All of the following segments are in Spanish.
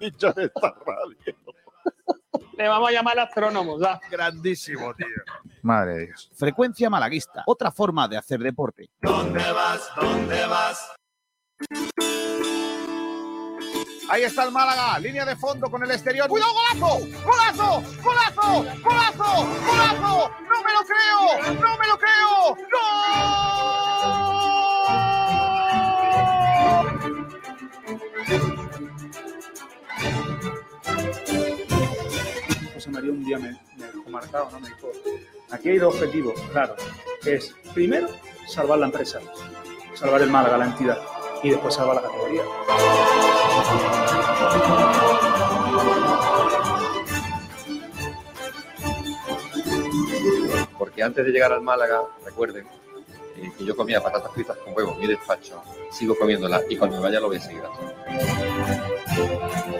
dicho en esta radio. Le vamos a llamar astrónomo, ¿ya? Grandísimo, tío. Madre de Dios. Frecuencia malaguista, otra forma de hacer deporte. ¿Dónde vas? ¿Dónde vas? Ahí está el Málaga, línea de fondo con el exterior. ¡Cuidado, golazo! ¡Golazo! ¡Golazo! ¡Golazo! ¡Golazo! ¡No me lo creo! ¡No me lo creo! José Un día me, me dejó marcado, ¿no? Me dijo, aquí hay dos objetivos, claro, es primero salvar la empresa, salvar el Málaga, la entidad, y después salvar la categoría. Porque antes de llegar al Málaga, recuerden eh, que yo comía patatas fritas con huevos mi despacho, sigo comiéndolas y cuando me vaya lo voy a seguir haciendo.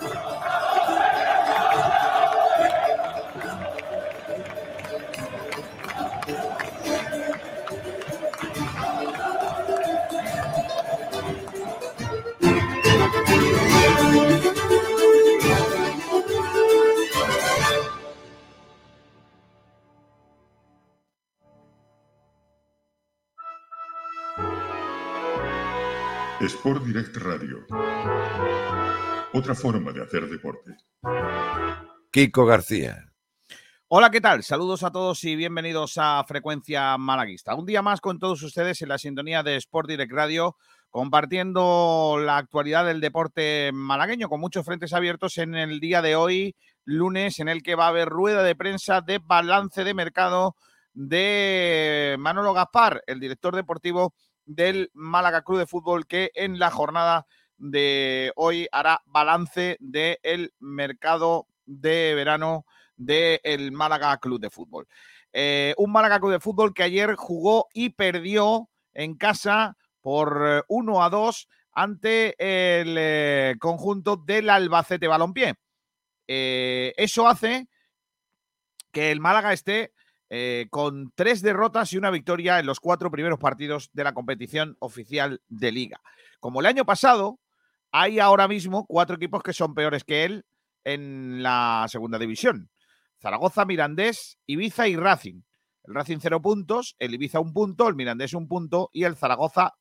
Sport Direct Radio. Otra forma de hacer deporte. Kiko García. Hola, ¿qué tal? Saludos a todos y bienvenidos a Frecuencia Malaguista. Un día más con todos ustedes en la sintonía de Sport Direct Radio, compartiendo la actualidad del deporte malagueño con muchos frentes abiertos en el día de hoy, lunes, en el que va a haber rueda de prensa de balance de mercado de Manolo Gaspar, el director deportivo del Málaga Club de Fútbol, que en la jornada de hoy hará balance del mercado de verano del Málaga Club de Fútbol. Eh, un Málaga Club de Fútbol que ayer jugó y perdió en casa por 1 a 2 ante el eh, conjunto del Albacete Balompié. Eh, eso hace que el Málaga esté eh, con tres derrotas y una victoria en los cuatro primeros partidos de la competición oficial de liga. Como el año pasado, hay ahora mismo cuatro equipos que son peores que él en la segunda división. Zaragoza, Mirandés, Ibiza y Racing. El Racing cero puntos, el Ibiza un punto, el Mirandés un punto y el Zaragoza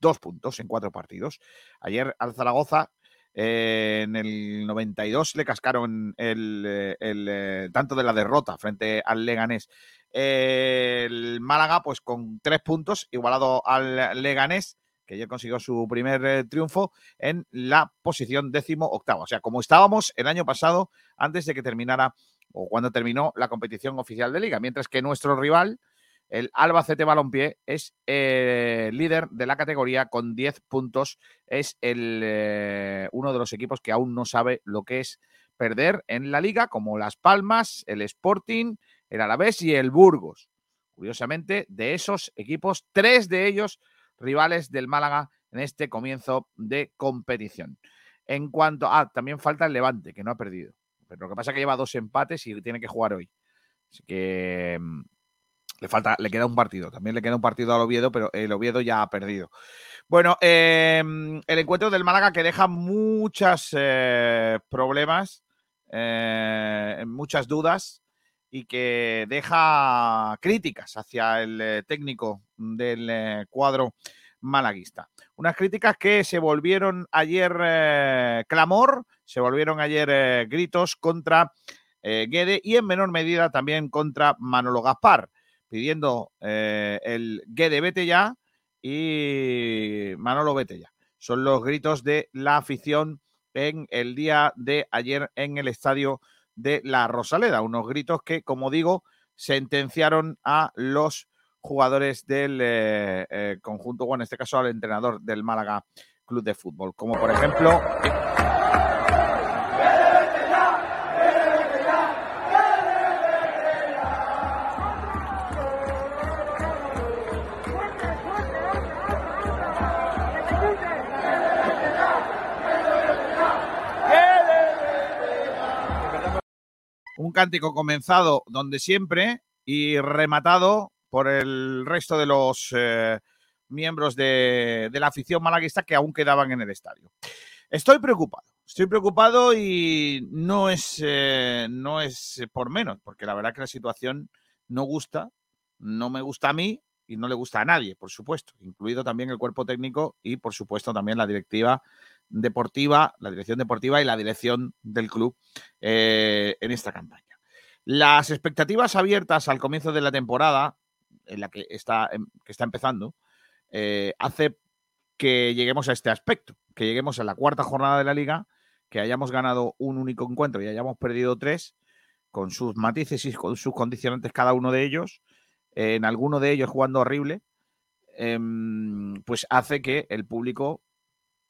dos puntos en cuatro partidos. Ayer al Zaragoza eh, en el 92 le cascaron el, eh, eh, tanto de la derrota frente al Leganés. el Málaga, pues con tres puntos, igualado al Leganés, que ayer consiguió su primer triunfo en la posición décimo octava. O sea, como estábamos el año pasado, antes de que terminara o cuando terminó la competición oficial de liga, mientras que nuestro rival, el Albacete Balompié es eh, líder de la categoría con 10 puntos. Es el, eh, uno de los equipos que aún no sabe lo que es perder en la liga, como Las Palmas, el Sporting, el Alavés y el Burgos. Curiosamente, de esos equipos, tres de ellos rivales del Málaga en este comienzo de competición. En cuanto a, ah, también falta el Levante, que no ha perdido. Pero lo que pasa es que lleva dos empates y tiene que jugar hoy. Así que mm, le falta, le queda un partido. También le queda un partido al Oviedo, pero el Oviedo ya ha perdido. Bueno, eh, el encuentro del Málaga que deja muchos eh, problemas, eh, muchas dudas y que deja críticas hacia el eh, técnico del cuadro malaguista. Unas críticas que se volvieron ayer clamor, se volvieron ayer gritos contra Guede y en menor medida también contra Manolo Gaspar, pidiendo eh, el Guede vete ya y Manolo vete ya. Son los gritos de la afición en el día de ayer en el estadio de la Rosaleda. Unos gritos que, como digo, sentenciaron a los jugadores del eh, eh, conjunto, o en este caso al entrenador del Málaga Club de Fútbol. Como por ejemplo. Cántico comenzado donde siempre y rematado por el resto de los eh, miembros de, la afición malaguista que aún quedaban en el estadio. Estoy preocupado, estoy preocupado y no es, eh, no es por menos, porque la verdad que la situación no gusta, no me gusta a mí y no le gusta a nadie, por supuesto, incluido también el cuerpo técnico y, por supuesto, también la directiva deportiva, la dirección deportiva y la dirección del club eh, en esta campaña. Las expectativas abiertas al comienzo de la temporada, en la que está, em, que está empezando, eh, hace que lleguemos a este aspecto, que lleguemos a la cuarta jornada de la liga, que hayamos ganado un único encuentro y hayamos perdido tres, con sus matices y con sus condicionantes cada uno de ellos, en alguno de ellos jugando horrible, em, pues hace que el público,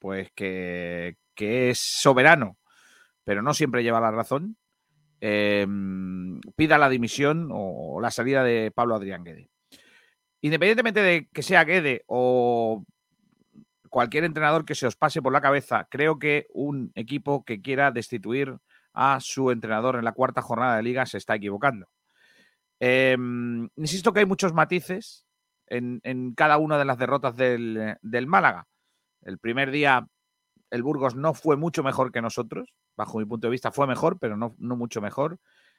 pues que, que es soberano, pero no siempre lleva la razón, em, pida la dimisión o la salida de Pablo Adrián Guede. Independientemente de que sea Guede o cualquier entrenador que se os pase por la cabeza, creo que un equipo que quiera destituir a su entrenador en la cuarta jornada de liga se está equivocando. Em, insisto que hay muchos matices en, cada una de las derrotas del, Málaga. El primer día el Burgos no fue mucho mejor que nosotros, bajo mi punto de vista fue mejor, pero no, mucho mejor.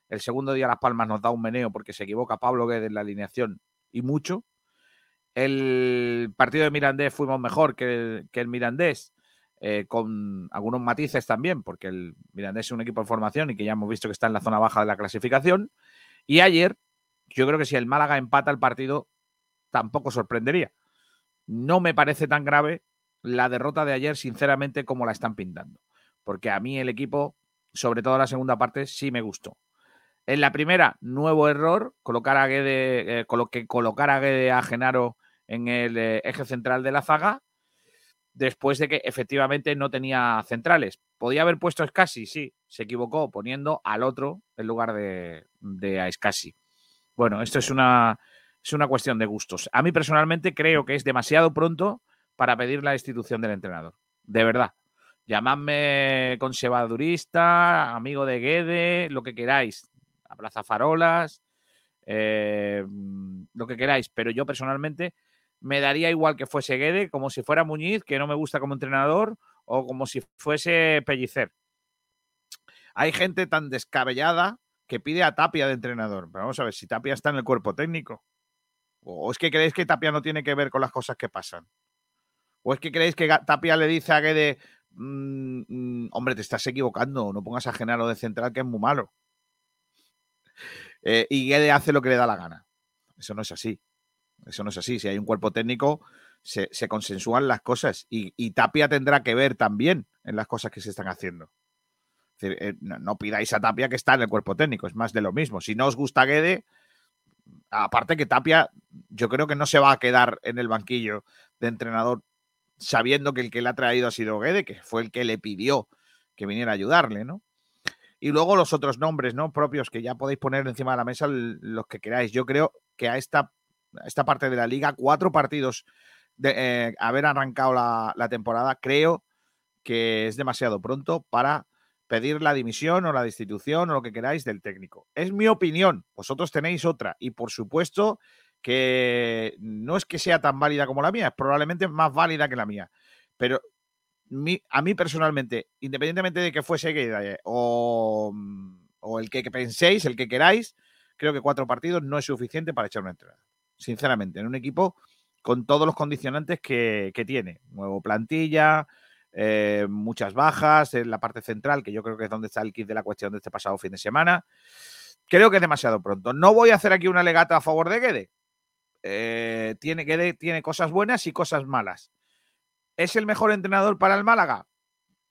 El segundo día Las Palmas nos da un meneo porque se equivoca Pablo Guedes en la alineación y mucho. El partido de Mirandés fuimos mejor que, el Mirandés, eh, con algunos matices también, porque el Mirandés es un equipo de formación y que ya hemos visto que está en la zona baja de la clasificación. Y ayer, yo creo que si el Málaga empata el partido, tampoco sorprendería. No me parece tan grave la derrota de ayer, sinceramente, como la están pintando. Porque a mí el equipo, sobre todo la segunda parte, sí me gustó. En la primera, nuevo error, colocar a Guede, eh, colocar a Guede a Genaro en el eh, eje central de la zaga, después de que efectivamente no tenía centrales. ¿Podía haber puesto a Escasi? Sí, se equivocó poniendo al otro en lugar de, de a Escasi. Bueno, esto es una, es una cuestión de gustos. A mí personalmente creo que es demasiado pronto para pedir la destitución del entrenador. De verdad. Llamadme conservadurista, amigo de Guede, lo que queráis. A Plaza Farolas, eh, lo que queráis. Pero yo personalmente me daría igual que fuese Guede, como si fuera Muñiz, que no me gusta como entrenador, o como si fuese Pellicer. Hay gente tan descabellada que pide a Tapia de entrenador. Pero vamos a ver si Tapia está en el cuerpo técnico. ¿O es que creéis que Tapia no tiene que ver con las cosas que pasan? ¿O es que creéis que Tapia le dice a Guede, mm, mm, hombre, te estás equivocando, no pongas a Genaro de central que es muy malo? Eh, y Guede hace lo que le da la gana. Eso no es así. Eso no es así. Si hay un cuerpo técnico, se, consensúan las cosas y, Tapia tendrá que ver también en las cosas que se están haciendo. Eh, no, pidáis a Tapia que está en el cuerpo técnico, es más de lo mismo. Si no os gusta Guede, aparte que Tapia, yo creo que no se va a quedar en el banquillo de entrenador sabiendo que el que le ha traído ha sido Guede, que fue el que le pidió que viniera a ayudarle, ¿no? Y luego los otros nombres, ¿no? Propios que ya podéis poner encima de la mesa los que queráis. Yo creo que a esta esta parte de la liga, cuatro partidos de eh, haber arrancado la, temporada, creo que es demasiado pronto para pedir la dimisión o la destitución o lo que queráis del técnico. Es mi opinión, vosotros tenéis otra y por supuesto que no es que sea tan válida como la mía, es probablemente más válida que la mía, pero a mí personalmente, independientemente de que fuese gay o, o el que, que penséis, el que queráis, creo que cuatro partidos no es suficiente para echar una entrada sinceramente, en un equipo con todos los condicionantes que, tiene. Nuevo plantilla, eh, muchas bajas en la parte central, que yo creo que es donde está el kit de la cuestión de este pasado fin de semana. Creo que es demasiado pronto. No voy a hacer aquí una legata a favor de Guede. Eh, tiene, Guede tiene cosas buenas y cosas malas. ¿Es el mejor entrenador para el Málaga?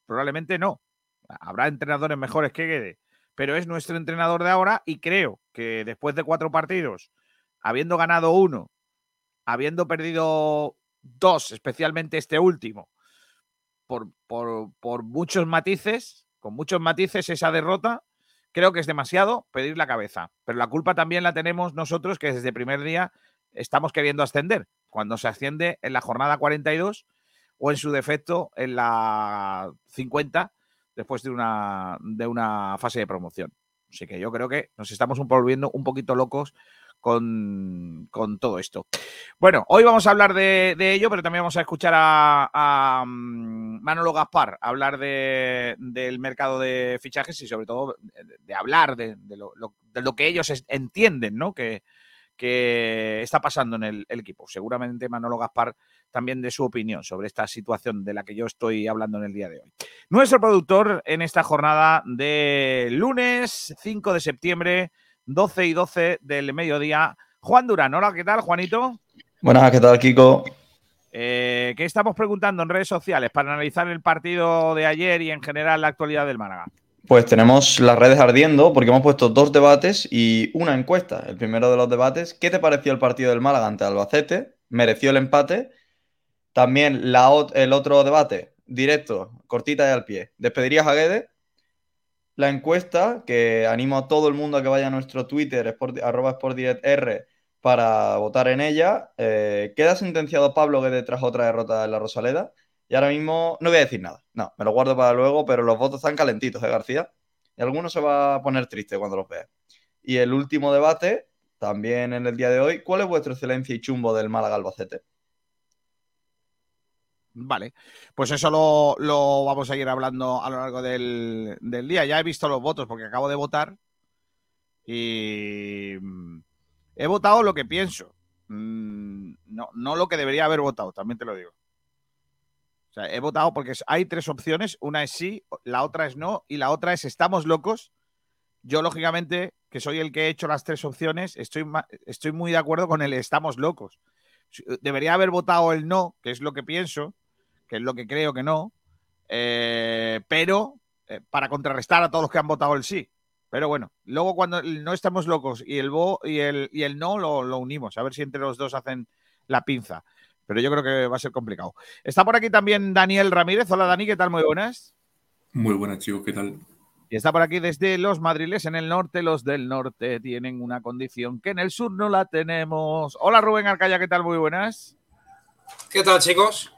Probablemente no. Habrá entrenadores mejores que Guede, pero es nuestro entrenador de ahora y creo que después de cuatro partidos habiendo ganado uno, habiendo perdido dos, especialmente este último, por, por, muchos matices, con muchos matices esa derrota, creo que es demasiado pedir la cabeza. Pero la culpa también la tenemos nosotros que desde el primer día estamos queriendo ascender. Cuando se asciende en la jornada 42 o en su defecto en la 50 después de una, de una fase de promoción. Así que yo creo que nos estamos volviendo un poquito locos con, con todo esto. Bueno, hoy vamos a hablar de, de ello, pero también vamos a escuchar a, mm, Manolo Gaspar hablar de, del mercado de fichajes y sobre todo de, de hablar de, lo, lo- de lo que ellos entienden, ¿no? Que, que está pasando en el, el equipo. Seguramente Manolo Gaspar también de su opinión sobre esta situación de la que yo estoy hablando en el día de hoy. Nuestro productor en esta jornada de lunes 5 de septiembre, 12 y 12 del mediodía, Juan Durán. Hola, ¿qué tal, Juanito? Buenas, ¿qué tal, Kiko? Eh, ¿Qué estamos preguntando en redes sociales para analizar el partido de ayer y en general la actualidad del Málaga? Pues tenemos las redes ardiendo porque hemos puesto dos debates y una encuesta. El primero de los debates, ¿qué te pareció el partido del Málaga ante Albacete? ¿Mereció el empate? También la el otro debate, directo, cortita y al pie. ¿Despedirías a Guede? La encuesta, que animo a todo el mundo a que vaya a nuestro Twitter, arroba sportdirectr, para votar en ella. Eh, ¿Queda sentenciado Pablo Guede tras otra derrota en la Rosaleda? Y ahora mismo no voy a decir nada. No, me lo guardo para luego, pero los votos están calentitos, ¿eh, García? Y alguno se va a poner triste cuando los vea. Y el último debate, también en el día de hoy, ¿cuál es vuestra excelencia y chumbo del Málaga Albacete? Vale, pues eso lo, lo vamos a ir hablando a lo largo del, del día. Ya he visto los votos porque acabo de votar y mm, he votado lo que pienso. Mm, No, no lo que debería haber votado, también te lo digo. O sea, he votado porque hay tres opciones. Una es sí, la otra es no y la otra es estamos locos. Yo, lógicamente, que soy el que he hecho las tres opciones, estoy, estoy muy de acuerdo con el estamos locos. Debería haber votado el no, que es lo que pienso, que es lo que creo que no, eh, pero eh, para contrarrestar a todos los que han votado el sí. Pero bueno, luego cuando no estamos locos y el, vo, y el, y el no lo unimos, a ver si entre los dos hacen la pinza. Pero yo creo que va a ser complicado. Está por aquí también Daniel Ramírez. Hola Dani, ¿qué tal? Muy buenas. Muy buenas, chicos, ¿qué tal? Y está por aquí desde los madriles en el norte. Los del norte tienen una condición que en el sur no la tenemos. Hola Rubén Arcaya, ¿qué tal? Muy buenas. ¿Qué tal, chicos?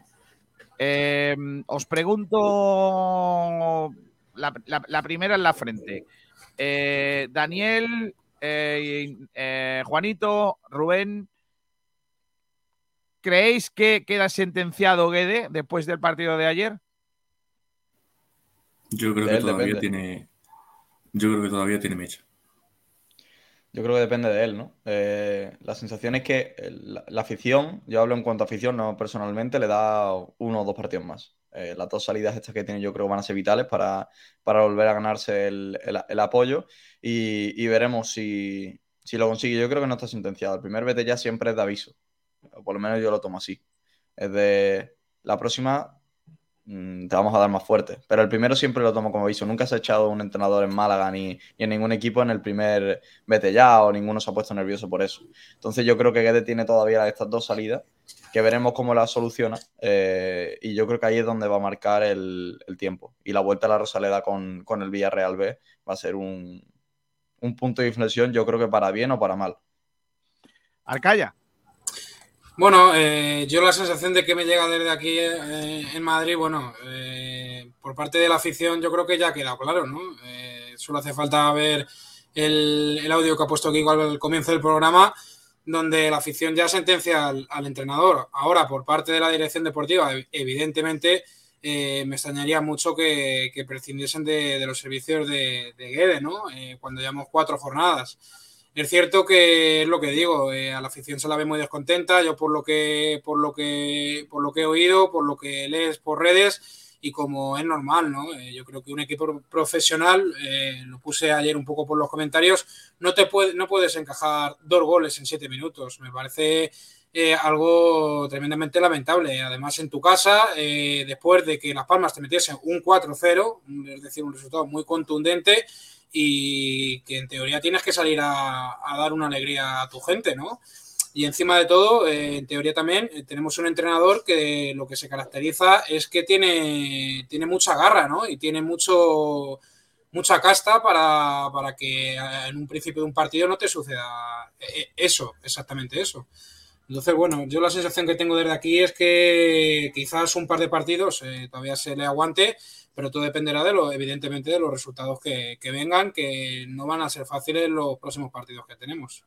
Eh, os pregunto la, la- la primera en la frente. Eh, Daniel, eh, eh, Juanito, Rubén, ¿creéis que queda sentenciado Guede después del partido de ayer? Yo creo De que todavía depende. tiene. Yo creo que todavía tiene mecha. Yo creo que depende de él, ¿no? Eh, la sensación es que la, la afición, yo hablo en cuanto a afición, no personalmente, le da uno o dos partidos más. Eh, las dos salidas estas que tiene yo creo van a ser vitales para, para volver a ganarse el, el- el apoyo y, y veremos si, si lo consigue. Yo creo que no está sentenciado. El primer vete ya siempre es de aviso. O por lo menos yo lo tomo así. Es de la próxima mm, te vamos a dar más fuerte. Pero el primero siempre lo tomo como aviso. Nunca se ha echado un entrenador en Málaga ni, ni en ningún equipo en el primer vete ya o ninguno se ha puesto nervioso por eso. Entonces yo creo que Guede tiene todavía estas dos salidas que veremos cómo las soluciona eh, y yo creo que ahí es donde va a marcar el, el tiempo. Y la vuelta a la Rosaleda con, con el Villarreal B va a ser un, un punto de inflexión yo creo que para bien o para mal. Arcaya. Bueno, eh, yo la sensación de que me llega desde aquí eh, en Madrid, bueno, eh, por parte de la afición yo creo que ya ha quedado claro, ¿no? Eh, solo hace falta ver el, audio que ha puesto Kiko al comienzo del programa, donde la afición ya sentencia al, entrenador. Ahora, por parte de la dirección deportiva, ev- evidentemente eh, me extrañaría mucho que, prescindiesen de, los servicios de, de Guede, ¿no? Cuando llevamos cuatro jornadas. Es cierto que es lo que digo, eh, a la afición se la ve muy descontenta, yo por lo que, por lo que, por lo que he oído, por lo que lees por redes, y como es normal, ¿no? Eh, yo creo que un equipo profesional, eh, lo puse ayer un poco por los comentarios, no te puede, no puedes encajar dos goles en siete minutos. Me parece eh, algo tremendamente lamentable. Además, en tu casa, después de que Las Palmas te metiese un 4-0, es decir, un resultado muy contundente, y que en teoría tienes que salir a, dar una alegría a tu gente, ¿no? Y encima de todo, eh, en teoría también eh, tenemos un entrenador que lo que se caracteriza es que tiene, tiene mucha garra, ¿no? Y tiene mucho, mucha casta para, para que eh, en un principio de un partido no te suceda eso, exactamente eso. Entonces, bueno, yo la sensación que tengo desde aquí es que quizás un par de partidos todavía se le aguante, pero todo dependerá de lo, evidentemente, de los resultados que, que vengan, que no van a ser fáciles los próximos partidos que tenemos.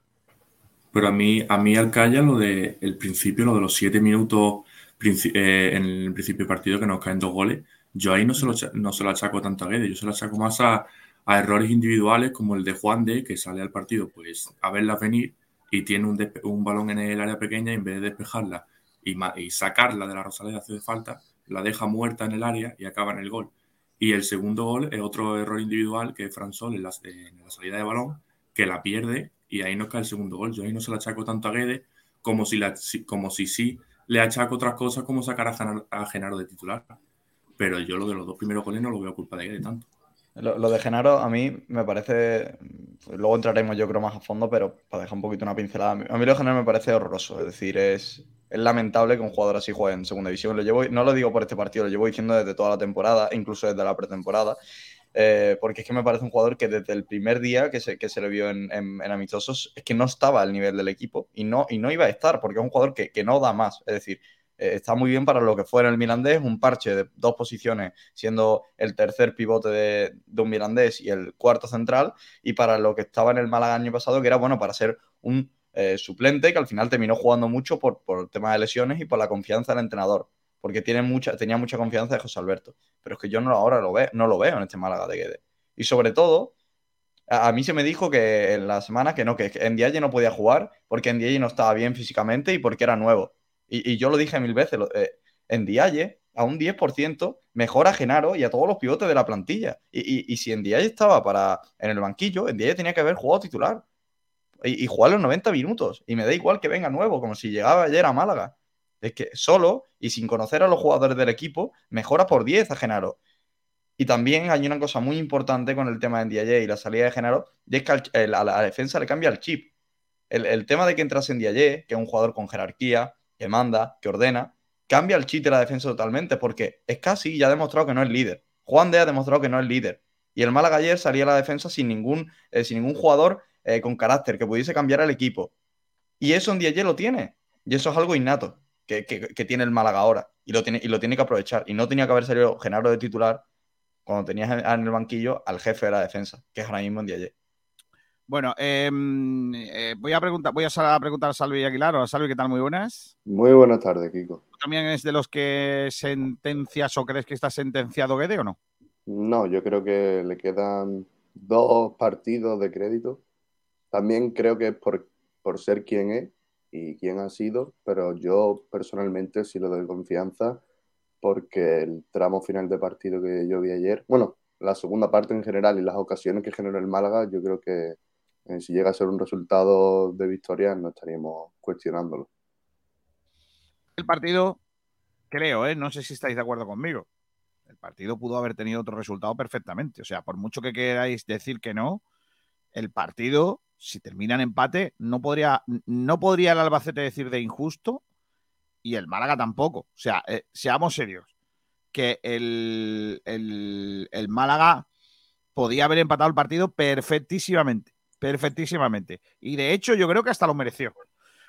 Pero a mí, a mí Alcaya, lo de el principio, lo de los siete minutos eh, en el principio del partido que nos caen dos goles, yo ahí no se lo, no se lo achaco tanto a Guedes, yo se lo achaco más a, a, errores individuales como el de Juan de, que sale al partido pues a verla venir y tiene un, un balón en el área pequeña en vez de despejarla y, y sacarla de la Rosaleda hace falta, la deja muerta en el área y acaba en el gol. Y el segundo gol es otro error individual que es Fran Sol en la, en la salida de balón, que la pierde y ahí nos cae el segundo gol. Yo ahí no se la achaco tanto a Guedes como si, la, como si sí le achaco otras cosas como sacar a, Genaro de titular. Pero yo lo de los dos primeros goles no lo veo culpa de Guedes tanto. Lo, de Genaro a mí me parece, luego entraremos yo creo más a fondo, pero para dejar un poquito una pincelada, a mí lo de Genaro me parece horroroso, es decir, es, es lamentable que un jugador así juegue en segunda división. No lo digo por este partido, lo llevo diciendo desde toda la temporada, incluso desde la pretemporada. Eh, porque es que me parece un jugador que desde el primer día que se, que se le vio en, en, amistosos es que no estaba al nivel del equipo y no, y no iba a estar, porque es un jugador que, que no da más. Es decir, eh, está muy bien para lo que fuera el Mirandés, un parche de dos posiciones, siendo el tercer pivote de, de, un Mirandés y el cuarto central, y para lo que estaba en el Málaga año pasado, que era bueno para ser un eh, suplente que al final terminó jugando mucho por, por el tema de lesiones y por la confianza del entrenador porque tiene mucha, tenía mucha confianza de José Alberto. Pero es que yo no ahora lo veo, no lo veo en este Málaga de Guedes. Y sobre todo, a, mí se me dijo que en la semana que no, que en Ndiaye no podía jugar porque Ndiaye no estaba bien físicamente y porque era nuevo. Y, yo lo dije mil veces, eh, en Ndiaye a un 10% mejora a Genaro y a todos los pivotes de la plantilla. Y, y, si Ndiaye estaba para, en el banquillo, Ndiaye tenía que haber jugado titular. Y, y jugar los 90 minutos. Y me da igual que venga nuevo, como si llegaba ayer a Málaga. Es que solo y sin conocer a los jugadores del equipo, mejora por 10 a Genaro. Y también hay una cosa muy importante con el tema de Ndiaye y la salida de Genaro, y es que a la, defensa le cambia el chip. El, tema de que entras en Ndiaye, que es un jugador con jerarquía, que manda, que ordena, cambia el chip de la defensa totalmente, porque es casi ya ha demostrado que no es líder. Juan de ha demostrado que no es líder. Y el Málaga ayer salía a la defensa sin ningún, eh, sin ningún jugador eh, con carácter que pudiese cambiar el equipo. Y eso en Ndiaye lo tiene. Y eso es algo innato que, tiene el Málaga ahora y lo, tiene, y lo tiene que aprovechar. Y no tenía que haber salido Genaro de titular cuando tenías en el banquillo al jefe de la defensa, que es ahora mismo en Diaye. Bueno, em, eh, voy a preguntar, voy a preguntar a Salvi Aguilar. Hola, Salvi, ¿qué tal? Muy buenas. Muy buenas tardes, Kiko. ¿Tú también es de los que sentencias o crees que está sentenciado Guede o no? No, yo creo que le quedan dos partidos de crédito. También creo que es por, por ser quien es y quién ha sido, pero yo personalmente sí le doy confianza porque el tramo final de partido que yo vi ayer, bueno, la segunda parte en general y las ocasiones que generó el Málaga, yo creo que eh, si llega a ser un resultado de victoria no estaríamos cuestionándolo. El partido, creo, ¿eh? no sé si estáis de acuerdo conmigo, el partido pudo haber tenido otro resultado perfectamente. O sea, por mucho que queráis decir que no, el partido si termina en empate, no podría, no podría el Albacete decir de injusto y el Málaga tampoco. O sea, eh, seamos serios, que el, el, Málaga podía haber empatado el partido perfectísimamente, perfectísimamente. Y de hecho yo creo que hasta lo mereció.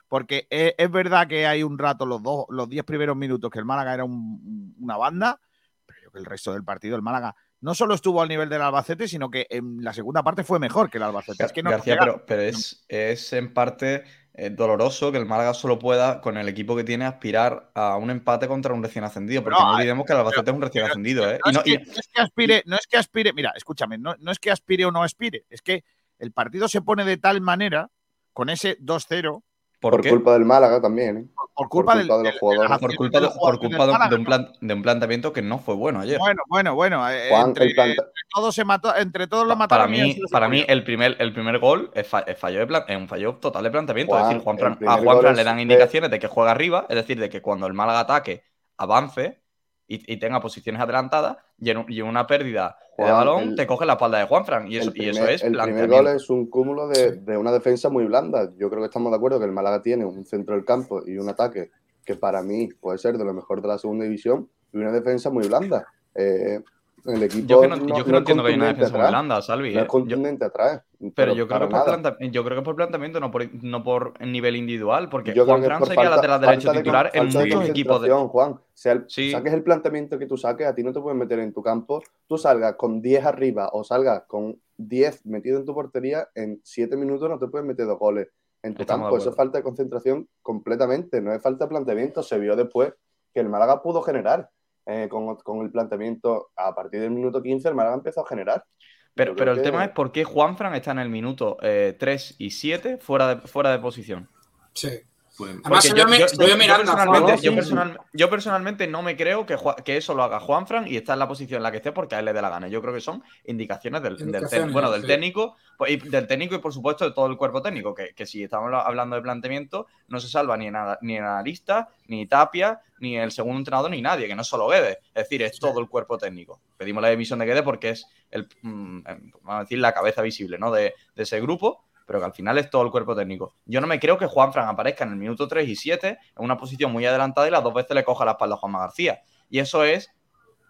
Porque es, verdad que hay un rato, los dos, los diez primeros minutos, que el Málaga era una banda, pero que el resto del partido, el Málaga no solo estuvo al nivel del Albacete, sino que en la segunda parte fue mejor que el Albacete. Es que no García, pero, es, es, en parte eh, doloroso que el Málaga solo pueda, con el equipo que tiene, aspirar a un empate contra un recién ascendido. Porque no, olvidemos que el Albacete es un recién ascendido. ¿eh? No, es que, aspire, no es que aspire, mira, escúchame, no, no es que aspire o no aspire, es que el partido se pone de tal manera, con ese 2-0, por, culpa del Málaga también, ¿eh? Por, culpa, de los jugadores. por culpa, de, un plan, de, un planteamiento que no fue bueno ayer. Bueno, bueno, bueno. Eh, entre, todos se mató, entre todos lo mataron. Para mí, para mí el, primer, el primer gol es, fallo de un fallo total de planteamiento. es decir, Juan a Juan le dan indicaciones de que juega arriba, es decir, de que cuando el Málaga ataque, avance y, tenga posiciones adelantadas y en, una pérdida de balón te coge la espalda de Juanfran y eso, y eso es El primer gol es un cúmulo de, de, una defensa muy blanda. Yo creo que estamos de acuerdo que el Málaga tiene un centro del campo y un ataque que para mí puede ser de lo mejor de la segunda división y una defensa muy blanda. Eh, el equipo yo que no, yo que no entiendo que hay una defensa muy blanda, Salvi. No es eh. contundente atrás. Pero, yo, creo que por yo creo que por planteamiento, no por, no por nivel individual, porque Juan Fran sería lateral derecho titular en muchos equipos de. Juan, si saques el planteamiento que tú saques, a ti no te pueden meter en tu campo. Tú salgas con 10 arriba o salgas con 10 metido en tu portería, en 7 minutos no te pueden meter dos goles en tu Estamos de campo. Eso es falta de concentración completamente, no es falta de planteamiento. Se vio después que el Málaga pudo generar eh, con, con el planteamiento. A partir del minuto 15 el Málaga empezó a generar. Pero, pero el que- tema es por qué Juanfran está en el minuto eh, 3 y 7 fuera de, fuera de posición. Sí. Pues, Además, yo, personalmente, personal- yo no me creo que, eso lo haga Juanfran y está en la posición en la que esté porque a él le dé la gana. Yo creo que son indicaciones del, Indicaciones, bueno, del sí. técnico, pues, y del técnico y por supuesto de todo el cuerpo técnico, que, que si estamos hablando de planteamiento, no se salva ni, nada, ni el analista, ni Tapia, ni el segundo entrenador, ni nadie, que no solo Guedes. Es decir, es todo el cuerpo técnico. Pedimos la dimisión de Guedes porque es el, mm, vamos a decir, la cabeza visible ¿no? de, de ese grupo pero que al final es todo el cuerpo técnico. Yo no me creo que Juanfran aparezca en el minuto 3 y 7 en una posición muy adelantada y las dos veces le coja la espalda a Juanma García. Y eso es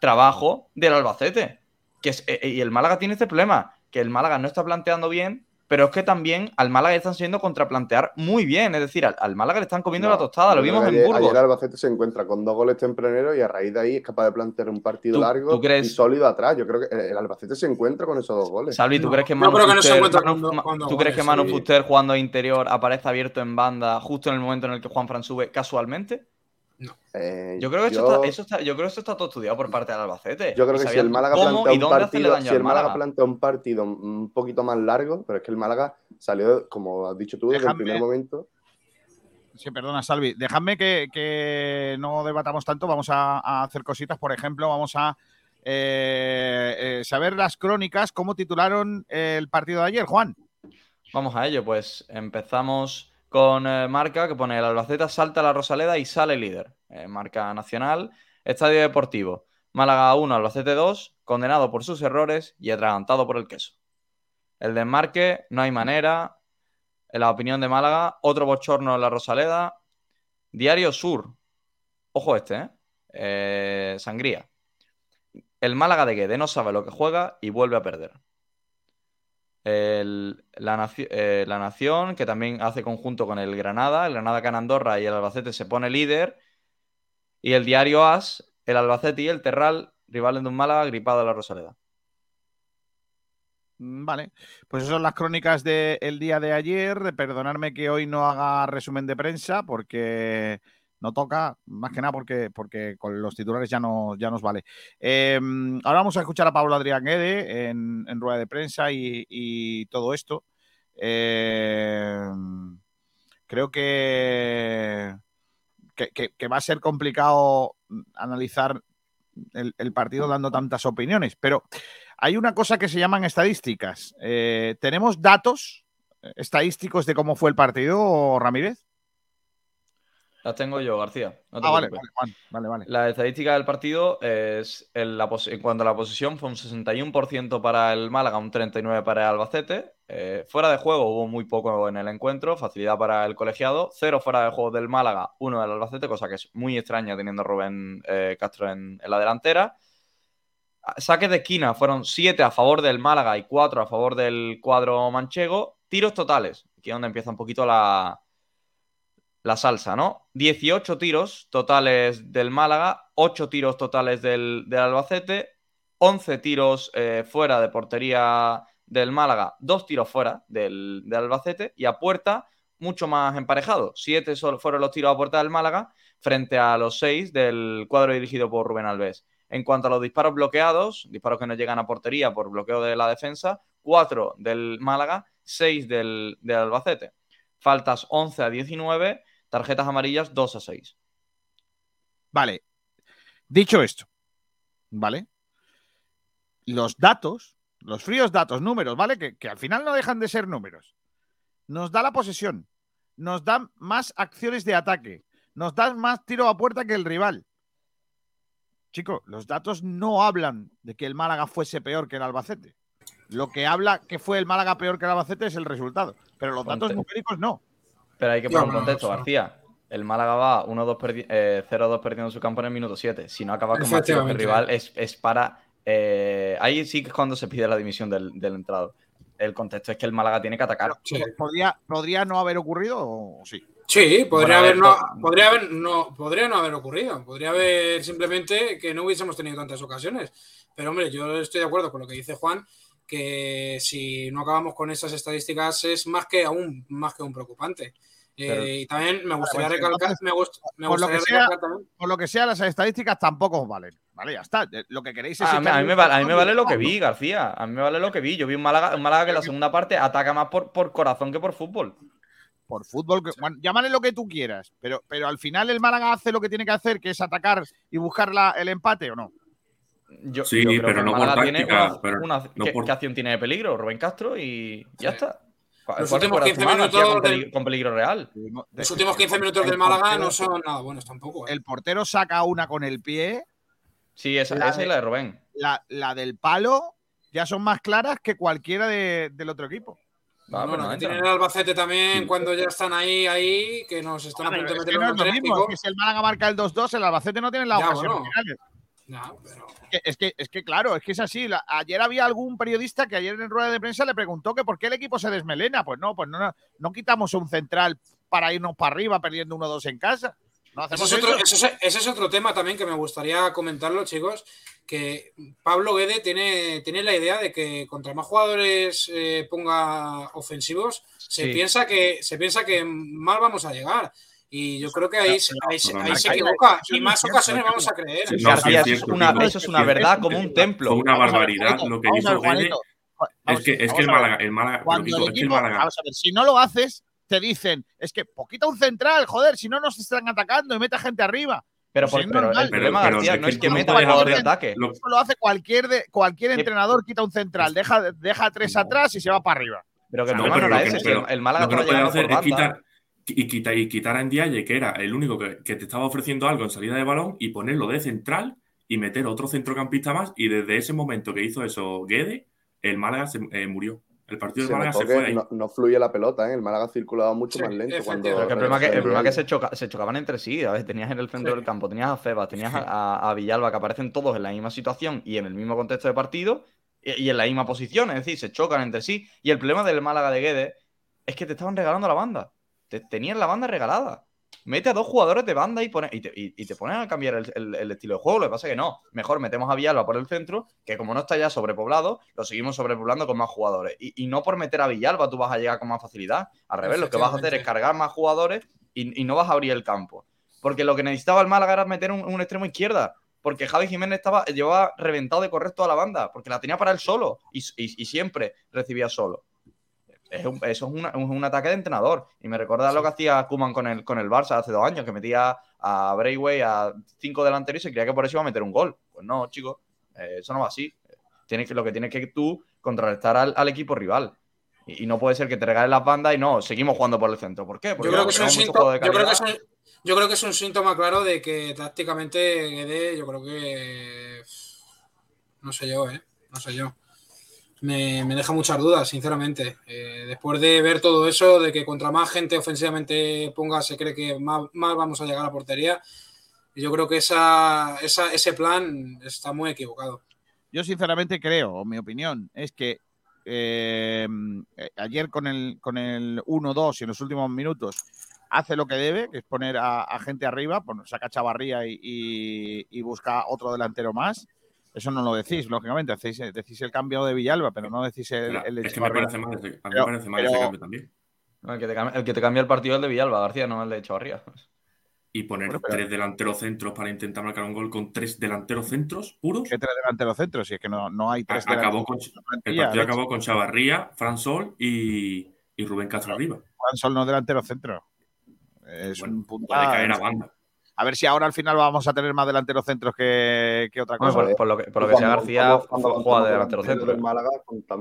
trabajo del Albacete. Es- eh, y el Málaga tiene este problema, que el Málaga no está planteando bien, pero es que también al Málaga le están siendo contraplantear muy bien. Es decir, al, al Málaga le están comiendo No, la tostada, lo vimos en ayer, Burgos. Ayer Albacete se encuentra con dos goles tempraneros y a raíz de ahí es capaz de plantear un partido ¿Tú- largo tú crees- y sólido atrás. Yo creo que el Albacete se encuentra con esos dos goles. Salvi, ¿tú No, crees que Manu creo que no se Fuster- encuentra Manu- ¿tú crees que Manu sí. Fuster jugando de interior aparece abierto en banda justo en el momento en el que Juanfran sube casualmente? Eh, Yo creo que eso yo- está, eso está- yo creo que eso está todo estudiado por parte del Albacete. Yo creo que si el Málaga plantea un partido, daño si al el Málaga Málaga. plantea un partido un poquito más largo, pero es que el Málaga salió, como has dicho tú, desde el primer momento. Sí, perdona, Salvi. Dejadme que, que no debatamos tanto. Vamos a, a hacer cositas. Por ejemplo, vamos a eh, eh, saber las crónicas, cómo titularon el partido de ayer, Juan. Vamos a ello, pues empezamos con eh, marca que pone el Albacete salta la Rosaleda y sale líder. Eh, marca nacional, Estadio Deportivo. Málaga 1, Albacete 2, condenado por sus errores y atragantado por el queso. El desmarque, no hay manera. En la opinión de Málaga, otro bochorno en la Rosaleda. Diario Sur. Ojo este, ¿eh? Eh, Sangría. El Málaga de Guede no sabe lo que juega y vuelve a perder. La, eh, la Nación, que también hace conjunto con el Granada, el Granada gana Andorra y el Albacete se pone líder. Y el diario As, el Albacete y el Terral, rivales de un Málaga gripado a la Rosaleda. Mm, Vale, pues esas son las crónicas del día de ayer. Perdonadme que hoy no haga resumen de prensa porque no toca, más que nada porque, porque con los titulares ya, no, ya nos vale. Eh, ahora vamos a escuchar a Pablo Adrián Guede en, rueda de prensa y, todo esto. Eh, creo que, que, va a ser complicado analizar el, el partido dando tantas opiniones, pero hay una cosa que se llaman estadísticas. Eh, ¿Tenemos datos estadísticos de cómo fue el partido, Ramírez? Las tengo yo, García. no te ah, vale, vale, vale, vale. La estadística del partido es en, la pos- en cuanto a la posesión fue un 61% para el Málaga, un 39% para el Albacete. Eh, fuera de juego hubo muy poco en el encuentro, facilidad para el colegiado. Cero fuera de juego del Málaga, uno del Albacete, cosa que es muy extraña teniendo a Rubén eh, Castro en, en la delantera. Saques de esquina fueron 7 a favor del Málaga y 4 a favor del cuadro manchego. Tiros totales, aquí es donde empieza un poquito la, la salsa, ¿no? 18 tiros totales del Málaga, 8 tiros totales del, Albacete, 11 tiros eh, fuera de portería del Málaga, 2 tiros fuera del, del Albacete y a puerta mucho más emparejado. 7 fueron los tiros a puerta del Málaga frente a los 6 del cuadro dirigido por Rubén Alves. En cuanto a los disparos bloqueados, disparos que no llegan a portería por bloqueo de la defensa, 4 del Málaga, 6 del, del Albacete. Faltas 11 a 19, tarjetas amarillas 2 a 6. Vale. Dicho esto, ¿vale? Los datos, los fríos datos, números, ¿vale? Que, que al final no dejan de ser números. Nos da la posesión, nos dan más acciones de ataque, nos dan más tiro a puerta que el rival. Chico, los datos no hablan de que el Málaga fuese peor que el Albacete. Lo que habla que fue el Málaga peor que el Albacete es el resultado. Pero los datos numéricos no. Pero hay que poner un no, contexto, no. García. El Málaga va 1-2 perdi- eh, 0-2 perdiendo su campo en el minuto 7. Si no acaba con más tiros que el rival, es, es para. eh, ahí sí que es cuando se pide la dimisión del, del entrado. El contexto es que el Málaga tiene que atacar. Sí. ¿Podría, ¿Podría no haber ocurrido o sí? Sí, podría haber, no, podría haber no, podría no haber ocurrido. Podría haber simplemente que no hubiésemos tenido tantas ocasiones. Pero hombre, yo estoy de acuerdo con lo que dice Juan, que si no acabamos con esas estadísticas es más que aún más que un preocupante. Eh, y también me gustaría Pues recalcar, entonces, me, gust- me por, lo que gustaría sea, recalcar también. por lo que sea, las estadísticas tampoco os valen. Vale, ya está. Lo que queréis es. Ah, a, mí, echarle a mí me vale, a mí me vale lo que vi, García. A mí me vale lo que vi. Yo vi un Málaga, un Málaga que en la segunda parte ataca más por, por corazón que por fútbol. Por fútbol, que- bueno, llámale lo que tú quieras, pero, pero al final el Málaga hace lo que tiene que hacer, que es atacar y buscar la- el empate o no. Yo, Sí, yo creo pero que no por Málaga tiene táctica, una- pero una- no ¿qué, por- qué acción tiene de peligro? Rubén Castro y ya está. ¿Cuál- Los últimos recuerdas 15 tú más, García, minutos con, del- peligro, con peligro real. Los últimos 15 minutos del el Málaga portero- no son nada buenos tampoco. ¿eh? El portero saca una con el pie, Sí, esa, La esa de- es la de Rubén. la, la del palo ya son más claras que cualquiera de- del otro equipo. Ah, Bueno, no que entra. tienen el Albacete también cuando ya están ahí, ahí, que nos están a Hombre, punto de es meter que no es lo mismo, es olímpico. que si el Málaga marca el 2-2, el Albacete no tiene las Ya, ocasiones bueno. Pero- Es que, es que, claro, es que es así. La- ayer había algún periodista que ayer en rueda de prensa le preguntó que por qué el equipo se desmelena. Pues no, pues no, no, no quitamos un central para irnos para arriba perdiendo 1-2 en casa. No Ese es, otro, eso. ese es- ese es otro tema también que me gustaría comentarlo, chicos, que Pablo Guede tiene, tiene la idea de que contra más jugadores eh, ponga ofensivos, se, Sí. piensa que, se piensa que mal vamos a llegar. Y yo creo que ahí, se- ahí, ahí no, se no, equivoca. Y más ocasiones vamos a creer. Sí, no, García, sí, eso, es cierto, una, eso es una verdad como un templo. Fue una ver, barbaridad lo que hizo. Juanito. Es que, es que el. Málaga, el Málaga, Cuando digo, el es que el equipo, Málaga, vamos a ver, si no lo haces, te dicen, es que poquita un central, joder, si no nos están atacando y mete a gente arriba. Pero, Pues por- pero el problema, Pero- García, pero no es que meta puedes jugadores de ataque. lo- Eso lo hace cualquier, de, cualquier entrenador, quita un central, deja, deja tres atrás y se va para arriba. Pero que el No, problema no pero era ese. el, el Málaga lo que no hacer es quitar y quitar, y quitar a Ndiaye, que era el único que, que te estaba ofreciendo algo en salida de balón, y ponerlo de central y meter otro centrocampista más. Y desde ese momento que hizo eso Guede, el Málaga se eh, murió. El partido del Málaga se fue ahí. no, no fluye la pelota, ¿eh? El Málaga circulaba mucho Sí, más lento cuando. el problema, que, el problema que se, choca- se chocaban entre sí. A ver, tenías en el centro Sí. del campo, tenías a Febas, tenías a, a Villalba, que aparecen todos en la misma situación y en el mismo contexto de partido y, y en la misma posición. Es decir, se chocan entre sí. Y el problema del Málaga de Guedes es que te estaban regalando la banda. Te, tenían la banda regalada. Mete a dos jugadores de banda y, pone, y, te, y- y te ponen a cambiar el, el- el estilo de juego. Lo que pasa es que no. Mejor metemos a Villalba por el centro, que como no está ya sobrepoblado, lo seguimos sobrepoblando con más jugadores. Y, no por meter a Villalba tú vas a llegar con más facilidad. Al revés, lo que vas a hacer es cargar más jugadores y, y no vas a abrir el campo. Porque lo que necesitaba el Málaga era meter un, un extremo izquierda. Porque Javi Jiménez estaba, llevaba reventado de correr toda la banda. Porque la tenía para él solo. Y, y- y siempre recibía solo. Es un- eso es, una- es un ataque de entrenador. Y me recuerda lo que hacía Kuman con el, con el Barça hace dos años, que metía a Brayway a cinco delanteros y se creía que por eso iba a meter un gol. Pues no, chicos, eh, eso no va así. Tienes que, lo que tienes que tú contrarrestar al, al equipo rival. Y, y no puede ser que te regalen las bandas y no, seguimos jugando por el centro. ¿Por qué? Porque Yo creo, que es un síntoma, juego de yo, creo que es calidad. un, yo creo que es un síntoma claro de que tácticamente Guede, yo creo que. No sé yo, ¿eh? No sé yo. Me, deja muchas dudas, sinceramente. Eh, después de ver todo eso, de que contra más gente ofensivamente ponga, se cree que más, más vamos a llegar a la portería. Yo creo que esa, esa- ese plan está muy equivocado. Yo sinceramente creo, mi opinión, es que eh, ayer con el, con el 1-2 y en los últimos minutos hace lo que debe, que es poner a, gente arriba, pues saca Chavarría y- y busca otro delantero más. Eso no lo decís, lógicamente, hacéis, decís el cambio de Villalba, pero no decís el, el de es que me parece mal ese, a mí Pero- me parece mal pero- ese cambio también. No, el, que te cambia, el que te cambia el partido es el de Villalba, García, no el de Chavarría. Y poner Bueno, pero- tres delanteros centros para intentar marcar un gol con tres delanteros centros puros. ¿Qué tres delanteros centros? Si es que no, no hay tres Acabó con, el partido acabó con Chavarría, Fran Sol y, y Rubén Castro arriba. Juan Sol no es delantero centro. Es Bueno, un punto. Puede caer a banda. A ver si ahora al final vamos a tener más delanteros centros que, que otra Bueno, cosa. por, por lo que, por lo que sea, Cuando- García cuando- cuando juega de delantero delanteros centro. Málaga,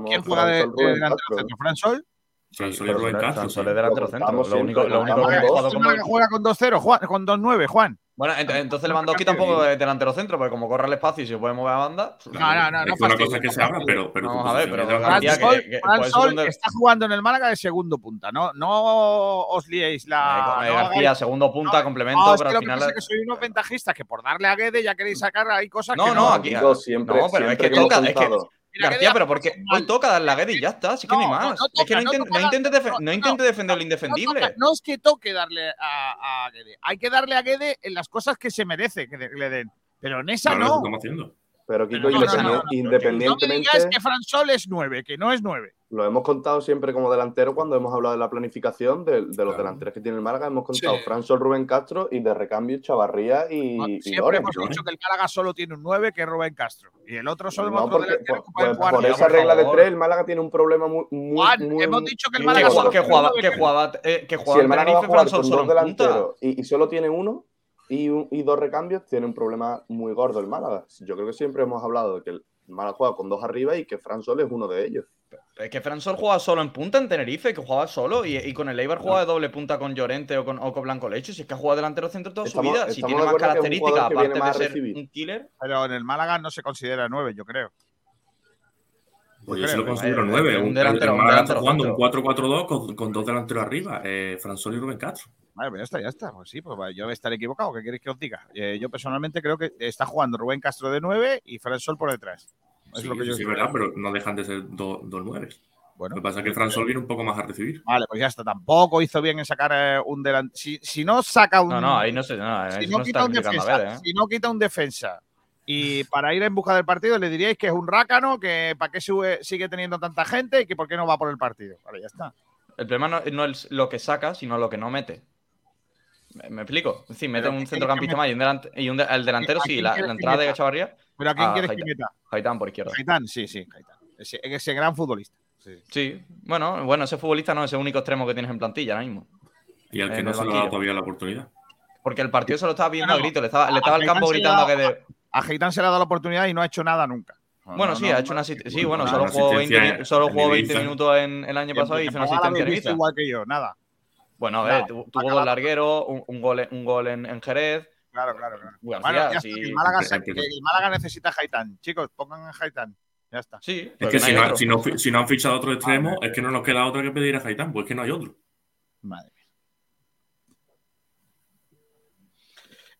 ¿Quién juega de, delantero centro? ¿Fran Sol? Fran Sí, sí. es delantero Lo centro. contamos Lo único, lo lo único que dos. como- Málaga juega con 2-0, Juan, con 2-9, Juan. Bueno, ent- entonces Lewandowski tampoco es delantero centro, porque como corre al espacio y se puede mover a banda. No, no, no, es no una fastidies, cosa que no se habla, pero, pero Vamos a ver, pero es. Sol, que- que está jugando en el Málaga de segundo punta. No, no os liéis la. Eh, no García, segundo punta, no, complemento, no, es pero que al lo que final. pasa es que soy unos ventajistas que por darle a Guede ya queréis sacar ahí cosas No, que no, no. aquí- No, pero es que toca, García, pero porque hoy toca darle a Guede y ya está, si que no hay No, más. no, no es que no, no no defen- no, no no, defender lo No, indefendible. toca- no es que toque darle a, a Guede. Hay que darle a Guede en las cosas que se merece que le den. Pero en esa Ahora lo no. estamos haciendo. Pero Kiko, No, no, no, no, no, No me independientemente, digas que Fran Sol es 9, que no es 9. Lo hemos contado siempre como delantero cuando hemos hablado de la planificación de, de los delanteros que tiene el Málaga. Hemos contado Sí. Fran Sol, Rubén Castro y de recambio Chavarría y, y Siempre Loren. hemos dicho que el Málaga solo tiene un 9, que es Rubén Castro. Y el otro solo No, otro porque delantero por, que puede pues, jugar por esa regla de tres, el Málaga tiene un problema muy. muy, Juan, muy- hemos dicho que el Málaga que jugaba, que jugaba, eh, que Si jugaba el Málaga va a jugar Fran Sol con solo dos delanteros y, y solo tiene uno y, un- y dos recambios, tiene un problema muy gordo el Málaga. Yo creo que siempre hemos hablado de que el Málaga juega con dos arriba y que Fran Sol es uno de ellos. Es que Fran Sol jugaba solo en punta en Tenerife, que jugaba solo, y, y con el Eibar jugaba de doble punta con Llorente o con, o con Blanco Lecho. Si es que ha jugado delantero centro toda Estamos- su vida, si tiene más características, aparte más de ser recibir. un killer. Pero en el Málaga no se considera 9, yo creo. Pues yo creo, lo considero 9. un delantero- el un Málaga está jugando un 4-4-2 con, con dos delanteros arriba, eh, Fransol y Rubén Castro. Vale, pues ya está, ya está. Pues sí, pues vale, yo voy a estar equivocado. ¿Qué queréis que os diga? Eh, yo personalmente creo que está jugando Rubén Castro de 9 y Fran Sol por detrás. Es Sí, lo que yo sí es verdad, pero no dejan de ser dos, dos nueves. Bueno, lo que pasa es que Fransol viene un poco más a recibir. Vale, pues ya está. Tampoco hizo bien en sacar eh, un delantero. Si, si no saca un. No, no, ahí no se, no, si no quita un defensa, ver, ¿eh? si no quita un defensa y para ir en busca del partido le diríais que es un rácano, que para qué sube- sigue teniendo tanta gente y que por qué no va por el partido. Vale, ya está. El problema no, no es lo que saca, sino lo que no mete. ¿Me, me explico? Es decir, mete un ¿quién centrocampista más y, un, delant- y un de- el delantero, ¿A sí, la, entrada de meta? Chavarría. ¿Pero a quién quieres que Gaitán. meta? Gaitán por izquierda. Gaitán, sí, sí, Gaitán. Ese, ese gran futbolista. Sí. Sí, bueno, bueno, ese futbolista no es el único extremo que tienes en plantilla ahora mismo. Y al que En no el se le ha dado todavía la oportunidad. Porque el partido se lo estaba viendo No, a grito, le estaba, le estaba Gaitán campo gritando que de. A Gaitán se le ha dado la oportunidad y no ha hecho nada nunca. No, Bueno, no, sí, no, ha hecho una asistencia. Sí, bueno, solo jugó 20, asistencia mi- solo en jugó 20 Ibiza. minutos en el año pasado y hizo una asistencia en Ibiza. igual que yo, nada. Bueno, a ver, tuvo dos largueros, un, un gol, en- un gol en, en Jerez. Claro, claro, claro. García, Bueno, ya está, sí. que el, Málaga se- Perfecto. que el Málaga necesita a Gaitán. Chicos, pongan a. Ya está. Sí, Es que si no, otro. si, no, fi- si no han fichado otro extremo, es que no nos queda otra que pedir a Gaitán, pues es que no hay otro. Madre mía.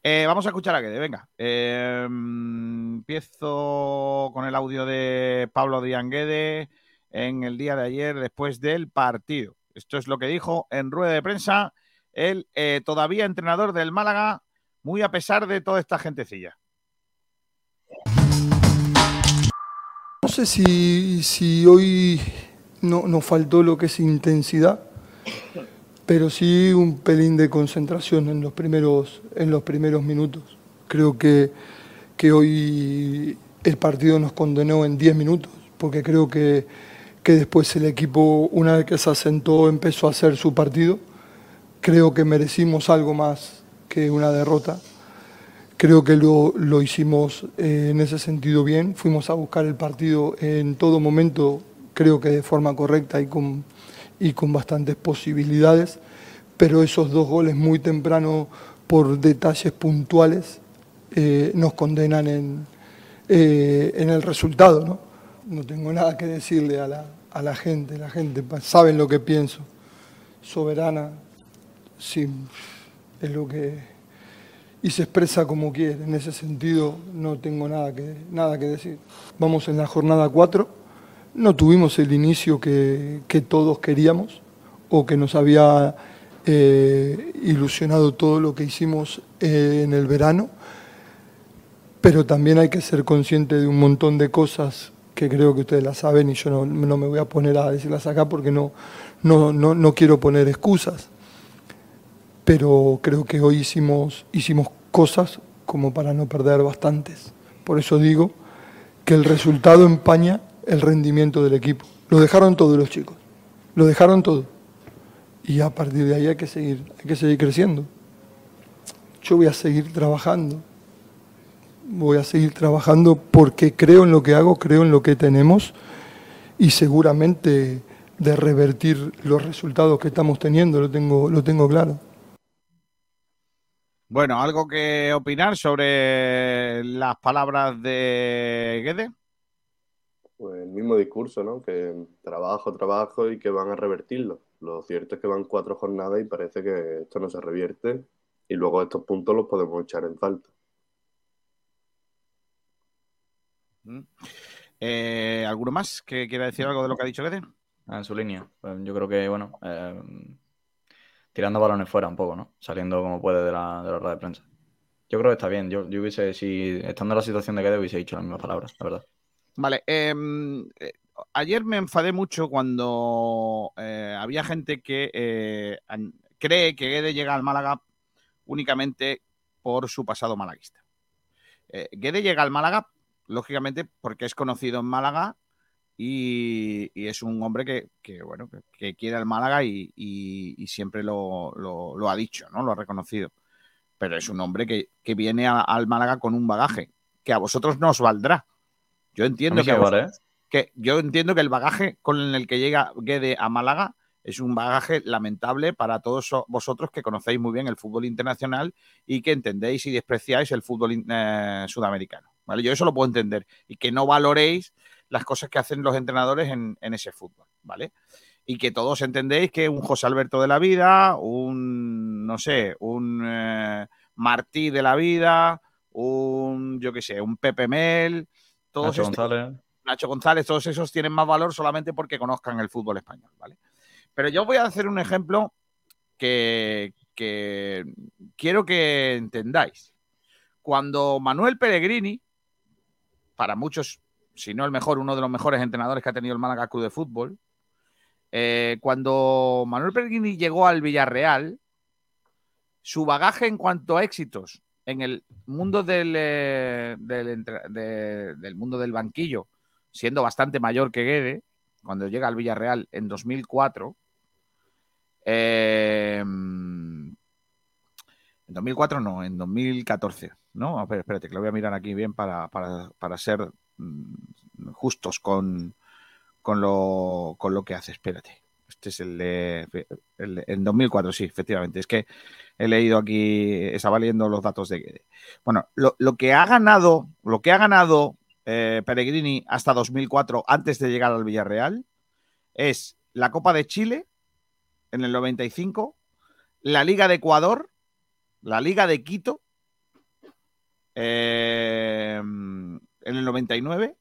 Eh, vamos a escuchar a Guede, venga. Eh, empiezo con el audio de Pablo Dianguede en el día de ayer después del partido. Esto es lo que dijo en rueda de prensa el eh, todavía entrenador del Málaga, muy a pesar de toda esta gentecilla. No sé si, si hoy no, nos faltó lo que es intensidad, pero sí un pelín de concentración en los primeros, en los primeros minutos. Creo que, que hoy el partido nos condenó en 10 minutos, porque creo que, que después el equipo, una vez que se asentó, empezó a hacer su partido. Creo que merecimos algo más que una derrota. Creo que lo, lo hicimos eh, en ese sentido bien. Fuimos a buscar el partido en todo momento, creo que de forma correcta y con, y con bastantes posibilidades. Pero esos dos goles muy temprano por detalles puntuales eh, nos condenan en, eh, en el resultado. ¿no? no tengo nada que decirle a la, a la gente. La gente saben lo que pienso. Soberana, sí, es lo que y se expresa como quiere. En ese sentido no tengo nada que, nada que decir. Vamos en la jornada 4, no tuvimos el inicio que, que todos queríamos o que nos había eh, ilusionado todo lo que hicimos eh, en el verano, pero también hay que ser consciente de un montón de cosas que creo que ustedes las saben y yo no, no me voy a poner a decirlas acá porque no, no, no, no quiero poner excusas pero creo que hoy hicimos, hicimos cosas como para no perder bastantes. Por eso digo que el resultado empaña el rendimiento del equipo. Lo dejaron todos los chicos, lo dejaron todo. Y a partir de ahí hay que seguir, hay que seguir creciendo. Yo voy a seguir trabajando. Voy a seguir trabajando porque creo en lo que hago, creo en lo que tenemos y seguramente de revertir los resultados que estamos teniendo, lo tengo, lo tengo claro. Bueno, ¿algo que opinar sobre las palabras de Guede? Pues el mismo discurso, ¿no? Que trabajo, trabajo y que van a revertirlo. Lo cierto es que van cuatro jornadas y parece que esto no se revierte y luego estos puntos los podemos echar en falta. Eh, ¿Alguno más que quiera decir algo de lo que ha dicho Guede? Ah, En su línea. Pues yo creo que, bueno, eh, tirando balones fuera un poco, ¿no? Saliendo como puede de la, de la rueda de prensa. Yo creo que está bien. Yo, yo hubiese, si estando en la situación de Guede, hubiese dicho las mismas palabras, la verdad. Vale, em, eh, ayer me enfadé mucho cuando eh, había gente que eh, cree que Guede llega al Málaga únicamente por su pasado malaguista. Guede llega al Málaga, lógicamente, porque es conocido en Málaga y, y es un hombre que, que, bueno, que, que quiere al Málaga y, y- y siempre lo, lo- lo ha dicho, ¿no? Lo ha reconocido. Pero es un hombre que, que viene a- al Málaga con un bagaje que a vosotros no os valdrá. Yo entiendo que, a me vale, vosotros- que yo entiendo que el bagaje con el que llega Guede a Málaga es un bagaje lamentable para todos so- vosotros que conocéis muy bien el fútbol internacional y que entendéis y despreciáis el fútbol eh, sudamericano. ¿vale? Yo eso lo puedo entender y que no valoréis las cosas que hacen los entrenadores en, en ese fútbol, ¿vale? Y que todos entendéis que un José Alberto de la vida, un, no sé, un eh, Martí de la vida, un, yo qué sé, un Pepe Mel, todos Nacho González. Nacho González, todos esos tienen más valor solamente porque conozcan el fútbol español, ¿vale? Pero yo voy a hacer un ejemplo que, que quiero que entendáis. Cuando Manuel Pellegrini, para muchos, si no el mejor, uno de los mejores entrenadores que ha tenido el Málaga Club de Fútbol, eh, cuando Manuel Pellegrini llegó al Villarreal, su bagaje en cuanto a éxitos en el mundo del, eh, del, mundo del banquillo, siendo bastante mayor que Guede, cuando llega al Villarreal en 2004, eh, en 2004 no, en 2014, ¿no? Espérate, que lo voy a mirar aquí bien para, para- para ser justos con, con, lo, con lo que hace. Espérate. Este es el de. El, en 2004, sí, efectivamente. Es que he leído aquí, estaba leyendo los datos de. Bueno, lo, lo que ha ganado, lo que ha ganado eh, Pellegrini hasta 2004, antes de llegar al Villarreal, es la Copa de Chile en el 95, la Liga de Ecuador, la Liga de Quito eh, en el 99,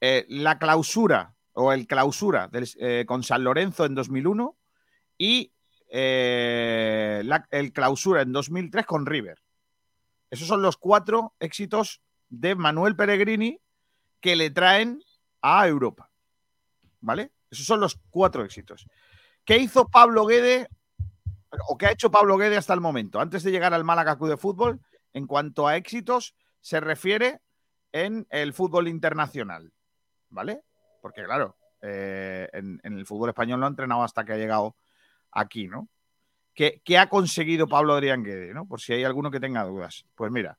eh, la clausura o el clausura eh, con San Lorenzo en 2001 y eh, la- el clausura en 2003 con River. Esos son los cuatro éxitos de Manuel Pellegrini que le traen a Europa. ¿Vale? Esos son los cuatro éxitos. ¿Qué hizo Pablo Guede o qué ha hecho Pablo Guede hasta el momento? Antes de llegar al Málaga Club de Fútbol, en cuanto a éxitos, se refiere en el fútbol internacional. ¿Vale? Porque, claro, eh, en, el fútbol español lo ha entrenado hasta que ha llegado aquí, ¿no? ¿Qué, qué ha conseguido Pablo Adrián Guede, ¿no? Por si hay alguno que tenga dudas. Pues mira,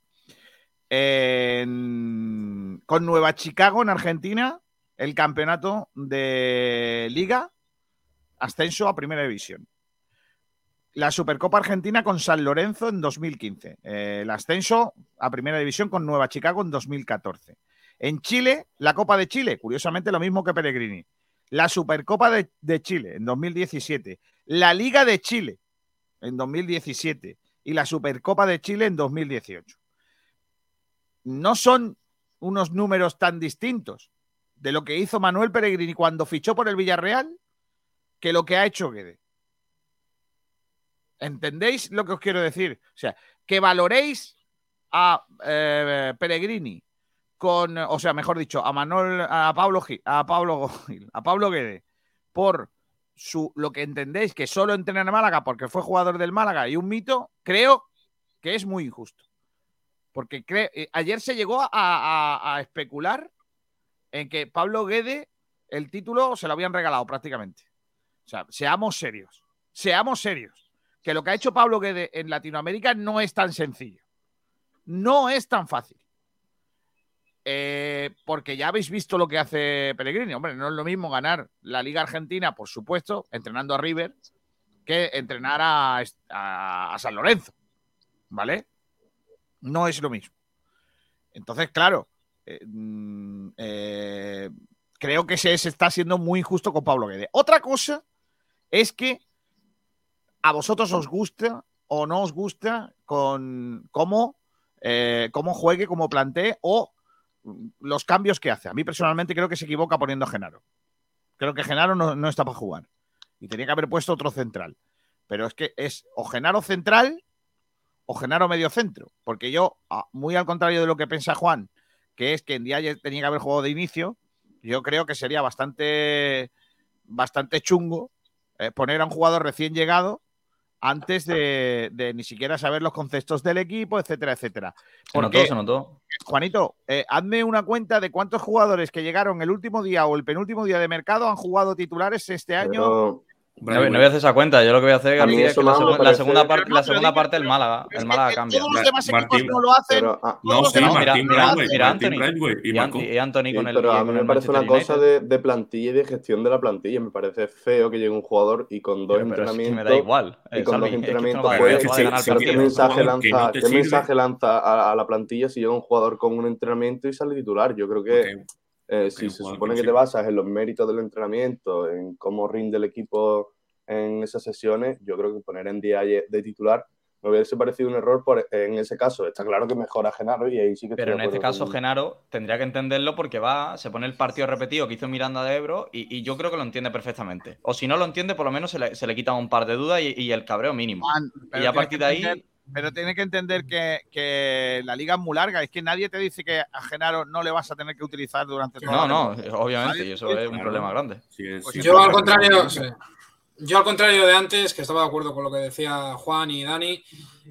en- con Nueva Chicago en Argentina, el campeonato de liga, ascenso a primera división. La Supercopa Argentina con San Lorenzo en 2015. Eh, el ascenso a primera división con Nueva Chicago en 2014. En Chile, la Copa de Chile, curiosamente lo mismo que Pellegrini. La Supercopa de, de Chile en 2017. La Liga de Chile en 2017. Y la Supercopa de Chile en 2018. No son unos números tan distintos de lo que hizo Manuel Pellegrini cuando fichó por el Villarreal que lo que ha hecho Guede. ¿Entendéis lo que os quiero decir? O sea, que valoréis a eh, Pellegrini con, o sea, mejor dicho, a Manuel, a Pablo Gil, a Pablo Gil, a Pablo Guede por su lo que entendéis que solo entrena en Málaga porque fue jugador del Málaga y un mito, creo que es muy injusto. Porque eh, ayer se llegó a, a- a especular en que Pablo Guede el título se lo habían regalado prácticamente. O sea, seamos serios. Seamos serios. Que lo que ha hecho Pablo Guede en Latinoamérica no es tan sencillo. No es tan fácil. Eh, porque ya habéis visto lo que hace Pellegrini. Hombre, no es lo mismo ganar la Liga Argentina, por supuesto, entrenando a River, que entrenar a, San Lorenzo. ¿Vale? No es lo mismo. Entonces, claro, eh, mm, eh, creo que se, se está siendo muy injusto con Pablo Guede. Otra cosa es que a vosotros os gusta o no os gusta con cómo, eh, cómo juegue, cómo plantee o los cambios que hace. A mí personalmente creo que se equivoca poniendo a Genaro. Creo que Genaro no, está para jugar. Y tenía que haber puesto otro central. Pero es que es o Genaro central o Genaro medio centro, porque yo, muy al contrario de lo que piensa Juan, que es que en día tenía que haber jugado de inicio, yo creo que sería bastante, bastante chungo eh, poner a un jugador recién llegado antes de, de ni siquiera saber los conceptos del equipo, etcétera, etcétera. Se notó, Porque, se notó. Juanito, eh, hazme una cuenta de cuántos jugadores que llegaron el último día o el penúltimo día de mercado han jugado titulares este año. Pero No, voy- no voy a hacer esa cuenta. Yo lo que voy a hacer A es que la, segunda parte, la segunda digo, parte el Málaga, el Málaga cambia. Todos los equipos Martín- no lo hacen. pero, ah, No, sí, Martín mira, Braithwaite, mira, Anthony. Y. Anthony, y Anthony Sí, con el, pero a mí me parece una cosa de, de plantilla y de gestión de la plantilla. Me parece feo que llegue un jugador y con dos Pero- pero es que entrenamientos. me da igual, Y eh, con Salvi, dos entrenamientos va a- Pero puede- es que no va a si- ganar si el pero tienes ¿qué mensaje jugador que lanza, a, la plantilla si llega un jugador con un entrenamiento y sale titular? Yo creo que eh, si se supone que te basas en los méritos del entrenamiento, en cómo rinde el equipo en esas sesiones, yo creo que poner en día de titular me hubiese parecido un error por, en ese caso. Está claro que mejora a Genaro y ahí sí que Pero en este caso, con- Genaro tendría que entenderlo porque va, se pone el partido repetido que hizo Miranda de Ebro y, y yo creo que lo entiende perfectamente. O si no lo entiende, por lo menos se le, se le quita un par de dudas y, y el cabreo mínimo. Y a partir de ahí, entender- pero tiene que entender que, que la liga es muy larga. Es que nadie te dice que a Genaro no le vas a tener que utilizar durante toda no, la no, obviamente, y eso es un problema grande. Sí, Pues sí, yo al contrario, sí. yo al contrario de antes, que estaba de acuerdo con lo que decía Juan y Dani,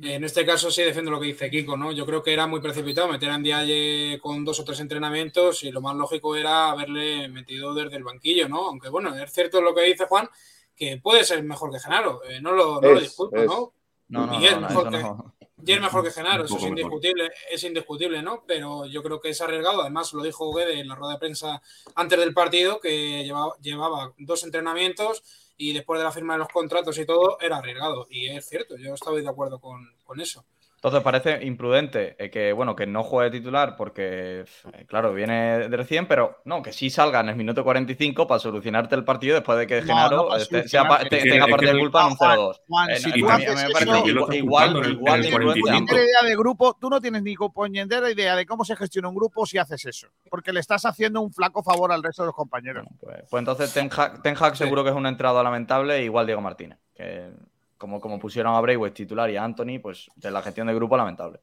en este caso sí defiendo lo que dice Kiko, ¿no? Yo creo que era muy precipitado meter a Ndiaye con dos o tres entrenamientos y lo más lógico era haberle metido desde el banquillo, ¿no? Aunque bueno, es cierto lo que dice Juan, que puede ser mejor que Genaro, eh, no lo, no lo Es, es. ¿no? No, no, Y es no, no, mejor que- no. Y es mejor que Genaro, eso es mejor. indiscutible, es indiscutible, ¿no? Pero yo creo que es arriesgado. Además, lo dijo Guede en la rueda de prensa antes del partido, que llevaba, llevaba dos entrenamientos y después de la firma de los contratos y todo, era arriesgado. Y es cierto, yo estaba de acuerdo con, con eso. Entonces parece imprudente eh, que, bueno, que no juegue titular porque, eh, claro, viene de recién, pero no, que sí salga en el minuto 45 para solucionarte el partido después de que No, Genaro no este, sea te- que- tenga parte de culpa en un Juan, 0-2. Juan, Eh, si a tú mí- a mí haces me eso- parece Yo lo igual, igual, igual de el imprudente 45. Ni ambos. idea de grupo, tú no tienes ni puñetera idea de cómo se gestiona un grupo si haces eso, porque le estás haciendo un flaco favor al resto de los compañeros. Pues, pues entonces Ten Hag, Ten Hag seguro que es un entrado lamentable, igual Diego Martínez. Que como, como pusieron a Braithwaite titular y a Anthony, pues de la gestión de grupo lamentable.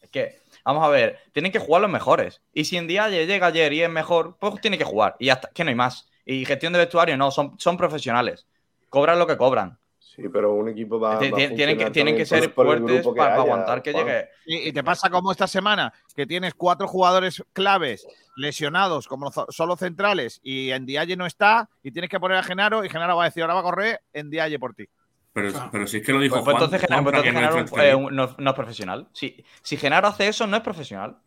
Es que, vamos a ver, tienen que jugar los mejores. Y si en día llega ayer y es mejor, pues tiene que jugar. Y ya está, que no hay más. Y gestión de vestuario, no, son, son profesionales. Cobran lo que cobran. Sí, pero un equipo va, va tienen que, tienen que ser fuertes que para, haya, aguantar que Juan. llegue. Y, y te pasa como esta semana, que tienes cuatro jugadores claves lesionados como solo centrales y en Dialle no está y tienes que poner a Genaro y Genaro va a decir, ahora va a correr en Dialle por ti. Pero, Claro. pero si es que lo dijo Pues, pues Juan, entonces, Juan pues entonces Genaro, eh, un- no, no es profesional. Si, si Genaro hace eso, no es profesional.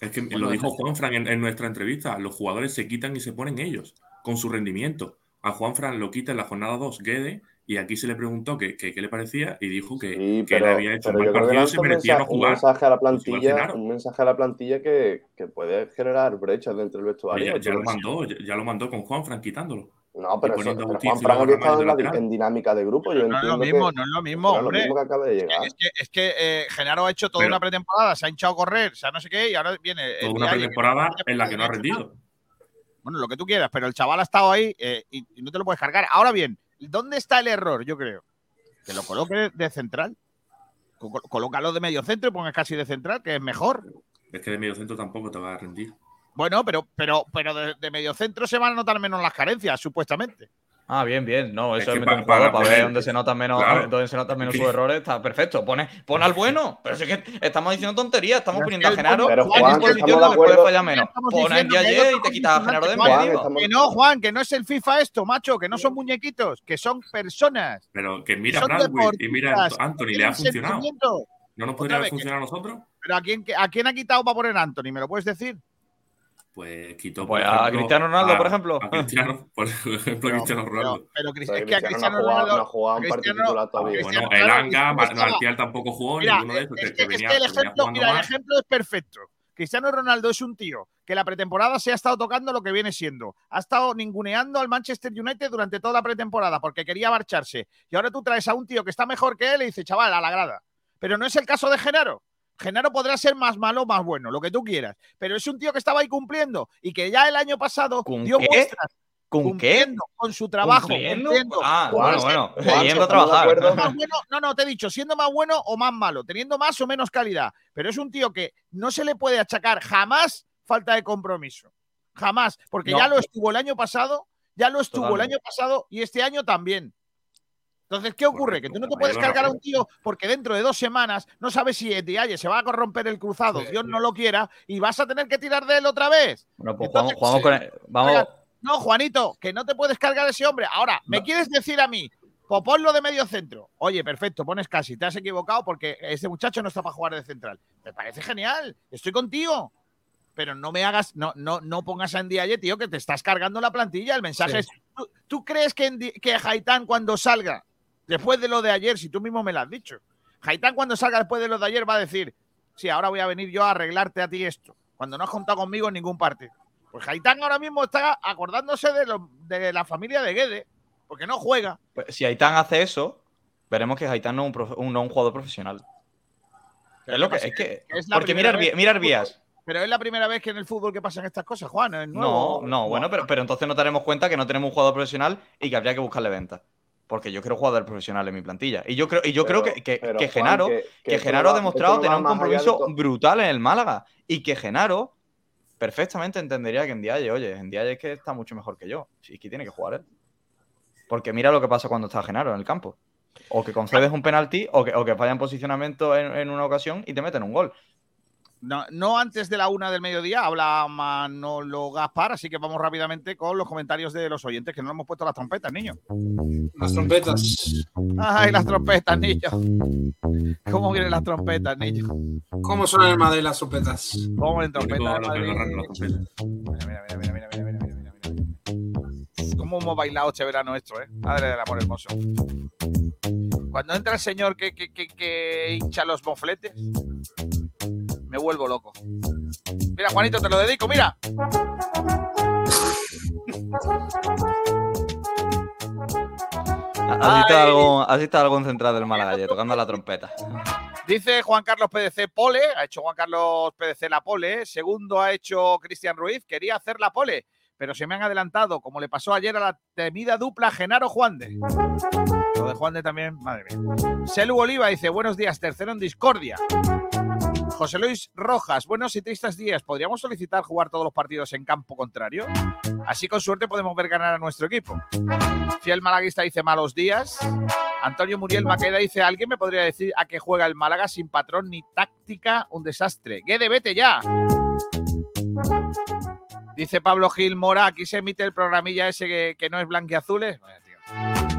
Es que Bueno, lo dijo es- Juan Fran en, en nuestra entrevista. Los jugadores se quitan y se ponen ellos, con su rendimiento. A Juan Fran lo quita en la jornada 2 Guede, y aquí se le preguntó que, que- qué le parecía y dijo que, Sí, que él había hecho un que partido y se merecía no mensaje, un jugar. mensaje a la pues plantilla, un mensaje a la plantilla que, que puede generar brechas dentro del vestuario. ya, ya lo mandó, ya, ya lo mandó con Juan Fran quitándolo. No, pero, eso, pero Juan Fran había estado en, dinámica de grupo. Yo No es lo mismo, que, no es lo mismo, es lo hombre. mismo que acaba de llegar. Es que, es que eh, Genaro ha hecho toda Pero- una pretemporada, se ha hinchado a correr, o sea, no sé qué, y ahora viene. el Toda una pretemporada en la que no ha hecho rendido. Bueno, lo que tú quieras, pero el chaval ha estado ahí eh, y, y no te lo puedes cargar. Ahora bien, ¿dónde está el error? Yo creo. Que lo coloque de central. Co- Colócalo de medio centro y pongas casi de central, que es mejor. Es que de medio centro tampoco te va a rendir. Bueno, pero, pero, pero de, de medio centro se van a notar menos las carencias, supuestamente. Ah, bien, bien. No, Es eso que es meter un pa- para para ver dónde se notan menos, Claro. dónde se notan menos sus que- errores. Está perfecto. Pone, pon al bueno. Pero si es que estamos diciendo tonterías, estamos poniendo a que Genaro Pero, en Juan, que estamos de donde puede acuerdo- fallar menos. Pon a que Ndiaye y te quitas a Genaro de medio. estamos- Que no, Juan, que no es el FIFA esto, macho, que no son muñequitos, que son personas. Pero que mira Bradway y mira Anthony, le ha funcionado. ¿No nos Otra podría haber que- funcionado a nosotros? Pero ¿a quién, ¿a quién ha quitado para poner Anthony? ¿Me lo puedes decir? Pues quitó. Pues por a ejemplo, Cristiano Ronaldo, a- por ejemplo. A Cristiano, por ejemplo, Pero- Cristiano Ronaldo. Pero, es que a Cristiano Cristiano no ha jugado- Ronaldo. no ha jugado un partido titular todavía. Bueno, el Anga, no Martial tampoco jugó, Mira, ninguno de es, esos. es Que, que, que es venía, que el ejemplo, mira, el ejemplo es perfecto. Cristiano Ronaldo es un tío que la pretemporada se ha estado tocando lo que viene siendo. Ha estado ninguneando al Manchester United durante toda la pretemporada porque quería marcharse. Y ahora tú traes a un tío que está mejor que él y dice, chaval, a la grada. Pero no es el caso de Genaro. Genaro podrá ser más malo o más bueno, lo que tú quieras. Pero es un tío que estaba ahí cumpliendo y que ya el año pasado ¿Con dio qué? muestras. ¿Con qué? Cumpliendo Con su trabajo. ¿Cumpliendo? cumpliendo. Ah, bueno, bueno. Yendo a trabajar. bueno, no, no, te he dicho, siendo más bueno o más malo, teniendo más o menos calidad. Pero es un tío que no se le puede achacar jamás falta de compromiso. Jamás. Porque No. ya lo estuvo el año pasado, ya lo estuvo Totalmente. el año pasado y este año también. Entonces, ¿qué ocurre? Correcto, que tú no te puedes cargar a un tío porque dentro de dos semanas no sabes si Etialle se va a corromper el cruzado, Sí, Dios sí. no lo quiera, y vas a tener que tirar de él otra vez. Bueno, pues Entonces, jugamos, jugamos sí. con el- Vamos. No, Juanito, que no te puedes cargar a ese hombre. Ahora, ¿me No. quieres decir a mí? Pues ponlo de medio centro. Oye, perfecto, pones casi. Te has equivocado porque ese muchacho no está para jugar de central. Me parece genial. Estoy contigo. Pero no me hagas, no, no, no pongas a Ndiaye, tío, que te estás cargando la plantilla. El mensaje Sí. es: ¿tú, tú crees que, que Haitán cuando salga, después de lo de ayer, si tú mismo me lo has dicho, Haitán cuando salga después de lo de ayer va a decir: Sí, ahora voy a venir yo a arreglarte a ti esto, cuando no has contado conmigo en ningún partido. Pues Haitán ahora mismo está acordándose de, lo- de la familia de Guede, porque no juega. Pues, si Aitán hace eso, veremos que Aitán no es un, no jugador profesional. Es lo que es que. Es la Porque mirar, vías. Pero es la primera vez que en el fútbol que pasan estas cosas, Juan. es No, nuevo. no, bueno, pero, pero entonces nos daremos cuenta que no tenemos un jugador profesional y que habría que buscarle venta. Porque yo quiero jugador profesional en mi plantilla. Y yo creo, y yo Pero- creo que, que, pero, que Juan, Genaro, que- que que esto Genaro ha demostrado tener un compromiso brutal en el Málaga. Y que Genaro perfectamente entendería que en Ndiaye, oye, en Ndiaye es que está mucho mejor que yo. Y que tiene que jugar él. Porque mira lo que pasa cuando está Genaro en el campo. O que concedes un penalti o que, o que falla en posicionamiento en, en una ocasión y te meten un gol. No, antes de la una del mediodía habla Manolo Gaspar, así que vamos rápidamente con los comentarios de los oyentes, que no hemos puesto las trompetas, niño. Las trompetas. Ay, las trompetas, niño. ¿Cómo vienen las trompetas, niño? ¿Cómo suenan en Madrid las trompetas? ¿Cómo vienen trompetas? Mira, mira, mira, mira, mira, mira, mira, mira. ¿Cómo hemos bailado este verano esto, eh? Madre del amor hermoso. Cuando entra el señor que, que, hincha los bofletes? Me vuelvo loco. Mira, Juanito, te lo dedico, mira. ¿Has visto Ay. algún, has visto algún central del Málaga ayer tocando la trompeta? Dice Juan Carlos PDC pole, ha hecho Juan Carlos PDC la pole, segundo ha hecho Cristian Ruiz, quería hacer la pole, pero se me han adelantado, como le pasó ayer a la temida dupla Genaro Juande. Lo de Juande también, madre mía. Selu Oliva dice, buenos días, tercero en discordia. José Luis Rojas, buenos y tristes días. ¿Podríamos solicitar jugar todos los partidos en campo contrario? Así con suerte podemos ver ganar a nuestro equipo. Fiel Malaguista dice malos días. Antonio Muriel Maqueda dice, ¿alguien me podría decir a qué juega el Málaga sin patrón ni táctica? Un desastre. Guede, vete ya. Dice Pablo Gil Mora, aquí se emite el programilla ese que, no es blanquiazules. Vaya, tío.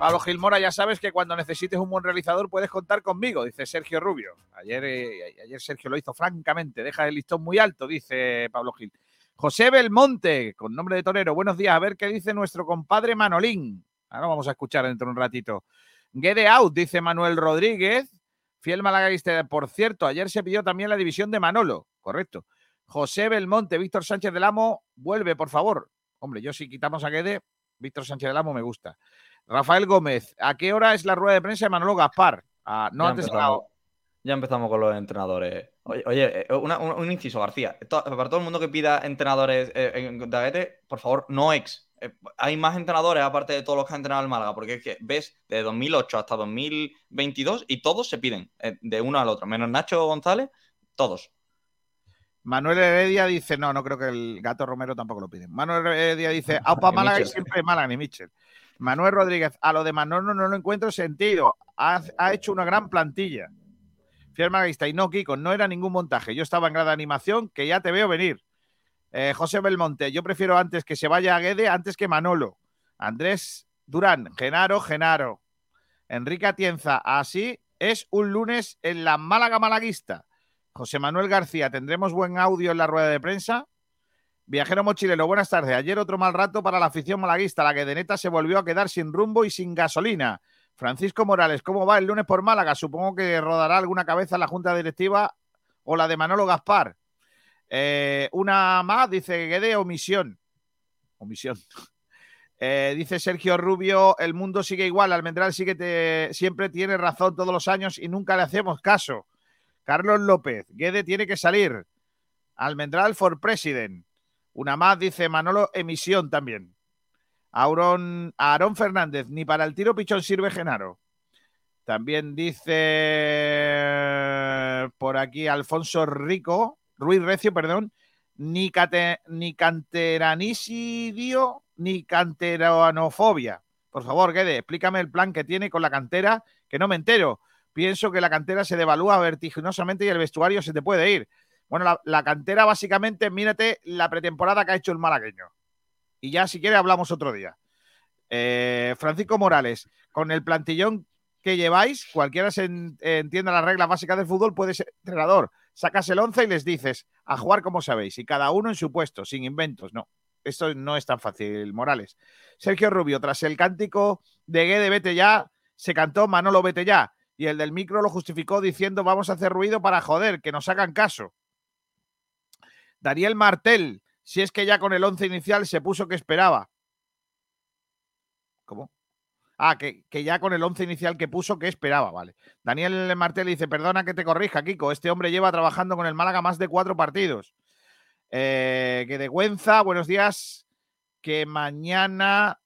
Pablo Gil Mora, ya sabes que cuando necesites un buen realizador puedes contar conmigo, dice Sergio Rubio. Ayer, eh, ayer Sergio lo hizo francamente, deja el listón muy alto, dice Pablo Gil. José Belmonte, con nombre de torero, buenos días, a ver qué dice nuestro compadre Manolín. Ahora vamos a escuchar dentro de un ratito. Get out, dice Manuel Rodríguez. Fiel malaguista, por cierto, ayer se pidió también la división de Manolo, correcto. José Belmonte, Víctor Sánchez del Amo, vuelve, por favor. Hombre, yo si quitamos a Guede, Víctor Sánchez del Amo me gusta. Rafael Gómez, ¿a qué hora es la rueda de prensa de Manolo Gaspar? Ah, no ya, antes empezamos, ya empezamos con los entrenadores. Oye, oye, eh, una- un, un inciso, García. To- para todo el mundo que pida entrenadores eh, en Daguete, por favor, no ex. Eh, hay más entrenadores aparte de todos los que han entrenado el Málaga, porque es que ves de 2008 hasta 2022 y todos se piden eh, de uno al otro, menos Nacho González, todos. Manuel Heredia dice, no, no creo que el gato Romero tampoco lo piden. Manuel Heredia dice, Aupa Málaga y siempre Málaga ni Mitchell. Manuel Rodríguez, a lo de Manolo no lo encuentro sentido. Ha, ha hecho una gran plantilla. Fiel Malaguista, y no, Kiko, no era ningún montaje. Yo estaba en grada animación, que ya te veo venir. Eh, José Belmonte, yo prefiero antes que se vaya a Guede antes que Manolo. Andrés Durán, Genaro, Genaro. Enrique Atienza, así es un lunes en la Málaga Malaguista. José Manuel García, ¿tendremos buen audio en la rueda de prensa? Viajero mochilero, buenas tardes. Ayer otro mal rato para la afición malaguista. La que de neta se volvió a quedar sin rumbo y sin gasolina. Francisco Morales, ¿cómo va el lunes por Málaga? Supongo que rodará alguna cabeza la junta directiva o la de Manolo Gaspar. Eh, una más, dice Guede, omisión. Omisión. Eh, dice Sergio Rubio, el mundo sigue igual, Almendral sigue siempre tiene razón todos los años y nunca le hacemos caso. Carlos López, Guede tiene que salir. Almendral for president. Una más, dice Manolo, emisión también. Aarón, Aarón Fernández, ni para el tiro pichón sirve Genaro. También dice por aquí Alfonso Rico, Ruiz Recio, perdón, ni, cate, ni canteranicidio ni canteranofobia. Por favor, Guede, explícame el plan que tiene con la cantera, que no me entero. Pienso que la cantera se devalúa vertiginosamente y el vestuario se te puede ir. Bueno, la, cantera básicamente, mírate la pretemporada que ha hecho el malagueño. Y ya, si quiere, hablamos otro día. Eh, Francisco Morales, con el plantillón que lleváis, cualquiera se en, entienda las reglas básicas del fútbol, puede ser entrenador. Sacas el 11 y les dices a jugar como sabéis, y cada uno en su puesto, sin inventos. No, esto no es tan fácil, Morales. Sergio Rubio, tras el cántico de Guede Vete ya, se cantó Manolo Vete ya, y el del micro lo justificó diciendo vamos a hacer ruido para joder, que nos hagan caso. Daniel Martel, si es que ya con el 11 inicial se puso que esperaba. ¿Cómo? Ah, que, que, ya con el 11 inicial que puso, que esperaba, vale. Daniel Martel dice, perdona que te corrija, Kiko, este hombre lleva trabajando con el Málaga más de cuatro partidos. Eh, que de Güenza, buenos días, que mañana...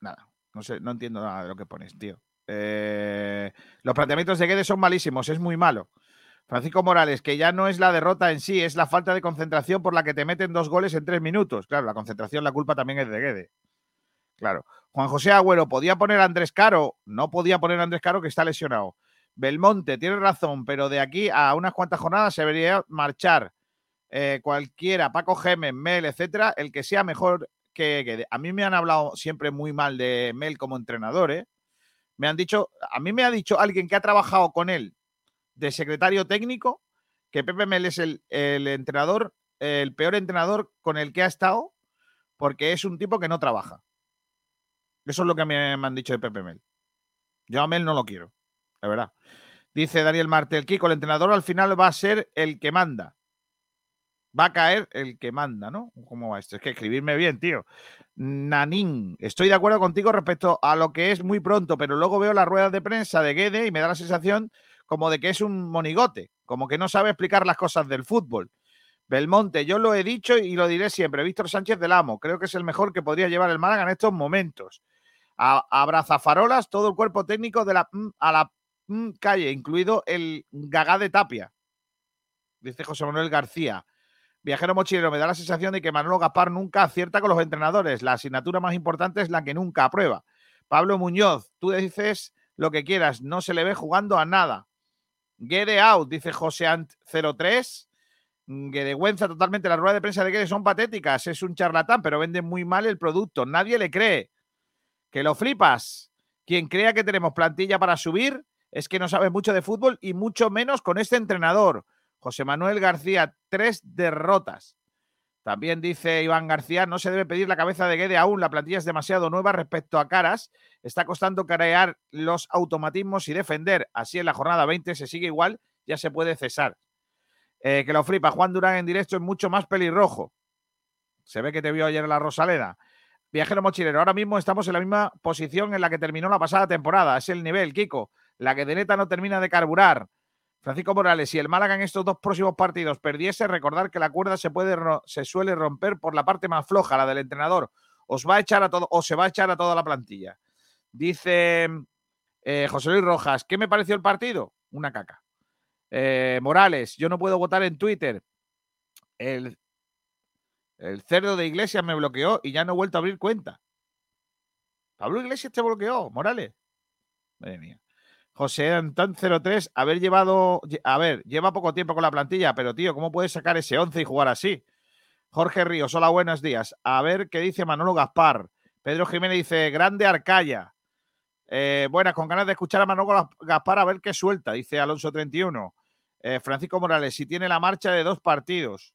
Nada, no sé, no entiendo nada de lo que pones, tío. Eh, los planteamientos de Guedes son malísimos, es muy malo. Francisco Morales, que ya no es la derrota en sí, es la falta de concentración por la que te meten dos goles en tres minutos. Claro, la concentración, la culpa también es de Guede. Claro. Juan José Agüero, ¿podía poner a Andrés Caro? No podía poner a Andrés Caro, que está lesionado. Belmonte, tiene razón, pero de aquí a unas cuantas jornadas se debería marchar eh, cualquiera, Paco Gemes, Mel, etcétera, el que sea mejor que Guede. A mí me han hablado siempre muy mal de Mel como entrenador, ¿eh? Me han dicho, a mí me ha dicho alguien que ha trabajado con él de secretario técnico, que Pepe Mel es el, el, entrenador, el peor entrenador con el que ha estado, porque es un tipo que no trabaja. Eso es lo que me, me han dicho de Pepe Mel. Yo a Mel no lo quiero, de verdad. Dice Daniel Martel, Kiko, el entrenador al final va a ser el que manda. Va a caer el que manda, ¿no? ¿Cómo va esto? Es que escribirme bien, tío. Nanín, estoy de acuerdo contigo respecto a lo que es muy pronto, pero luego veo las ruedas de prensa de Guede y me da la sensación como de que es un monigote, como que no sabe explicar las cosas del fútbol. Belmonte, yo lo he dicho y lo diré siempre. Víctor Sánchez del Amo, creo que es el mejor que podría llevar el Málaga en estos momentos. A, abrazafarolas, todo el cuerpo técnico de la a la calle, incluido el Gagá de Tapia. Dice José Manuel García. Viajero mochilero, me da la sensación de que Manolo Gaspar nunca acierta con los entrenadores. La asignatura más importante es la que nunca aprueba. Pablo Muñoz, tú dices lo que quieras, no se le ve jugando a nada. Guede out, dice José Ant 03. Guedegüenza totalmente. Las ruedas de prensa de Guede son patéticas. Es un charlatán, pero vende muy mal el producto. Nadie le cree. Que lo flipas. Quien crea que tenemos plantilla para subir es que no sabe mucho de fútbol y mucho menos con este entrenador. José Manuel García, tres derrotas. También dice Iván García, no se debe pedir la cabeza de Guede aún, la plantilla es demasiado nueva respecto a Caras, está costando carear los automatismos y defender, así en la jornada 20 se sigue igual, ya se puede cesar. Eh, que lo flipa, Juan Durán en directo es mucho más pelirrojo. Se ve que te vio ayer en la Rosaleda. Viajero mochilero, ahora mismo estamos en la misma posición en la que terminó la pasada temporada, es el nivel, Kiko. La que de neta no termina de carburar. Francisco Morales, si el Málaga en estos dos próximos partidos perdiese, recordar que la cuerda se, puede, se suele romper por la parte más floja, la del entrenador. Os va a echar a todo, o se va a echar a toda la plantilla. Dice eh, José Luis Rojas, ¿qué me pareció el partido? Una caca. Eh, Morales, yo no puedo votar en Twitter. El, el cerdo de Iglesias me bloqueó y ya no he vuelto a abrir cuenta. Pablo Iglesias te bloqueó, Morales. Madre mía. José Antón 03, haber llevado, a ver, lleva poco tiempo con la plantilla, pero tío, ¿cómo puedes sacar ese 11 y jugar así? Jorge Ríos, hola, buenos días. A ver qué dice Manolo Gaspar. Pedro Jiménez dice, grande Arcaya. Eh, buenas, con ganas de escuchar a Manolo Gaspar a ver qué suelta, dice Alonso 31. Eh, Francisco Morales, si tiene la marcha de dos partidos.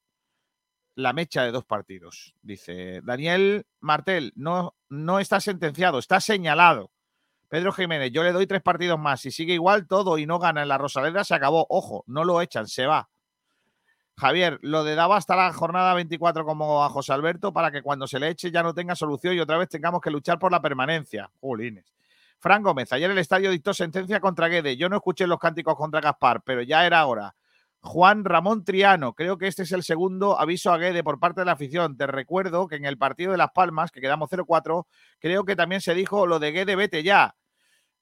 La mecha de dos partidos, dice Daniel Martel. No, no está sentenciado, está señalado. Pedro Jiménez, yo le doy tres partidos más. Si sigue igual todo y no gana en la Rosaleda, se acabó. Ojo, no lo echan, se va. Javier, lo de daba hasta la jornada 24 como a José Alberto para que cuando se le eche ya no tenga solución y otra vez tengamos que luchar por la permanencia. Julines. Fran Gómez, ayer el estadio dictó sentencia contra Guede. Yo no escuché los cánticos contra Gaspar, pero ya era hora. Juan Ramón Triano, creo que este es el segundo aviso a Guede por parte de la afición. Te recuerdo que en el partido de Las Palmas, que quedamos 0-4, creo que también se dijo lo de Guede, vete ya.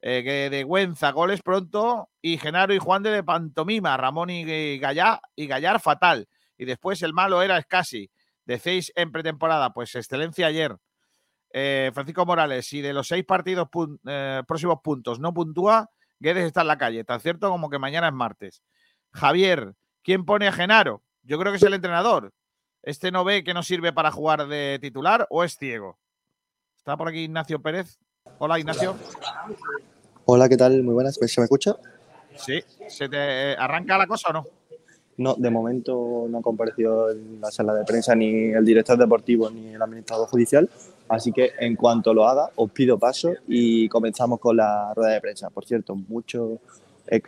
Eh, que de Güenza, goles pronto, y Genaro y Juan de, de pantomima, Ramón y, Gallar, y Gallar fatal. Y después el malo era Escasi, de en pretemporada, pues excelencia ayer. Eh, Francisco Morales, si de los seis partidos eh, próximos puntos no puntúa, Guedes está en la calle, tan cierto como que mañana es martes. Javier, ¿quién pone a Genaro? Yo creo que es el entrenador. ¿Este no ve que no sirve para jugar de titular o es ciego? Está por aquí Ignacio Pérez. Hola, Ignacio. Hola, ¿qué tal? Muy buenas. ¿Se me escucha? Sí. ¿Se te eh, arranca la cosa o no? No, de momento no compareció en la sala de prensa ni el director deportivo ni el administrador judicial. Así que en cuanto lo haga, os pido paso y comenzamos con la rueda de prensa. Por cierto, mucho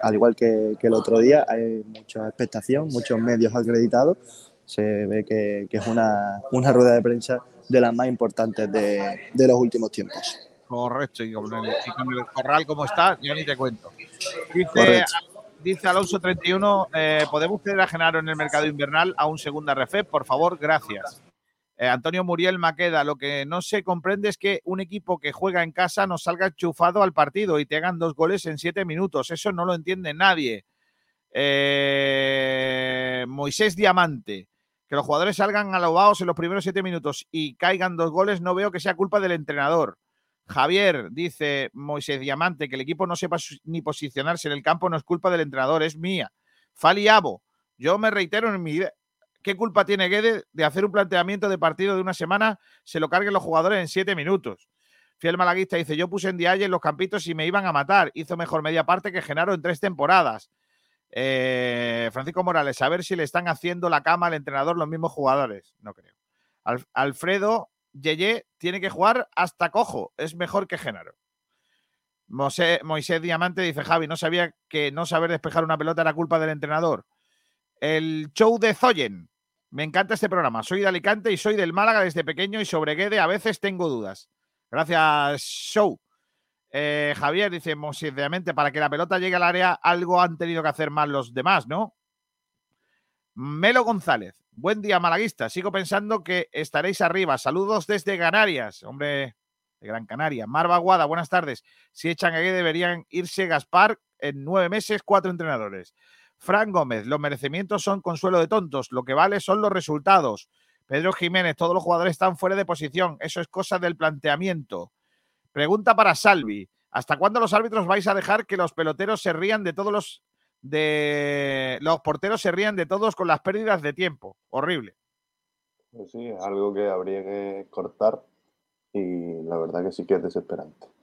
al igual que, el otro día, hay mucha expectación, muchos medios acreditados. Se ve que, es una, rueda de prensa de las más importantes de, los últimos tiempos. Correcto, y con, el, corral como está, ya ni te cuento. Dice, dice Alonso 31, eh, ¿podemos pedir a Genaro en el mercado invernal a un segunda refe? Por favor, gracias. Eh, Antonio Muriel Maqueda, lo que no se comprende es que un equipo que juega en casa no salga enchufado al partido y te hagan dos goles en siete minutos. Eso no lo entiende nadie. Eh, Moisés Diamante, que los jugadores salgan alobados en los primeros siete minutos y caigan dos goles, no veo que sea culpa del entrenador. Javier dice Moisés Diamante que el equipo no sepa ni posicionarse en el campo no es culpa del entrenador, es mía. Faliabo, yo me reitero en mi, ¿Qué culpa tiene Guede de hacer un planteamiento de partido de una semana? Se lo carguen los jugadores en siete minutos. Fiel Malaguista dice: Yo puse en Dialle en los campitos y me iban a matar. Hizo mejor media parte que Genaro en tres temporadas. Eh, Francisco Morales, a ver si le están haciendo la cama al entrenador los mismos jugadores. No creo. Alfredo Yeye tiene que jugar hasta cojo. Es mejor que Genaro. Moisés Diamante dice: Javi, no sabía que no saber despejar una pelota era culpa del entrenador. El show de Zoyen. Me encanta este programa. Soy de Alicante y soy del Málaga desde pequeño y sobre Guede a veces tengo dudas. Gracias, Show. Eh, Javier dice, sinceramente, para que la pelota llegue al área, algo han tenido que hacer mal los demás, ¿no? Melo González, buen día, malaguista. Sigo pensando que estaréis arriba. Saludos desde Canarias, hombre, de Gran Canaria. Marva Guada, buenas tardes. Si echan a Guede, deberían irse Gaspar en nueve meses, cuatro entrenadores. Fran Gómez, los merecimientos son consuelo de tontos, lo que vale son los resultados. Pedro Jiménez, todos los jugadores están fuera de posición, eso es cosa del planteamiento. Pregunta para Salvi, ¿hasta cuándo los árbitros vais a dejar que los peloteros se rían de todos los de los porteros se rían de todos con las pérdidas de tiempo? Horrible. Pues sí, es algo que habría que cortar y la verdad que sí que es desesperante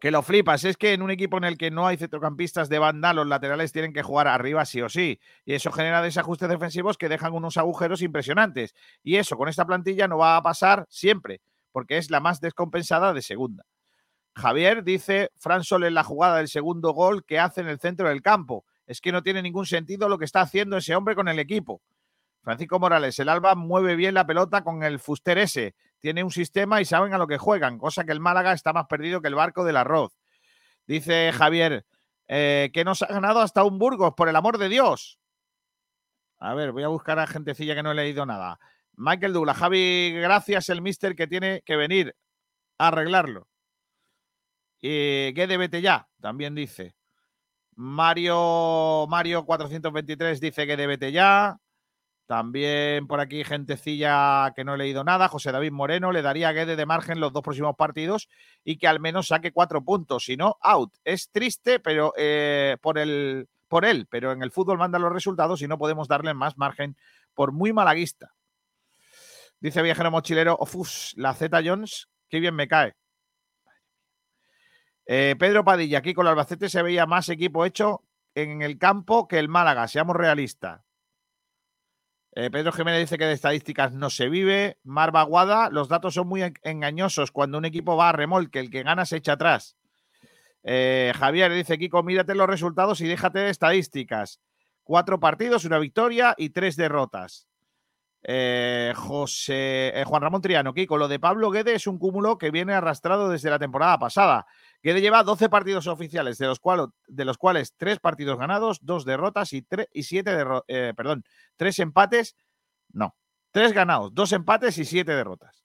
que lo flipas. Es que en un equipo en el que no hay centrocampistas de banda, los laterales tienen que jugar arriba sí o sí. Y eso genera desajustes defensivos que dejan unos agujeros impresionantes. Y eso con esta plantilla no va a pasar siempre, porque es la más descompensada de segunda. Javier dice, Fran Sol en la jugada del segundo gol que hace en el centro del campo. Es que no tiene ningún sentido lo que está haciendo ese hombre con el equipo. Francisco Morales, el Alba mueve bien la pelota con el Fuster ese tiene un sistema y saben a lo que juegan, cosa que el Málaga está más perdido que el barco del arroz. Dice Javier, eh, que nos ha ganado hasta un Burgos, por el amor de Dios. A ver, voy a buscar a gentecilla que no he leído nada. Michael Dula, Javi, gracias el mister que tiene que venir a arreglarlo. Y que vete ya, también dice. Mario, Mario 423 dice que vete ya. También por aquí gentecilla que no he leído nada. José David Moreno le daría a Guede de margen los dos próximos partidos y que al menos saque cuatro puntos. Si no, out. Es triste pero eh, por, el, por él, pero en el fútbol manda los resultados y no podemos darle más margen por muy malaguista. Dice Viajero Mochilero, ofus, la Z Jones, qué bien me cae. Eh, Pedro Padilla, aquí con el Albacete se veía más equipo hecho en el campo que el Málaga, seamos realistas. Eh, Pedro Jiménez dice que de estadísticas no se vive. Marva Guada, los datos son muy engañosos. Cuando un equipo va a remolque, el que gana se echa atrás. Eh, Javier dice, Kiko, mírate los resultados y déjate de estadísticas. Cuatro partidos, una victoria y tres derrotas. Eh, José Juan Ramón Triano, Kiko, lo de Pablo Guede es un cúmulo que viene arrastrado desde la temporada pasada. Guede lleva 12 partidos oficiales, de los, cual, de los cuales 3 partidos ganados, 2 derrotas y, 3, y 7 derro- eh, perdón, 3 empates. No, 3 ganados, 2 empates y 7 derrotas.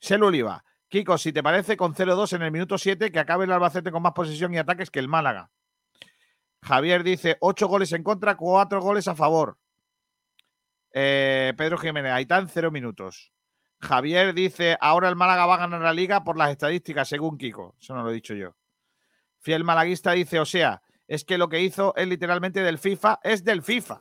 Sel Oliva. Kiko, si te parece, con 0-2 en el minuto 7, que acabe el Albacete con más posesión y ataques que el Málaga. Javier dice 8 goles en contra, 4 goles a favor. Eh, Pedro Jiménez, Aitán, 0 minutos. Javier dice, ahora el Málaga va a ganar la liga por las estadísticas, según Kiko. Eso no lo he dicho yo. Fiel malaguista dice, o sea, es que lo que hizo es literalmente del FIFA, es del FIFA.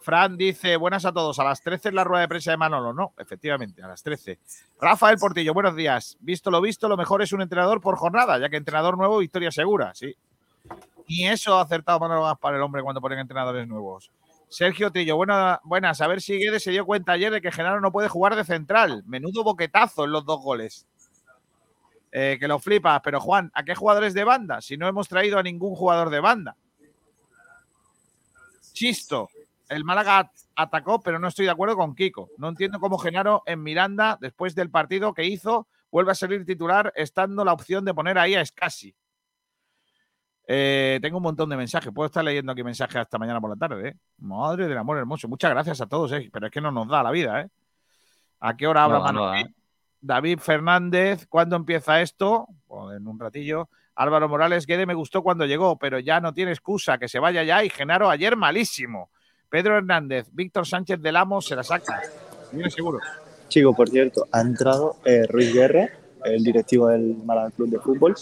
Fran dice, buenas a todos, a las 13 es la rueda de prensa de Manolo. No, efectivamente, a las 13. Rafael Portillo, buenos días. Visto lo visto, lo mejor es un entrenador por jornada, ya que entrenador nuevo, victoria segura, sí. Ni eso ha acertado Manolo Gaspar el hombre cuando ponen entrenadores nuevos. Sergio Trillo, buena- buenas. A ver si Guedes se dio cuenta ayer de que Genaro no puede jugar de central. Menudo boquetazo en los dos goles. Eh, que lo flipas. Pero Juan, ¿a qué jugadores de banda? Si no hemos traído a ningún jugador de banda. Chisto, el Málaga atacó, pero no estoy de acuerdo con Kiko. No entiendo cómo Genaro en Miranda, después del partido que hizo, vuelve a salir titular, estando la opción de poner ahí a Scassi. Eh, tengo un montón de mensajes. Puedo estar leyendo aquí mensajes hasta mañana por la tarde. ¿eh? Madre del amor hermoso. Muchas gracias a todos, ¿eh? pero es que no nos da la vida. ¿eh? ¿A qué hora habla No da, no Manuel? da. David Fernández, ¿cuándo empieza esto? Pues en un ratillo. Álvaro Morales, Guede me gustó cuando llegó, pero ya no tiene excusa, que se vaya ya. Y Genaro ayer malísimo. Pedro Hernández, Víctor Sánchez del Amo se la saca. Viene seguro. Chicos, por cierto, ha entrado eh, Ruiz Guerra, el directivo del Málaga Club de Fútbol.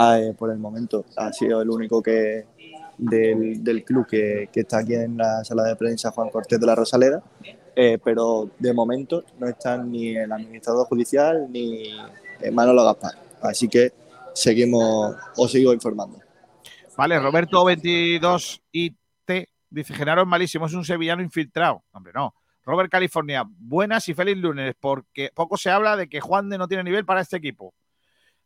Ah, eh, por el momento ha sido el único que del, club que, está aquí en la sala de prensa, Juan Cortés de la Rosaleda. Eh, pero de momento no están ni el administrador judicial ni eh, Manolo Gaspar. Así que seguimos, os sigo informando. Vale, Roberto 22 IT dice: Genaro es malísimo, es un sevillano infiltrado. Hombre, no. Robert California, buenas y feliz lunes, porque poco se habla de que Juan de no tiene nivel para este equipo.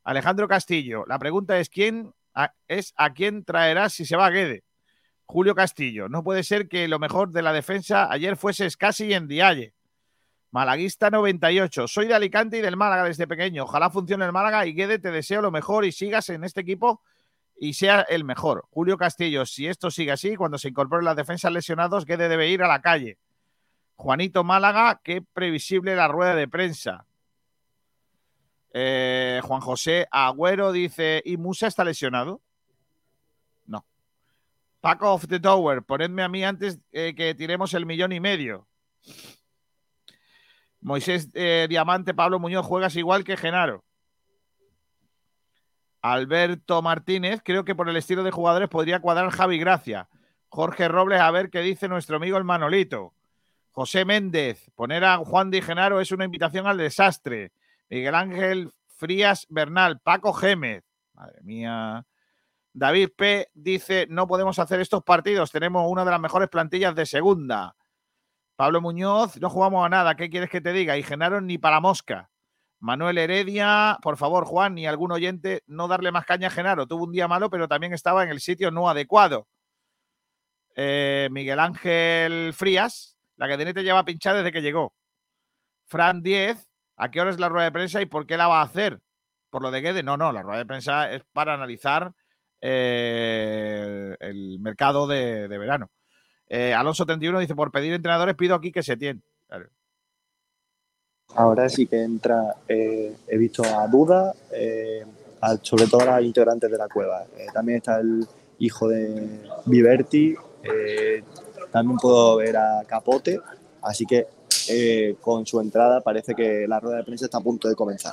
Alejandro Castillo, la pregunta es: ¿quién a- es a quién traerá si se va a Guede? Julio Castillo, no puede ser que lo mejor de la defensa ayer fuese Scassi y en Dialle. Malaguista 98. Soy de Alicante y del Málaga desde pequeño. Ojalá funcione el Málaga y Guede, te deseo lo mejor y sigas en este equipo y sea el mejor. Julio Castillo, si esto sigue así, cuando se incorporen las defensas lesionados, Guede debe ir a la calle. Juanito Málaga, qué previsible la rueda de prensa. Eh, Juan José Agüero dice, ¿y Musa está lesionado? No. Paco of the Tower, ponedme a mí antes eh, que tiremos el millón y medio. Moisés eh, Diamante, Pablo Muñoz, juegas igual que Genaro. Alberto Martínez, creo que por el estilo de jugadores podría cuadrar Javi Gracia. Jorge Robles, a ver qué dice nuestro amigo el Manolito. José Méndez, poner a Juan Di Genaro es una invitación al desastre. Miguel Ángel Frías Bernal, Paco Gémez. Madre mía. David P. dice, no podemos hacer estos partidos, tenemos una de las mejores plantillas de segunda. Pablo Muñoz, no jugamos a nada, ¿qué quieres que te diga? Y Genaro ni para mosca. Manuel Heredia, por favor, Juan, ni algún oyente, no darle más caña a Genaro. Tuvo un día malo, pero también estaba en el sitio no adecuado. Eh, Miguel Ángel Frías, la cadena lleva pinchada desde que llegó. Fran 10, ¿a qué hora es la rueda de prensa y por qué la va a hacer? ¿Por lo de Guede? No, no, la rueda de prensa es para analizar eh, el mercado de, de verano. Eh, Alonso 31 dice, por pedir entrenadores pido aquí que se tiene. Claro. Ahora sí que entra, eh, he visto a Duda, a- sobre todo a las integrantes de la cueva. También está el hijo de Viverti, también puedo ver a Capote, así que eh, con su entrada parece que la rueda de prensa está a punto de comenzar.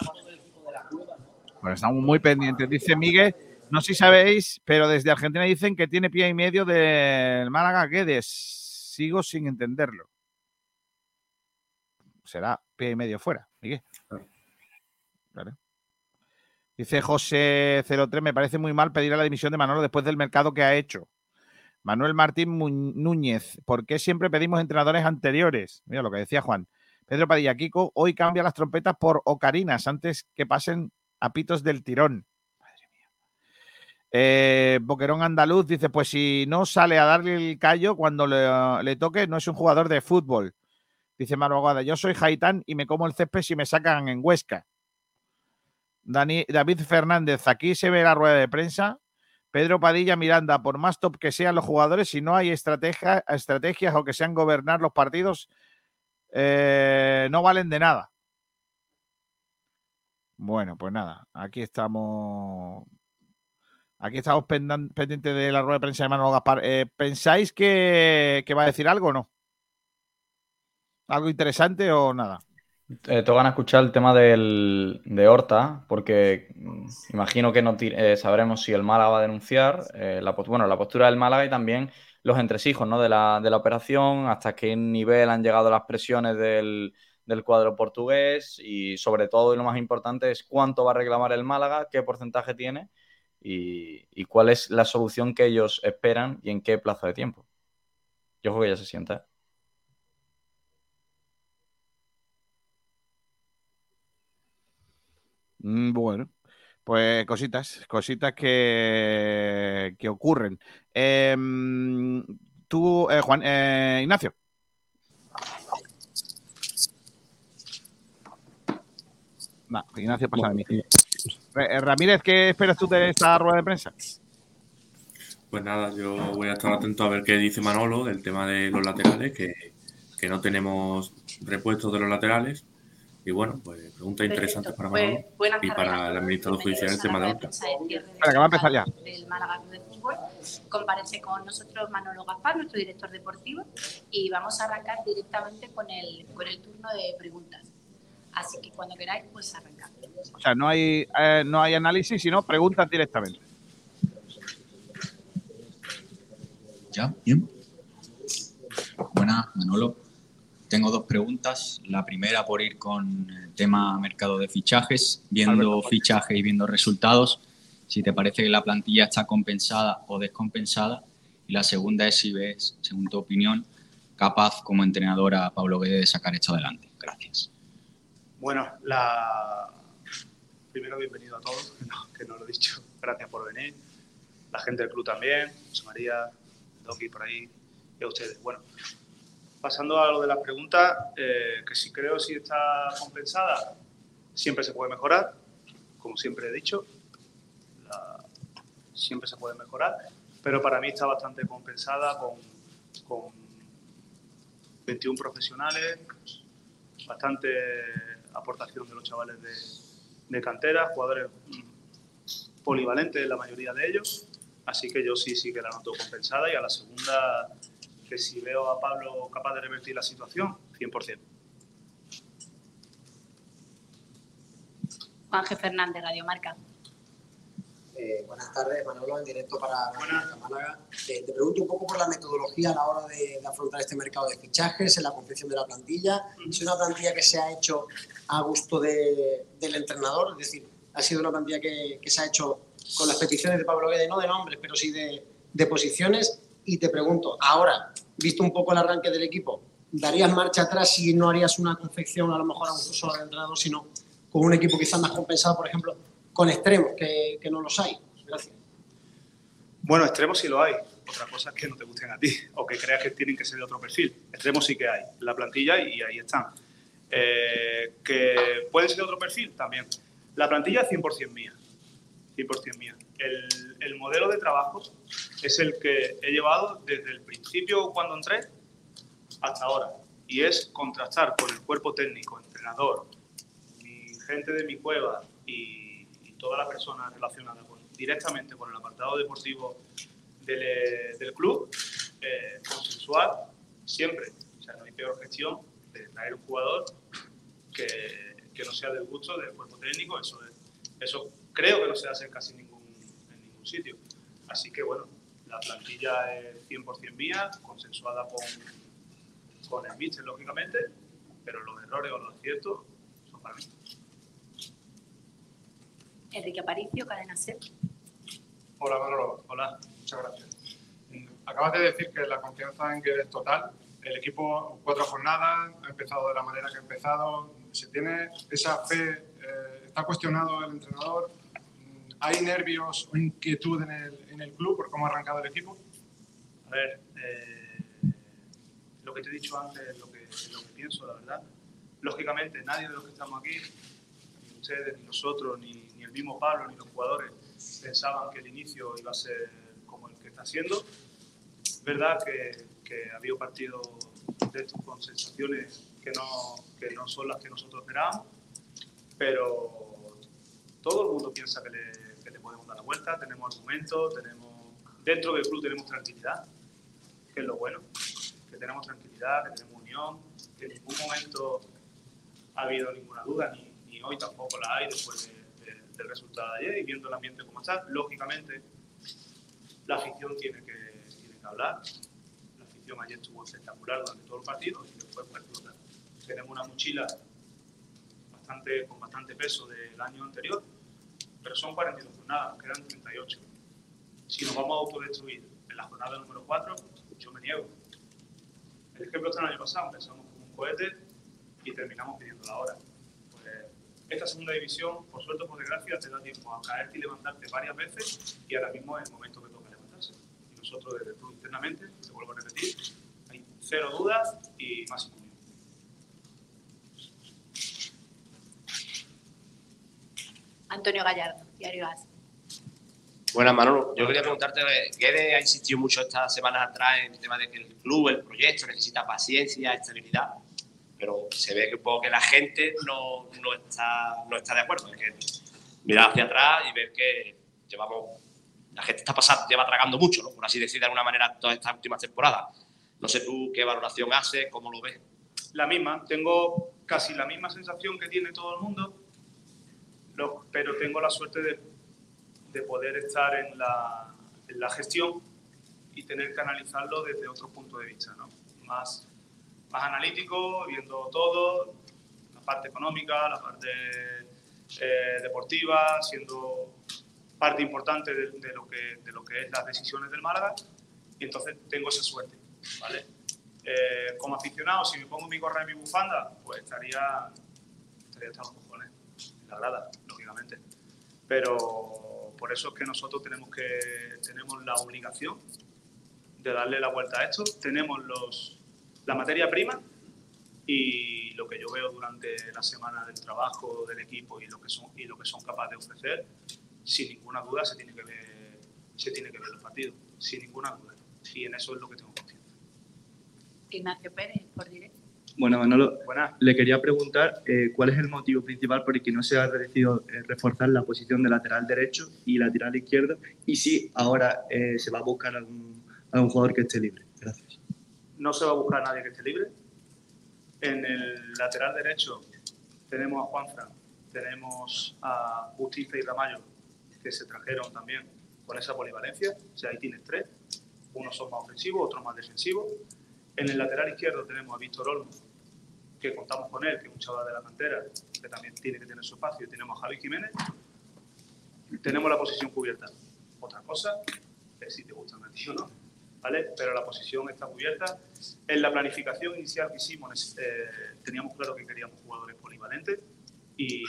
Bueno, estamos muy pendientes. Dice Miguel, no sé si sabéis, pero desde Argentina dicen que tiene pie y medio del Málaga Guedes. Sigo sin entenderlo. Será pie y medio fuera, Miguel. Dice José 03, me parece muy mal pedir a la dimisión de Manolo después del mercado que ha hecho. Manuel Martín Núñez, ¿por qué siempre pedimos entrenadores anteriores? Mira lo que decía Juan. Pedro Padilla, Kiko, hoy cambia las trompetas por ocarinas antes que pasen a pitos del tirón. Madre mía. Eh, Boquerón Andaluz dice, pues si no sale a darle el callo cuando le, toque, no es un jugador de fútbol. Dice Aguada, yo soy Haitán y me como el césped si me sacan en Huesca. Dani- David Fernández, aquí se ve la rueda de prensa. Pedro Padilla Miranda, por más top que sean los jugadores, si no hay estrategia- estrategias o que sean gobernar los partidos, eh, no valen de nada. Bueno, pues nada, aquí estamos. Aquí estamos pendientes de la rueda de prensa de Manolo Gaspar. Eh, ¿Pensáis que, que va a decir algo o no? ¿Algo interesante o nada? Eh, te a escuchar el tema del, de Horta, porque imagino que no eh, sabremos si el Málaga va a denunciar, eh, la, bueno, la postura del Málaga y también los entresijos ¿no? de, la, de la operación, hasta qué nivel han llegado las presiones del, del cuadro portugués y sobre todo, y lo más importante, es cuánto va a reclamar el Málaga, qué porcentaje tiene y, y cuál es la solución que ellos esperan y en qué plazo de tiempo. Yo creo que ya se sienta. Bueno, pues cositas, cositas que, que ocurren. Em, tú, eh, Juan, eh, Ignacio. No, Ignacio pasa de mí. Re- eh, Ramírez, ¿qué esperas tú de esta rueda de prensa? Pues nada, yo voy a estar atento a ver qué dice Manolo del tema de los laterales, que, que no tenemos repuestos de los laterales. Y bueno, pues preguntas interesantes para Pues, Manolo buenas y para el administrador judicial tema de Horta. Espera, que va a empezar ya. del Málaga de Fútbol. Comparece con nosotros Manolo Gaspar, nuestro director deportivo, y vamos a arrancar directamente con el, con el turno de preguntas. Así que cuando queráis, pues arrancamos. O sea, no hay, eh, no hay análisis, sino preguntas directamente. ¿Ya? ¿Bien? Buenas, Manolo. Tengo dos preguntas. La primera por ir con el tema mercado de fichajes, viendo fichajes y viendo resultados, si te parece que la plantilla está compensada o descompensada. Y la segunda es si ves, según tu opinión, capaz como entrenador a Pablo Guede de sacar esto adelante. Gracias. Bueno, la... primero bienvenido a todos, no, que no lo he dicho. Gracias por venir. La gente del club también, José María, Doki por ahí y a ustedes. Bueno, pasando a lo de las preguntas, eh, que si creo si está compensada, siempre se puede mejorar, como siempre he dicho. La- Siempre se puede mejorar, pero para mí está bastante compensada con, con 21 profesionales, bastante aportación de los chavales de, de cantera, jugadores mm, polivalentes la mayoría de ellos, así que yo sí, sí que la noto compensada y a la segunda, que si veo a Pablo capaz de revertir la situación, 100%. Juanje Fernández, Radio Marca. Eh, buenas tardes, Manolo, en directo para Málaga. Málaga. Eh, te pregunto un poco por la metodología a la hora de, de afrontar este mercado de fichajes, en la confección de la plantilla. ¿Es una plantilla que se ha hecho a gusto de- del entrenador? Es decir, ¿ha sido una plantilla que, que se ha hecho con las peticiones de Pablo Guede, no de nombres, pero sí de, de posiciones? Y te pregunto, ahora, visto un poco el arranque del equipo, ¿darías marcha atrás si no harías una confección a lo mejor a gusto solo entrenador, sino con un equipo quizás más compensado, por ejemplo, con extremos, que, que no los hay? Gracias. Bueno, extremos sí lo hay. Otra cosa es que no te gusten a ti o que creas que tienen que ser de otro perfil. Extremos sí que hay la plantilla y ahí están. Eh, ¿Que pueden ser de otro perfil? También. La plantilla es 100% mía. 100% mía. El, el modelo de trabajo es el que he llevado desde el principio cuando entré hasta ahora. Y es contrastar con el cuerpo técnico, entrenador, mi gente de mi cueva y, y todas las personas relacionadas con- directamente con el apartado deportivo del, eh, del club, eh, consensuar siempre. O sea, no hay peor gestión de traer un jugador que, que no sea del gusto del cuerpo técnico. Eso, es- eso creo que no se hace casi ningún sitio. Así que bueno, la plantilla es 100% mía, consensuada con, con el míster, lógicamente, pero los errores o los aciertos son para mí. Enrique Aparicio, Cadena Ser. Hola Manolo. Hola. Muchas gracias. Acabas de decir que la confianza en que es total. El equipo, cuatro jornadas, ha empezado de la manera que ha empezado. ¿Se tiene esa fe? eh, ¿Está cuestionado el entrenador? ¿Hay nervios o inquietud en el, en el club por cómo ha arrancado el equipo? A ver, eh, lo que te he dicho antes es lo que, lo que pienso, la verdad. Lógicamente, nadie de los que estamos aquí, ustedes, ni nosotros, ni, ni el mismo Pablo, ni los jugadores pensaban que el inicio iba a ser como el que está siendo. Es verdad que, que ha habido partidos de estos con sensaciones que no, que no son las que nosotros esperábamos, pero todo el mundo piensa que le, que le podemos dar la vuelta, tenemos argumentos, tenemos, dentro del club tenemos tranquilidad, que es lo bueno, que tenemos tranquilidad, que tenemos unión, que en ningún momento ha habido ninguna duda, ni, ni hoy tampoco la hay después de- de- del resultado de ayer y viendo el ambiente como está. Lógicamente, la afición tiene que, tiene que hablar. La afición ayer estuvo espectacular durante todo el partido y después pues. Tenemos una mochila bastante, con bastante peso del año anterior, pero son 42 jornadas, quedan 38. Si nos vamos a autodestruir en la jornada número 4, yo me niego. El ejemplo está el año pasado, empezamos con un cohete y terminamos pidiendo la hora. Pues, esta segunda división, por suerte o por desgracia, te da tiempo a caerte y levantarte varias veces y ahora mismo es el momento que toca levantarse. Y nosotros desde el club internamente, te vuelvo a repetir, hay cero dudas y máximo unión. Antonio Gallardo, Diario As. Bueno, Manolo, yo quería preguntarte, Guede ha insistido mucho estas semanas atrás en el tema de que el club, el proyecto necesita paciencia, estabilidad, pero se ve que un poco que la gente no, no, está, no está de acuerdo. Hay que mirar hacia atrás y ver que llevamos, la gente está pasando, lleva tragando mucho, ¿no? por así decir, de alguna manera, todas estas últimas temporadas. No sé tú qué valoración haces, cómo lo ves. La misma, tengo casi la misma sensación que tiene todo el mundo, lo- pero tengo la suerte de, de poder estar en la, en la gestión y tener que analizarlo desde otro punto de vista, ¿no? más, más analítico, viendo todo, la parte económica, la parte eh, deportiva, siendo parte importante de, de lo que, de lo que es las decisiones del Málaga, y entonces tengo esa suerte. ¿vale? Eh, como aficionado, si me pongo mi gorra y mi bufanda, pues estaría, estaría hasta los cojones, en la grada. Pero por eso es que nosotros tenemos, que, tenemos la obligación de darle la vuelta a esto. Tenemos los, la materia prima y lo que yo veo durante la semana del trabajo del equipo y lo que son, y lo que son capaces de ofrecer, sin ninguna duda se tiene que ver, se tiene que ver el partido, sin ninguna duda. Y en eso es lo que tengo confianza. Ignacio Pérez, por directo. Bueno, Manolo, Buenas. le quería preguntar eh, cuál es el motivo principal por el que no se ha decidido eh, reforzar la posición de lateral derecho y lateral izquierdo y si ahora eh, se va a buscar algún, algún jugador que esté libre. Gracias. no se va a buscar a nadie que esté libre. En el lateral derecho tenemos a Juanfran, tenemos a Justicia y Ramallo, que se trajeron también con esa polivalencia. O sea, ahí tienes tres. Unos son más ofensivos, otros más defensivos. En el lateral izquierdo tenemos a Víctor Olmo, que contamos con él, que es un chaval de la cantera, que también tiene que tener su espacio. Tenemos a Javi Jiménez. Tenemos la posición cubierta. Otra cosa es si te gusta a ti o no. ¿vale? Pero la posición está cubierta. En la planificación inicial que hicimos eh, teníamos claro que queríamos jugadores polivalentes y,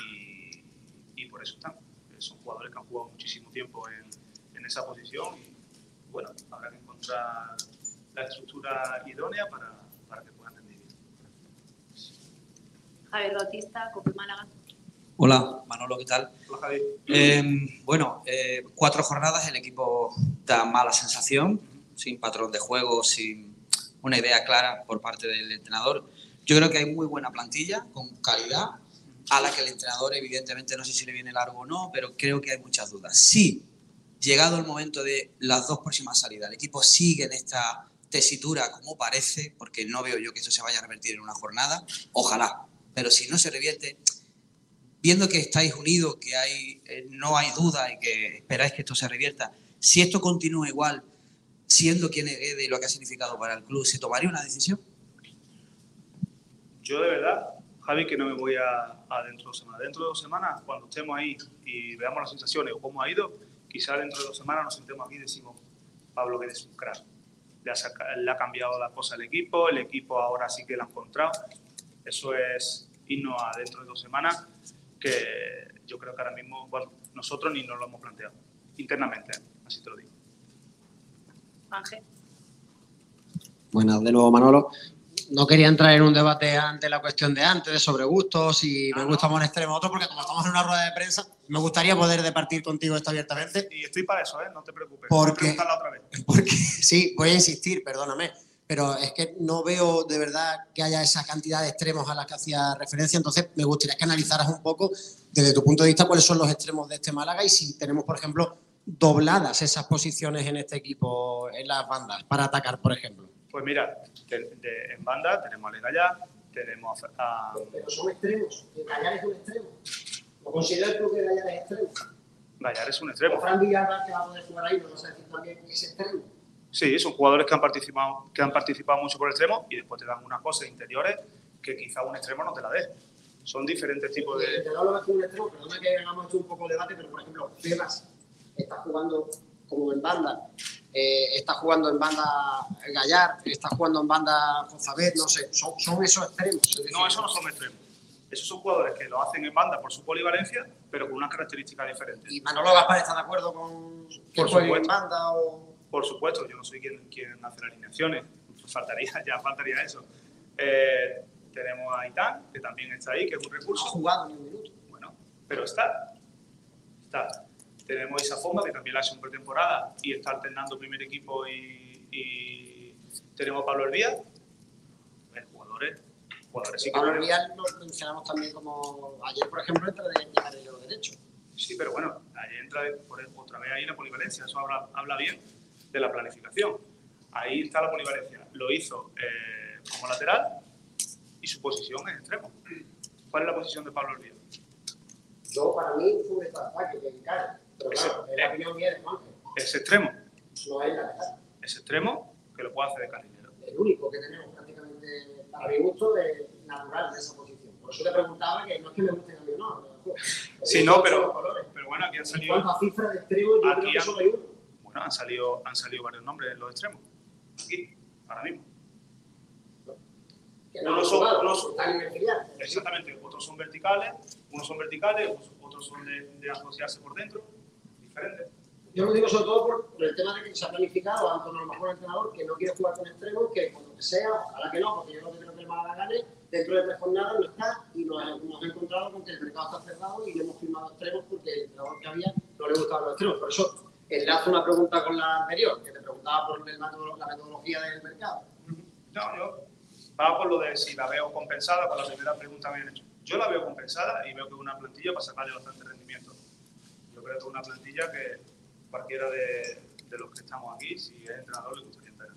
y por eso están. Son jugadores que han jugado muchísimo tiempo en, en esa posición y bueno, habrá que encontrar la estructura idónea para, para que puedan rendir bien. Javier Bautista, Copa Málaga. Hola, Manolo, ¿qué tal? Hola, Javi. Eh, bueno, eh, cuatro jornadas, el equipo da mala sensación, sin patrón de juego, sin una idea clara por parte del entrenador. Yo creo que hay muy buena plantilla, con calidad, a la que el entrenador, evidentemente, no sé si le viene largo o no, pero creo que hay muchas dudas. Sí, llegado el momento de las dos próximas salidas, el equipo sigue en esta tesitura como parece, porque no veo yo que eso se vaya a revertir en una jornada, ojalá, pero si no se revierte, viendo que estáis unidos, que hay, eh, no hay duda y que esperáis que esto se revierta, si esto continúa igual, siendo quien es y lo que ha significado para el club, ¿se tomaría una decisión? Yo de verdad, Javi, que no me voy a, a dentro de dos semanas. Dentro de dos semanas, cuando estemos ahí y veamos las sensaciones o cómo ha ido, quizá dentro de dos semanas nos sentemos aquí y decimos, Pablo Guedes es un crack. Le ha, le ha cambiado la cosa al equipo, el equipo ahora sí que lo ha encontrado. Eso es irnos a dentro de dos semanas, que yo creo que ahora mismo, bueno, nosotros ni nos lo hemos planteado, internamente, ¿eh? así te lo digo. Ángel. Buenas, de nuevo Manolo. no quería entrar en un debate ante la cuestión de antes, de sobre gustos, si me gusta un extremo o otro, porque como estamos en una rueda de prensa, me gustaría poder departir contigo esto abiertamente. Y estoy para eso, ¿eh? No te preocupes. Porque- otra vez. Porque sí, voy a insistir, perdóname, pero es que no veo de verdad que haya esa cantidad de extremos a las que hacía referencia, entonces me gustaría que analizaras un poco desde tu punto de vista cuáles son los extremos de este Málaga y si tenemos, por ejemplo, dobladas esas posiciones en este equipo, en las bandas, para atacar, por ejemplo. Pues mira, de- de- en banda tenemos a Legallá, tenemos a... Pero son extremos, que Gallar es un extremo. ¿Lo considera tú que Gallar es extremo? Gallar es un extremo. Fran Villalba, que va a poder jugar ahí, ¿no vas a decir también que es extremo? Sí, son jugadores que han participado, que han participado mucho por el extremo y después te dan unas cosas interiores que quizá un extremo no te la dé. Son diferentes tipos Te de... lo hablo de un extremo, perdona que hagamos hecho un poco de debate, pero por ejemplo, Febas está jugando como en banda, eh, está jugando en banda Gallar, está jugando en banda Jozabet, no sé, son, son esos extremos. es No, esos no son extremos. Esos son jugadores que lo hacen en banda por su polivalencia, pero con unas características diferentes. ¿Y Manolo Gaspar está de acuerdo con que Por jueguen en banda o...? Por supuesto, yo no soy quien, quien hace las alineaciones, faltaría, ya faltaría eso. Eh, tenemos a Itán, que también está ahí, que es un recurso. No ha jugado ni un minuto. Bueno, pero está. Está. Tenemos a Isafoma, que también la ha hecho en pretemporada y está alternando primer equipo y, y tenemos a Pablo Hervía. Eh, jugadores, jugadores sí que Pablo. Rial lo mencionamos también como ayer, por ejemplo, entra de carrilero derecho. Sí, pero bueno, ahí entra de- por, otra vez ahí la polivalencia. Eso habla, habla bien de la planificación. Ahí está la polivalencia. Lo hizo eh, como lateral y su posición es extremo. ¿Cuál es la posición de Pablo Hervía? Yo, para mí, fue un ataque que encara. Pero claro, es la opinión mía de. Es extremo. No es lateral. Es extremo que lo puede hacer de carrilero. El único que tenemos prácticamente, para mi gusto, es natural de esa posición. Por eso te preguntaba que no es que me guste a mí o no. pero- Sí, no, pero, pero bueno, aquí han En salido. cuanto a cifras de extremo, yo Aquí creo que solo hay uno. Bueno, han salido, han salido varios nombres en los extremos. Aquí, ahora mismo. Que no Unos son, jugado, unos- exactamente, otros son verticales, unos son verticales, otros- son de, de asociarse por dentro, diferentes. Yo lo digo sobre todo por, por el tema de que se ha planificado, a lo mejor el entrenador, que no quiere jugar con extremos, que cuando que sea, ojalá que no, porque yo no creo que el Málaga gane, dentro de tres jornadas no está y nos hemos encontrado con que el mercado está cerrado y no hemos firmado extremos porque el entrenador que había no le gustaban los extremos. Por eso enlazo una pregunta con la anterior, que te preguntaba por el la metodología del mercado. No, yo va por lo de si la veo compensada, con la primera pregunta que me han hecho. Yo la veo compensada y veo que es una plantilla para sacarle bastante rendimiento. Yo creo que es una plantilla que cualquiera de, de los que estamos aquí, si es entrenador, le gustaría tener.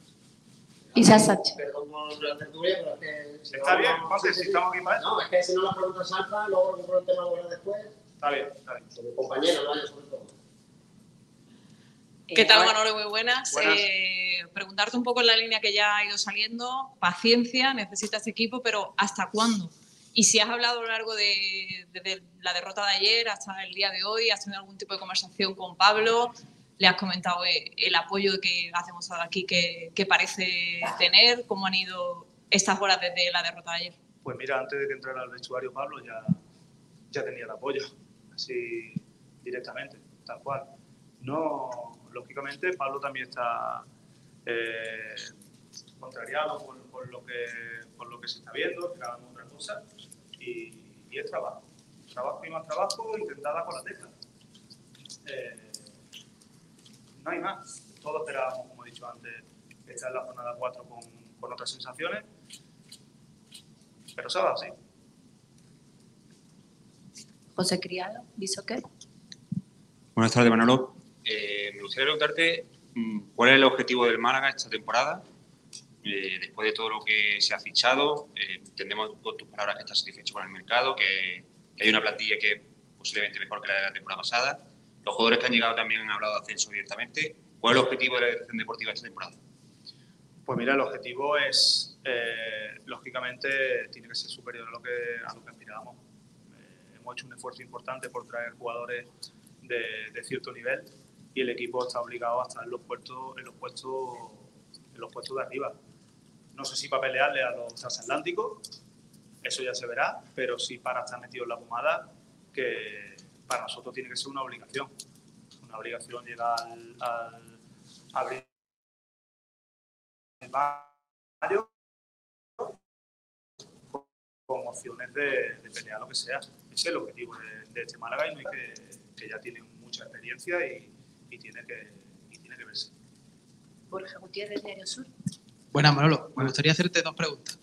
Isa Sánchez. Perdón por la tertulia, pero es que... si Está no- bien, José, sí, si estamos aquí para eso. No, es que si no las preguntas saltan, luego el tema laboral después, Está bien, está bien. mi compañero, vaya, sobre todo. ¿Qué tal, Eh, Manolo? Muy buenas. Buenas. Eh, preguntarte un poco en la línea que ya ha ido saliendo. Paciencia, necesita este equipo, pero ¿hasta cuándo? Y si has hablado a lo largo de, de la derrota de ayer hasta el día de hoy, has tenido algún tipo de conversación con Pablo, le has comentado eh, el apoyo que has demostrado aquí que, que parece tener, cómo han ido estas horas desde la derrota de ayer. Pues mira, antes de que entrara al vestuario Pablo ya, ya tenía el apoyo, así directamente, tal cual. No, lógicamente Pablo también está eh, contrariado por, por lo que, por lo que se está viendo, esperábamos otra cosa, y, y es trabajo. Trabajo y más trabajo, intentada con la tecla. Eh, no hay más. Todos esperábamos, como he dicho antes, estar en la jornada 4 con, con otras sensaciones, pero se ha dado así. José Criado, ¿Bisoquet? Buenas tardes, Manolo. Eh, me gustaría preguntarte mm, cuál es el objetivo del Málaga esta temporada. Eh, después de todo lo que se ha fichado, eh, entendemos por tus palabras que estás satisfecho con el mercado, que, hay una plantilla que posiblemente mejor que la de la temporada pasada. Los jugadores que han llegado también han hablado de ascenso directamente. ¿Cuál es el objetivo de la dirección deportiva esta temporada? Pues mira, el objetivo es, eh, lógicamente, tiene que ser superior a lo que, a lo que aspirábamos. Hemos hecho un esfuerzo importante por traer jugadores de cierto nivel y el equipo está obligado a estar en los puestos, en los puestos, en los puestos de arriba. No sé si para pelearle a los transatlánticos, eso ya se verá, pero sí para estar metido en la pomada, que para nosotros tiene que ser una obligación. Una obligación llegar al, mayo con opciones de, de pelear lo que sea. Ese es el objetivo de, de este Málaga y no hay que, que ya tiene mucha experiencia y, y tiene que, y tiene que verse. Borja Gutiérrez, Diario Sur. Buenas, Manolo. Me gustaría hacerte dos preguntas.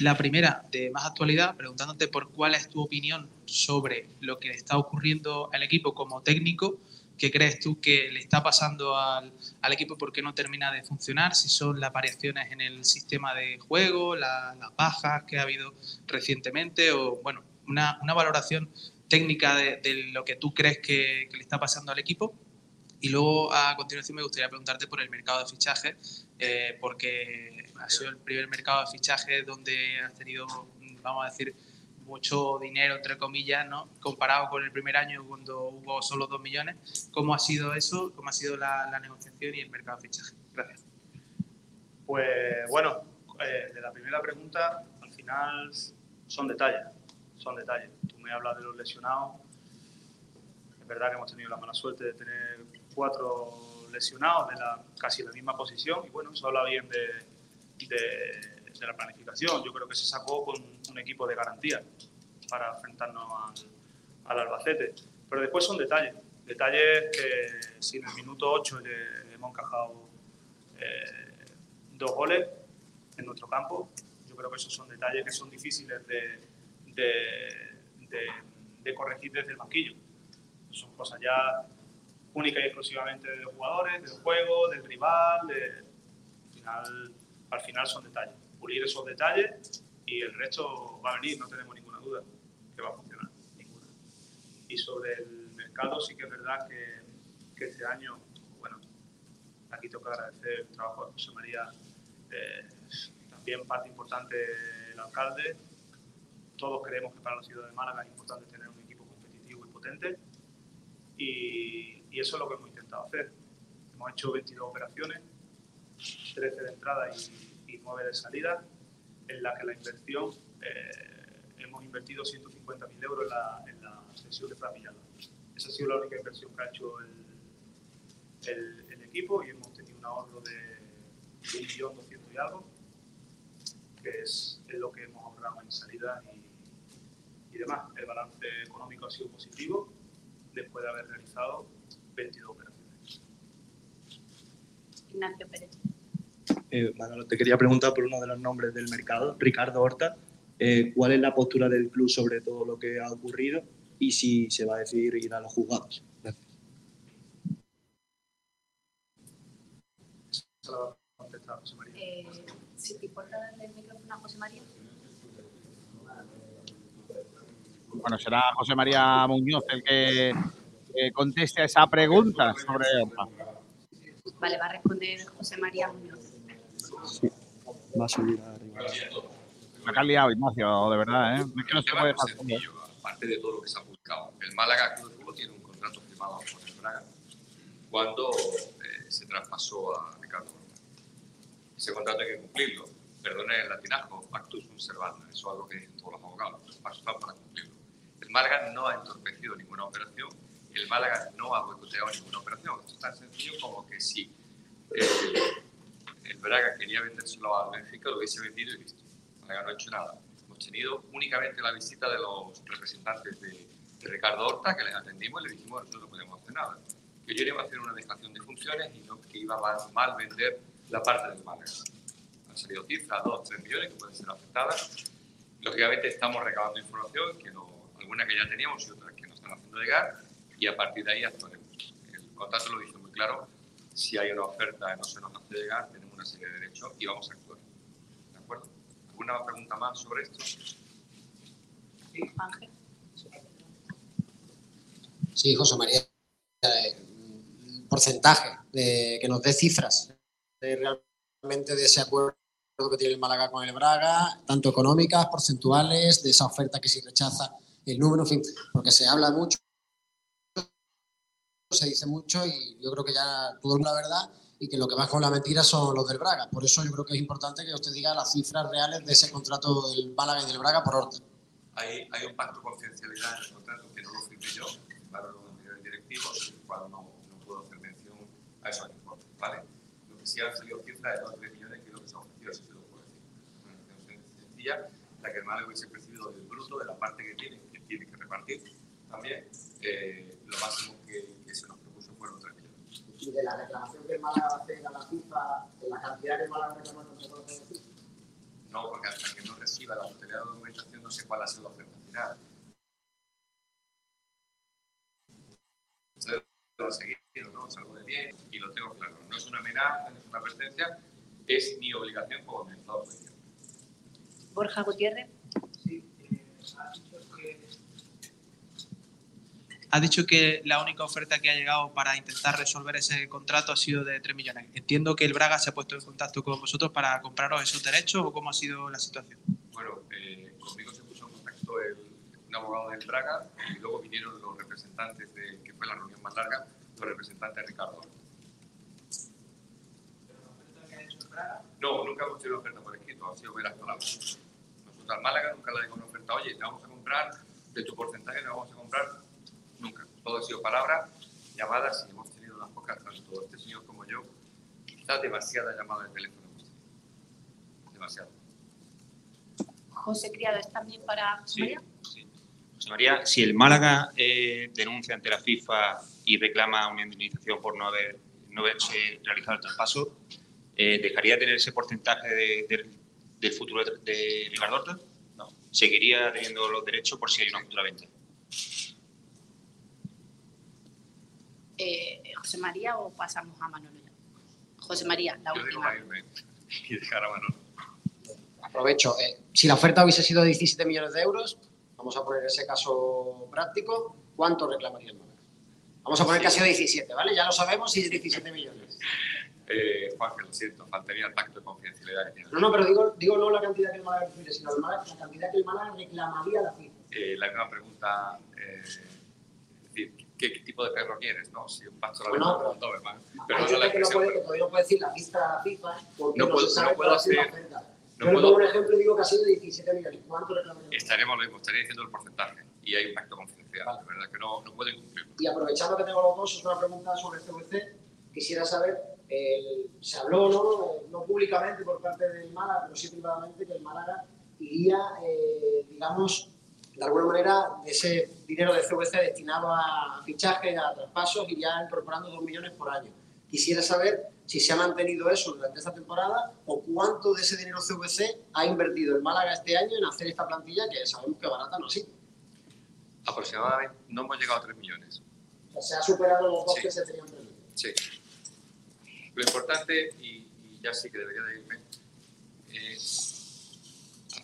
La primera, de más actualidad, preguntándote por cuál es tu opinión sobre lo que le está ocurriendo al equipo como técnico. ¿Qué crees tú que le está pasando al, al equipo? ¿Por qué no termina de funcionar? Si son las variaciones en el sistema de juego, la- las bajas que ha habido recientemente, o bueno, una, una valoración técnica de, de lo que tú crees que, que le está pasando al equipo. Y luego, a continuación, me gustaría preguntarte por el mercado de fichajes, eh, porque ha sido el primer mercado de fichajes donde has tenido, vamos a decir, mucho dinero, entre comillas, ¿no? comparado con el primer año cuando hubo solo 2 millones. ¿Cómo ha sido eso? ¿Cómo ha sido la, negociación y el mercado de fichajes? Gracias. Pues bueno, eh, de la primera pregunta, al final son detalles, son detalles. Tú me hablas de los lesionados. Es verdad que hemos tenido la mala suerte de tener cuatro lesionados de la, casi la misma posición y bueno, eso habla bien de, de- de la planificación. Yo creo que se sacó con un equipo de garantía para enfrentarnos al, al Albacete. Pero después son detalles, detalles que si en el minuto 8 le hemos encajado eh, dos goles en nuestro campo, yo creo que esos son detalles que son difíciles de, de- de- de corregir desde el banquillo. Son cosas ya únicas y exclusivamente de los jugadores, del juego, del rival, de- al, final, al final son detalles. Pulir esos detalles y el resto va a venir, no tenemos ninguna duda que va a funcionar. Ninguna. Y sobre el mercado sí que es verdad que, que este año, bueno, aquí toca agradecer el trabajo de José María, eh, también parte importante el alcalde. Todos creemos que para la ciudad de Málaga es importante tener un equipo competitivo y potente y, y eso es lo que hemos intentado hacer. Hemos hecho 22 operaciones, 13 de entrada y, y 9 de salida, en la que la inversión, eh, hemos invertido 150.000 euros en la, en la sesión de Fran Villalba. Esa ha sido la única inversión que ha hecho el, el, el equipo y hemos tenido un ahorro de 1.200.000 y algo, que es, es lo que hemos ahorrado en salida y, y demás. El balance económico ha sido positivo después de haber realizado 22 operaciones. Ignacio Pérez. Eh, Manolo, te quería preguntar por uno de los nombres del mercado, Ricardo Horta. Eh, ¿Cuál es la postura del club sobre todo lo que ha ocurrido y si se va a decidir ir a los juzgados? Gracias. Eh, si te importa darle el micrófono a José María. Bueno, será José María Muñoz el que eh, conteste a esa pregunta sobre Horta. Vale, va a responder José María Muñoz. Va a subir arriba. Me has liado, Ignacio, de verdad, ¿eh? Es que no se puede dejar todo. aparte de todo lo que se ha publicado. El Málaga Club tiene un contrato firmado con el Braga cuando eh, se traspasó a Ricardo. Ese contrato hay que cumplirlo. Perdone el latinajo, pactus sunt servanda. Eso es algo que dicen todos los abogados. Los están para cumplirlo. El Málaga no ha entorpecido ninguna operación. El Málaga no ha boicoteado ninguna operación. Es tan sencillo como que si eh, el Braga quería vendérselo al Benfica, lo hubiese vendido y listo. El Málaga no ha hecho nada. Hemos tenido únicamente la visita de los representantes de, de Ricardo Horta, que les atendimos y le dijimos nosotros no podemos hacer nada. Que yo iba a hacer una dejación de funciones y no que iba mal, mal vender la parte del Málaga. Han salido cifras, 2, 3 millones que pueden ser afectadas. Lógicamente estamos recabando información, que no, alguna que ya teníamos y otras que nos están haciendo llegar, y a partir de ahí actuaremos. El contrato lo dice muy claro, si hay una oferta y no se nos hace llegar, tenemos una serie de derechos y vamos a actuar. ¿De acuerdo? ¿Alguna pregunta más sobre esto? Ángel. Sí, José María. eh, porcentaje, de, que nos dé cifras de realmente de ese acuerdo que tiene el Málaga con el Braga, tanto económicas, porcentuales, de esa oferta que si rechaza el número, en fin, porque se habla mucho, se dice mucho y yo creo que ya todo es la verdad y que lo que va con la mentira son los del Braga. Por eso yo creo que es importante que usted diga las cifras reales de ese contrato del Málaga y del Braga por orden. Hay, hay un pacto de confidencialidad en el contrato que no lo firmé yo, firmaron los anteriores directivos, el cual no, no puedo hacer mención a esos ¿vale? Lo que sí han salido cifras de 2 3 millones que es lo que se ha ofrecido, sí lo puedo decir. Una negociación sencilla para que el Málaga hubiese percibido del bruto, de la parte que tiene, que tiene que repartir también, eh, lo máximo que, que se nos propuso fueron 3 millones. Y de la reclamación que el Málaga va a hacer a la FIFA, de la cantidad que el Málaga reclama, no se puede decir. No, porque hasta que no reciba la totalidad de documentación no sé cuál ha sido la oferta final. Entonces, lo he seguido, ¿no? Salgo de bien y lo tengo claro. No es una amenaza, no es una advertencia, es mi obligación como administrador judicial. Borja Gutiérrez. Ha dicho que la única oferta que ha llegado para intentar resolver ese contrato ha sido de 3 millones. Entiendo que el Braga se ha puesto en contacto con vosotros para compraros esos derechos o cómo ha sido la situación. Bueno, eh, conmigo se puso en contacto el, un abogado del Braga y luego vinieron los representantes de, que fue la reunión más larga, los representantes de Ricardo. No, nunca hemos tenido una oferta por escrito, han sido veras palabras. Nosotros al Málaga nunca le dimos una oferta, oye, te vamos a comprar, de tu porcentaje le vamos a comprar. Todo ha sido palabras, llamadas y hemos tenido unas pocas, tanto este señor como yo, quizás demasiadas llamadas de teléfono. Demasiado. José Criado es también para José María. José María, si el Málaga eh, denuncia ante la FIFA y reclama una indemnización por no haber no haberse realizado el traspaso, eh, ¿dejaría de tener ese porcentaje de- de- del futuro de, de Ricardo Horta? No. ¿Seguiría teniendo los derechos por si hay una futura venta? Eh, José María o pasamos a Manolo ya. José María, la Yo última. y dejar a Manolo. Aprovecho. eh, si la oferta hubiese sido de 17 millones de euros, vamos a poner ese caso práctico, ¿cuánto reclamaría el Málaga? Vamos a poner que ha sido 17, ¿vale? Ya lo sabemos si es 17 millones. Eh, Juan, que lo siento, faltaría el pacto de confidencialidad que tiene. No, no, pero digo, digo no la cantidad que el Málaga recibe, sino el Málaga- la cantidad que el Málaga reclamaría a la FIFA. Eh, la misma pregunta, eh, es decir, ¿qué, qué tipo de perro quieres? ¿no? Si un pastor Bueno, alemán o un Doberman. Hay Perdona la no puede, pero no puede decir la pista a la FIFA porque No no, puedo- se sabe no puedo la hacer- oferta. no Yo le puedo- pongo un ejemplo digo que ha sido 17 millones. ¿Cuánto reclamaría? estaremos lo mismo, estaría diciendo el porcentaje y hay un pacto confidencial, de verdad que no, no pueden cumplirlo. Y aprovechando que tengo los dos, es una pregunta sobre CVC. Quisiera saber, el- se habló, ¿no? no públicamente por parte del Málaga, pero sí privadamente, que el Málaga iría, eh, digamos, de alguna manera, ese dinero de CVC destinado a fichajes, a traspasos, iría incorporando 2 millones por año. Quisiera saber si se ha mantenido eso durante esta temporada o cuánto de ese dinero CVC ha invertido el Málaga este año en hacer esta plantilla, que sabemos que barata no así. Aproximadamente no hemos llegado a 3 millones. O sea, se ha superado los dos Sí. que se tenían previstos. Sí. Lo importante, y, y ya sí que debería de irme, es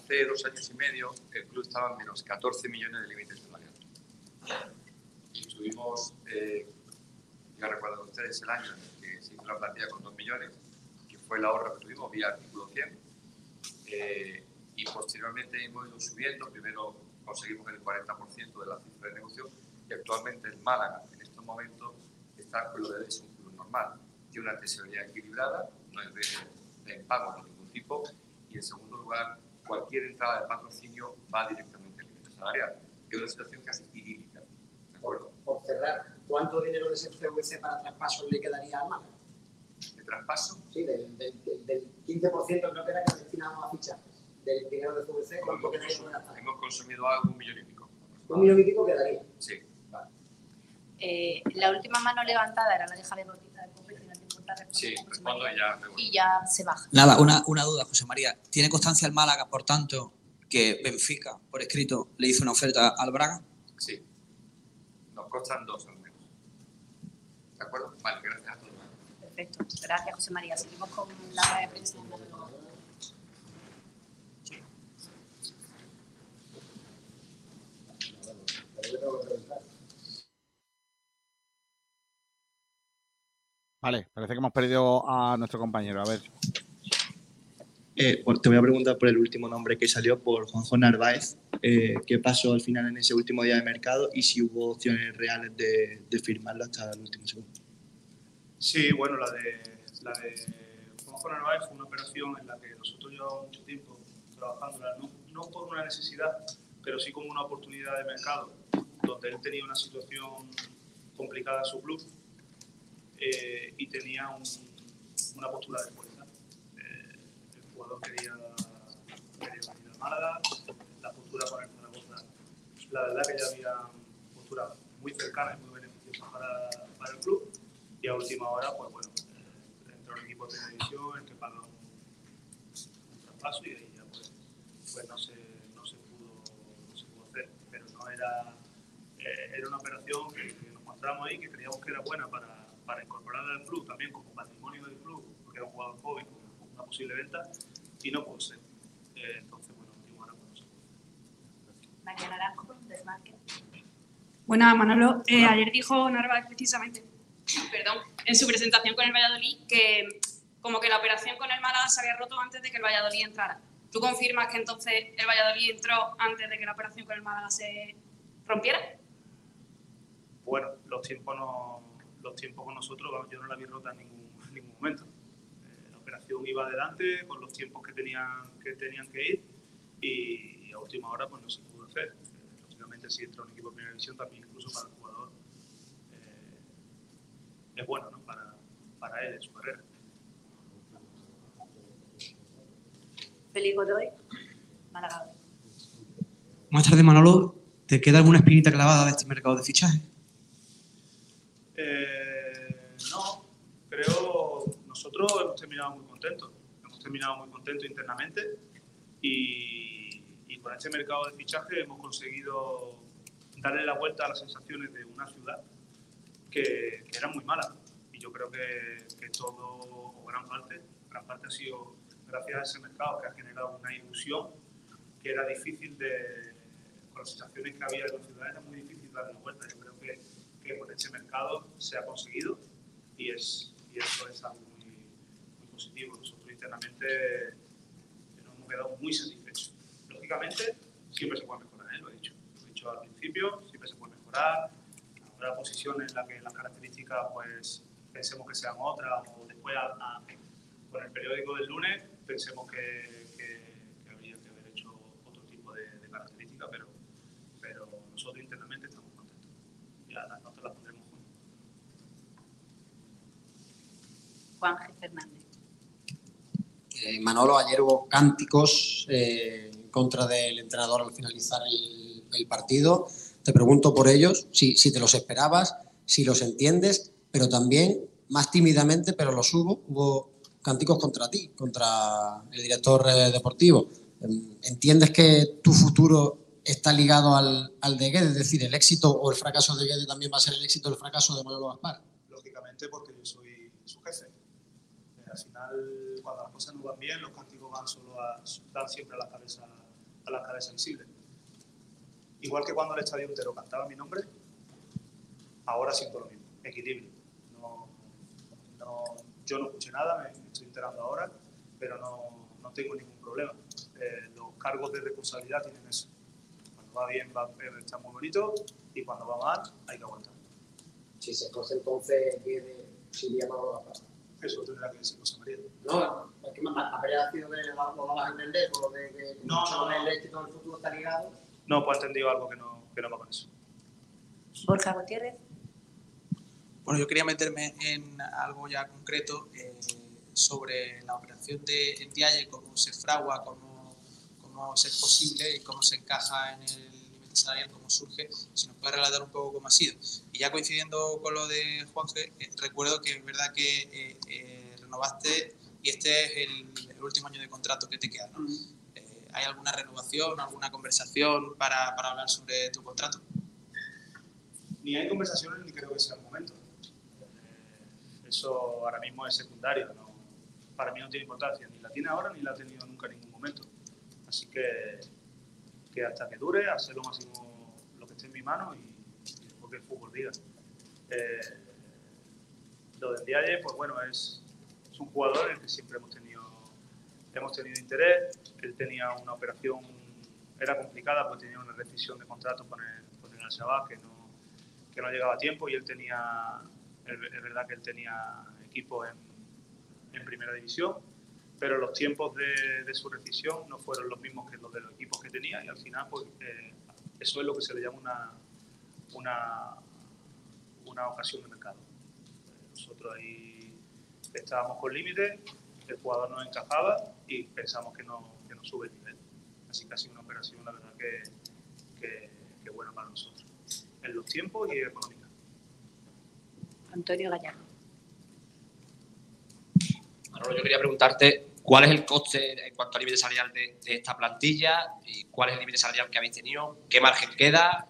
hace dos años y medio el club estaba en menos 14 millones de límites salariales. Y tuvimos, eh, ya recuerdo ustedes, el año en el que se hizo la plantilla con 2 millones, que fue el ahorro que tuvimos vía artículo 100. eh, y posteriormente hemos ido subiendo, primero conseguimos el 40% de la cifra de negocio y actualmente el Málaga en estos momentos está con lo de es un club normal. Tiene una tesorería equilibrada, no hay riesgo de impago de ningún tipo y en segundo lugar cualquier entrada de patrocinio va directamente al límite salarial. Es una situación casi idílica. ¿De acuerdo? por cerrar, ¿cuánto dinero de ese CVC para traspasos le quedaría al Málaga? ¿De traspaso? Sí, del, del, del- del 15% creo que era que destinamos a fichajes. Del dinero de CVC, ¿cuánto quedaría gastar? Hemos consumido algo, un millón y pico. Un millón y pico quedaría. Sí. Eh, la última mano levantada era la de Javier Bautista de Sí, respondo y ya me voy. Y ya se baja. Nada, una, una duda, José María. ¿Tiene constancia el Málaga, por tanto, que Benfica, por escrito, le hizo una oferta al Braga? Sí. Nos costan dos al menos. ¿De acuerdo? Vale, gracias a todos. Perfecto. Gracias, José María. Seguimos con la rueda de prensa. Vale, parece que hemos perdido a nuestro compañero. A ver. Eh, te voy a preguntar por el último nombre que salió, por Juanjo Narváez. Eh, ¿Qué pasó al final en ese último día de mercado y si hubo opciones reales de, de firmarlo hasta el último segundo? Sí, bueno, la de, la de Juanjo Narváez fue una operación en la que nosotros llevamos mucho tiempo trabajándola, no, no por una necesidad, pero sí como una oportunidad de mercado, donde él tenía una situación complicada en su club eh, y tenía un- una postura de fuerza. Eh, el jugador quería, quería venir a Málaga, la verdad que ya había posturas muy cercanas y muy beneficiosas para, para el club y a última hora, pues bueno, eh, entró un equipo de televisión, el que pagó un, un traspaso y ahí ya pues, pues no, se, no, se pudo, no se pudo hacer. Pero no era, eh, era una operación que, que nos mostramos ahí, que creíamos que era buena para, para incorporarla al club también como patrimonio del club, porque era un jugador joven con una posible venta y no pudo ser. Eh, entonces, bueno, pues no pudo. María Naranjo, Desmarque. Bueno, Manolo, eh, ayer dijo Narváez precisamente, perdón, en su presentación con el Valladolid que como que la operación con el Málaga se había roto antes de que el Valladolid entrara. ¿Tú confirmas que entonces el Valladolid entró antes de que la operación con el Málaga se rompiera? Bueno, los tiempos, no, los tiempos con nosotros, vamos, yo no la vi rota en ningún, en ningún momento. Eh, la operación iba adelante con los tiempos que tenían que, tenían que ir y, a última hora pues no se pudo hacer. Eh, lógicamente si entra un equipo de primera división también incluso para el jugador eh, es bueno ¿no? para, para él en su carrera. Felipe Godoy, Málaga. Buenas tardes, Manolo. ¿Te queda alguna espinita clavada de este mercado de fichaje? Eh, no, creo nosotros hemos terminado muy contentos. Hemos terminado muy contentos internamente y, con este mercado de fichaje hemos conseguido darle la vuelta a las sensaciones de una ciudad que, que eran muy malas. Y yo creo que, que todo, o gran parte, gran parte ha sido gracias a ese mercado que ha generado una ilusión que era difícil de, con las sensaciones que había en la ciudad, era muy difícil darle la vuelta. Yo creo que, con este mercado se ha conseguido y, es, y eso es algo muy, muy positivo. Nosotros internamente nos hemos quedado muy satisfechos. Lógicamente, siempre se puede mejorar, ¿eh? lo he dicho. Lo he dicho al principio, siempre se puede mejorar. Habrá posiciones en las que las características pues, pensemos que sean otras o después a, a, con el periódico del lunes pensemos que, que habría que haber hecho otro tipo de, de características, pero, pero nosotros internamente estamos contentos. Notas las pondremos juntos. Juan G. Fernández. Eh, Manolo, ayer hubo cánticos eh, en contra del entrenador al finalizar el, el partido. Te pregunto por ellos, si, si, te los esperabas, si los entiendes, pero también, más tímidamente, pero los hubo, hubo cánticos contra ti, contra el director eh, deportivo. ¿Entiendes que tu futuro está ligado al, al de Guedes? Es decir, el éxito o el fracaso de Guedes también va a ser el éxito o el fracaso de Manolo Gaspar. Lógicamente, porque yo soy su jefe. Eh, al final, cuando las cosas no van bien, los cánticos van solo a, dan siempre a la cabeza, a la cabeza visible. Igual que cuando el estadio entero cantaba mi nombre, ahora siento lo mismo, equilibrio. No, no, yo no escuché nada, me estoy enterando ahora, pero no, no tengo ningún problema. Eh, los cargos de responsabilidad tienen eso. Va bien, va, está muy bonito, y cuando va mal, hay que aguantar. Si se coge entonces, ¿qué sería Manolo Gaspar? Eso tendrá que decir José María. No, es que habría sido de lo vamos a entender, o de que no, no, no. el éxito del futuro está ligado. No, pues he entendido algo que no, que no va con eso. Borja Gutiérrez. Bueno, yo quería meterme en algo ya concreto eh, sobre la operación de Entialle, cómo se fragua, cómo, cómo es posible y cómo se encaja en el límite salarial, cómo surge. Si nos puede relatar un poco cómo ha sido. Y ya coincidiendo con lo de Juanje, eh, recuerdo que es verdad que eh, eh, renovaste y este es el, el, último año de contrato que te queda. ¿no? ¿Hay alguna renovación, alguna conversación para, para hablar sobre tu contrato? Ni hay conversaciones ni creo que sea el momento eso ahora mismo es secundario, no, para mí no tiene importancia, ni la tiene ahora ni la ha tenido nunca en ningún momento. Así que, que hasta que dure, hacer lo máximo lo que esté en mi mano y, y que el fútbol diga. Eh, lo del Dialle, pues bueno, es, es, un jugador en el que siempre hemos tenido, hemos tenido interés, él tenía una operación, era complicada porque tenía una rescisión de contrato con el, con el Al-Shabaab que no, que no llegaba a tiempo y él tenía es verdad que él tenía equipo en, en primera división, pero los tiempos de, de, su rescisión no fueron los mismos que los de los equipos que tenía y al final pues, eh, eso es lo que se le llama una, una, una ocasión de mercado. Nosotros ahí estábamos con límites, el jugador no encajaba y pensamos que no, que no sube el nivel. Así que ha sido una operación, la verdad, que, que, que buena para nosotros, en los tiempos y económica. Antonio Gallardo. Manolo, yo quería preguntarte cuál es el coste en cuanto al límite salarial de, de esta plantilla y cuál es el límite salarial que habéis tenido, qué margen queda,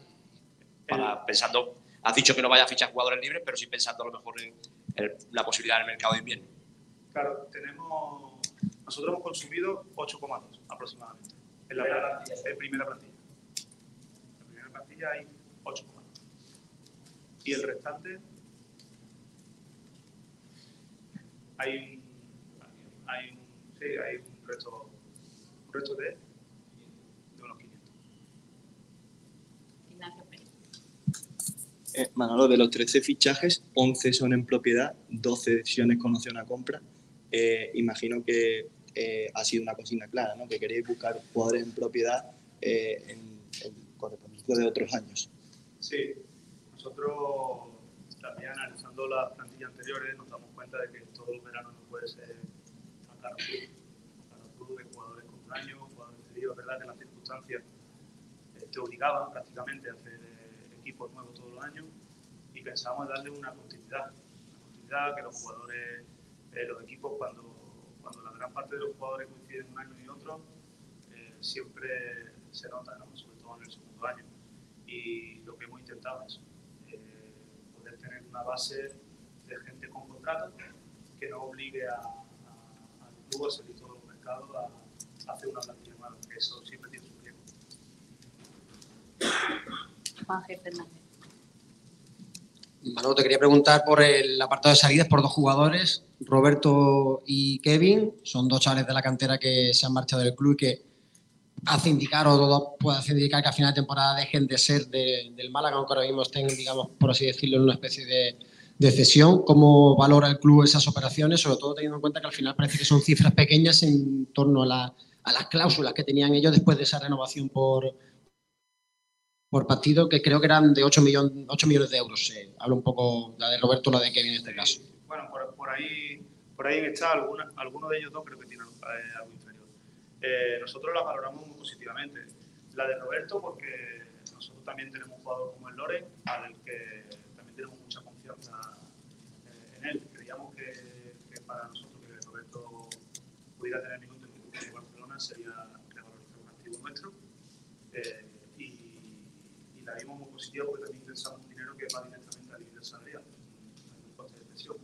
para, pensando, has dicho que no vaya a fichar jugadores libres, pero sí pensando a lo mejor en, en la posibilidad del mercado de invierno. Claro, tenemos, nosotros hemos consumido 8,2 aproximadamente en la plantilla, en primera plantilla. En la primera plantilla hay 8,2. Y el restante hay hay un, sí, hay un resto, un resto de, de unos 500. Ignacio Pérez. Eh, Manolo, de los 13 fichajes, 11 son en propiedad, 12 decisiones con opción a compra. Eh, imagino que eh, ha sido una consigna clara, ¿no? que queréis buscar jugadores en propiedad eh, en, en correspondencia de otros años. Sí, nosotros también analizando las plantillas anteriores nos damos cuenta de que todo el verano no puede ser Tan caro club de jugadores con años, jugadores cedidos, verdad que las circunstancias eh, te obligaban prácticamente a hacer eh, equipos nuevos todos los años y pensamos en darle una continuidad, una continuidad que los jugadores, eh, los equipos cuando, cuando la gran parte de los jugadores coinciden un año y otro, eh, siempre se nota, ¿no? sobre todo en el segundo año. Y lo que hemos intentado es eh, poder tener una base de gente con contrato que no obligue a, a- al club a salir todo los mercados a, a hacer una plantilla que eso siempre tiene su riesgo. Juan G. Fernández. Manolo, te quería preguntar por el apartado de salidas por dos jugadores, Roberto y Kevin. Son dos chavales de la cantera que se han marchado del club y que hace indicar o todo puede hacer indicar que a final de temporada dejen de ser de- del Málaga, aunque ahora mismo estén, digamos, por así decirlo, en una especie de, de cesión. ¿Cómo valora el club esas operaciones? Sobre todo teniendo en cuenta que al final parece que son cifras pequeñas en torno a, la- a las cláusulas que tenían ellos después de esa renovación por, por partido, que creo que eran de 8, millón- 8 millones de euros. Eh, hablo un poco la de Roberto, la de Kevin en este caso. Bueno, por, por ahí por ahí está, alguna, alguno de ellos dos creo que tienen eh, algo inferior. Eh, nosotros la valoramos muy positivamente. La de Roberto, porque nosotros también tenemos un jugador como el Lore, al que eh, en él. Creíamos que, para nosotros que Roberto pudiera tener minutos en el de Barcelona sería revalorizar un activo nuestro. Eh, y, la vimos muy positiva porque también pensamos un dinero que va directamente al líder salarial, el coste de presión.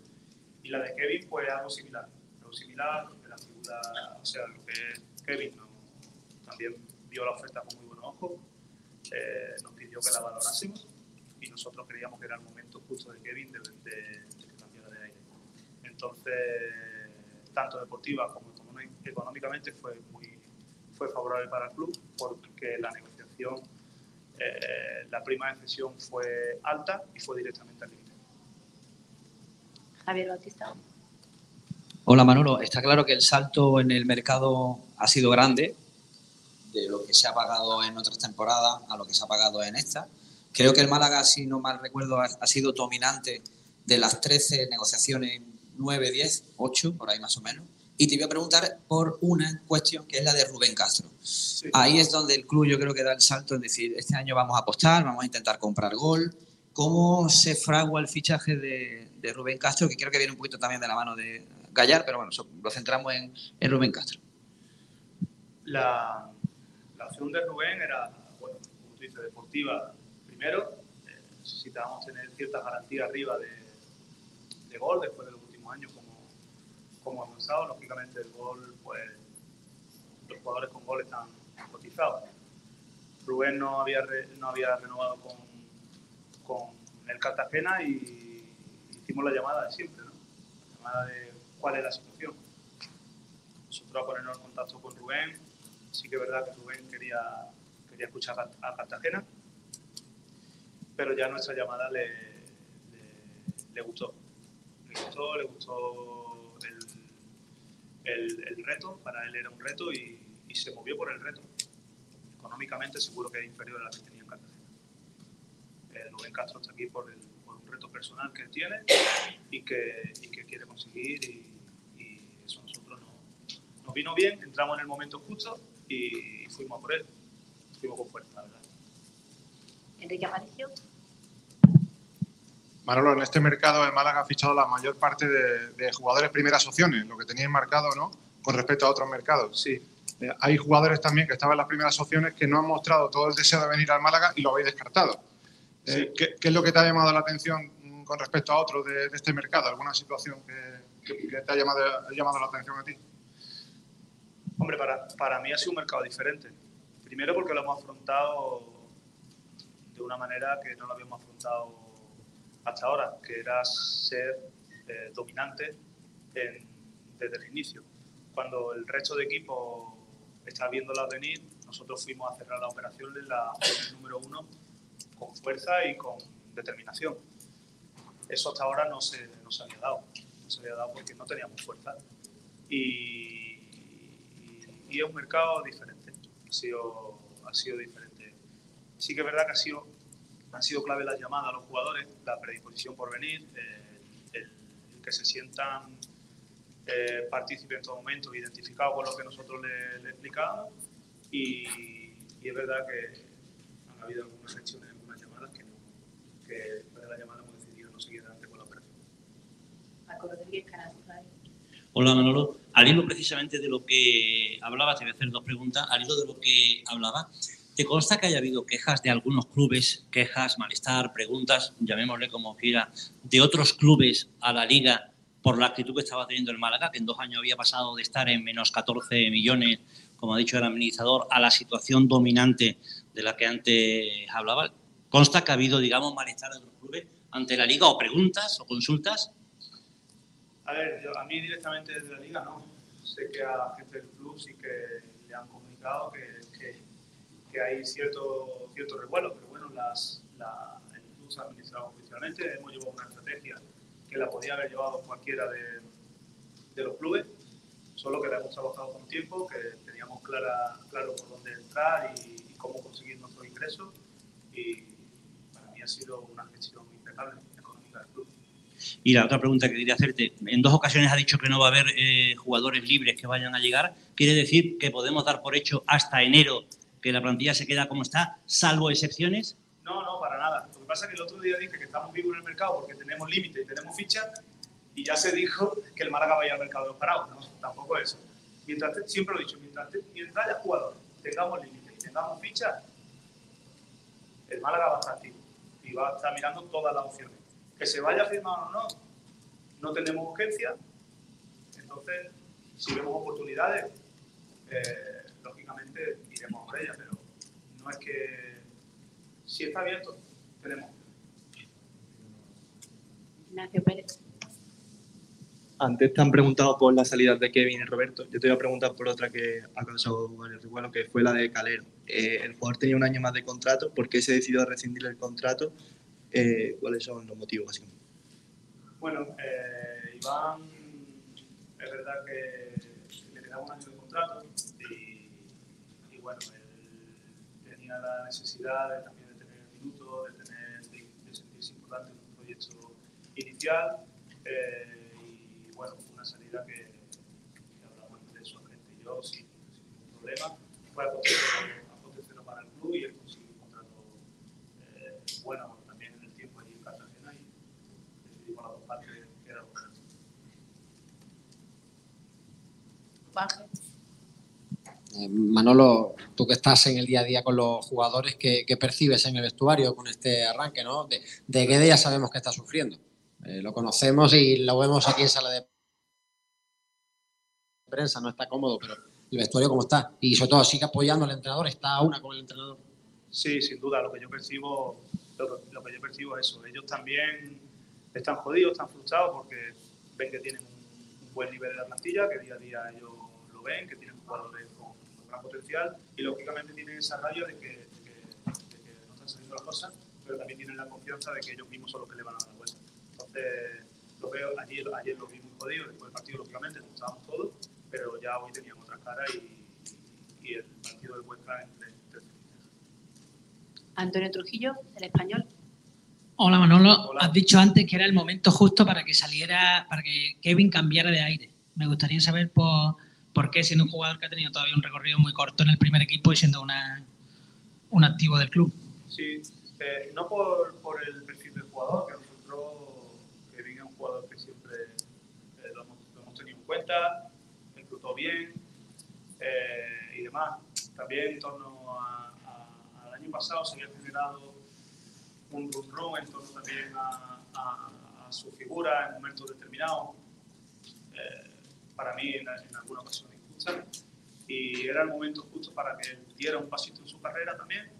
Y la de Kevin, pues algo similar. Algo similar, porque la figura, o sea, lo que Kevin ¿no? también vio la oferta con muy buenos ojos, eh, nos pidió que la valorásemos nosotros creíamos que era el momento justo de Kevin de, de, de que cambiara de aire. Entonces, tanto deportiva como económi- económicamente fue muy fue favorable para el club porque la negociación, eh, la prima de cesión fue alta y fue directamente al límite. Javier Bautista. Hola Manolo, está claro que el salto en el mercado ha sido grande, de lo que se ha pagado en otras temporadas a lo que se ha pagado en esta. Creo que el Málaga, si no mal recuerdo, ha, ha sido dominante de las 13 negociaciones, 9, 10, 8, por ahí más o menos. Y te voy a preguntar por una cuestión que es la de Rubén Castro. Ahí es donde el club yo creo que da el salto en decir, este año vamos a apostar, vamos a intentar comprar gol. ¿Cómo se fragua el fichaje de, de Rubén Castro? Que creo que viene un poquito también de la mano de Gallar, pero bueno, lo centramos en, en Rubén Castro. La, la opción de Rubén era, bueno, como tú dices, deportiva primero. eh, necesitábamos tener ciertas garantías arriba de, de gol después de los últimos años como, como avanzado. Lógicamente el gol, pues los jugadores con gol están cotizados. Rubén no había, no había renovado con, con el Cartagena y hicimos la llamada de siempre, ¿no? La llamada de cuál es la situación. Nosotros a ponernos contacto con Rubén, sí que es verdad que Rubén quería, quería escuchar a Cartagena, pero ya nuestra llamada le, le, gustó. Le gustó, le gustó el, el, reto, para él era un reto y, y se movió por el reto. Económicamente seguro que es inferior a la que tenía en Cartagena. Eh, Rubén Castro está aquí por, el, por un reto personal que tiene y que, y que quiere conseguir y, eso nosotros nos, vino bien, entramos en el momento justo y fuimos por él. Fuimos con fuerza, la verdad. Enrique Aparicio. Manolo, en este mercado el Málaga ha fichado la mayor parte de, de jugadores primeras opciones, lo que teníais marcado, ¿no? Con respecto a otros mercados. Sí. Eh, hay jugadores también que estaban en las primeras opciones que no han mostrado todo el deseo de venir al Málaga y lo habéis descartado. Eh, Sí. ¿qué, qué es lo que te ha llamado la atención mm, con respecto a otros de, de este mercado? ¿Alguna situación que, que- que te ha llamado, ha llamado la atención a ti? Hombre, para, para mí ha sido un mercado diferente. Primero porque lo hemos afrontado de una manera que no lo habíamos afrontado hasta ahora, que era ser eh, dominante en- desde el inicio. Cuando el resto de equipos está viéndola venir, nosotros fuimos a cerrar la operación en la en número uno con fuerza y con determinación. Eso hasta ahora no se, no se había dado. No se había dado porque no teníamos fuerza. Y, y es un mercado diferente. Ha sido, ha sido diferente. Sí que es verdad que ha sido, han sido clave las llamadas a los jugadores, la predisposición por venir, eh, el, el que se sientan eh, partícipes en todo momento, identificados con lo que nosotros le, le explicábamos. Y, y es verdad que han habido algunas acciones, algunas llamadas que, no, que después de la llamada hemos decidido no seguir adelante con la operación. Marco Rodríguez, Canal Sur Radio. Hola Manolo, al hilo precisamente de lo que hablaba, te voy a hacer dos preguntas, al hilo de lo que hablaba, ¿te consta que haya habido quejas de algunos clubes, quejas, malestar, preguntas, llamémosle como quiera, de otros clubes a la liga por la actitud que estaba teniendo el Málaga, que en dos años había pasado de estar en menos 14 millones, como ha dicho el administrador, a la situación dominante de la que antes hablaba? ¿Consta que ha habido, digamos, malestar de otros clubes ante la liga o preguntas o consultas? A ver, yo- a mí directamente desde la liga no. Sé que a gente del club sí que le han comunicado que, que, hay cierto, cierto revuelo, pero bueno, las, la, el club se ha administrado oficialmente, hemos llevado una estrategia que la podía haber llevado cualquiera de, de los clubes, solo que la hemos trabajado con tiempo, que teníamos clara, claro por dónde entrar y, y cómo conseguir nuestros ingresos y para mí ha sido una gestión impecable económica del club. Y la otra pregunta que quería hacerte, en dos ocasiones ha dicho que no va a haber eh, jugadores libres que vayan a llegar. ¿Quiere decir que podemos dar por hecho hasta enero que la plantilla se queda como está, salvo excepciones? No, no, para nada. Lo que pasa es que el otro día dije que estamos vivos en el mercado porque tenemos límite y tenemos ficha y ya se dijo que el Málaga vaya al mercado de los parados. No, tampoco eso. Mientras, siempre lo he dicho, mientras, mientras haya jugadores, tengamos límite y tengamos ficha, el Málaga va a estar activo y va a estar mirando todas las opciones. Que se vaya firmado o no, no tenemos urgencia. Entonces, si vemos oportunidades, eh, lógicamente ellas, pero no es que si está abierto, tenemos. Ignacio Pérez. Antes te han preguntado por la salida de Kevin y Roberto. Yo te voy a preguntar por otra que ha causado varios revuelos, que fue la de Calero. Eh, el jugador tenía un año más de contrato. ¿Por qué se decidió rescindir el contrato? Eh, ¿Cuáles son los motivos? básicamente? Bueno, eh, Iván, es verdad que le quedaba un año de contrato bueno, él tenía la necesidad también de tener minutos, de, tener, de, sentirse importante en un proyecto inicial eh, y bueno, fue una salida que, que hablamos entre su agente y yo sin, ningún problema. Fue aconteciendo para el club y él consiguió un contrato eh, bueno también en el tiempo allí en Cartagena y decidimos las dos partes que era lo correcto. Eh, Manolo, tú que estás en el día a día con los jugadores, ¿qué, percibes en el vestuario con este arranque? ¿no? De, de Guede ya sabemos que está sufriendo. Eh, lo conocemos y lo vemos aquí en sala de prensa, no está cómodo, pero el vestuario cómo está. Y sobre todo sigue apoyando al entrenador, está a una con el entrenador. Sí, sin duda, lo que yo percibo, lo que, lo que yo percibo es eso. Ellos también están jodidos, están frustrados porque ven que tienen un, buen nivel de la plantilla, que día a día ellos lo ven, que tienen jugadores gran potencial y lógicamente tienen esa rabia de que, de que, de que no están saliendo las cosas, pero también tienen la confianza de que ellos mismos son los que le van a dar la vuelta. Entonces, lo veo, ayer, ayer lo vi muy jodido, después del partido lógicamente nos estábamos todos, pero ya hoy tenían otra cara y, y el partido del Huesca entre, entre Antonio Trujillo, del Español. Hola Manolo, has dicho antes que era el momento justo para que saliera, para que Kevin cambiara de aire. Me gustaría saber por, por qué, siendo un jugador que ha tenido todavía un recorrido muy corto en el primer equipo y siendo una, un activo del club. Sí, Eh, no por, por, el perfil del jugador, que nosotros, Kevin es un jugador que siempre eh, lo, hemos, lo, hemos, tenido en cuenta, reclutó bien eh, y demás. También en torno al año pasado se había generado un run en torno también a, a, a, su figura en momentos determinados, eh, para mí en, en alguna ocasión injusta. Y era el momento justo para que él diera un pasito en su carrera también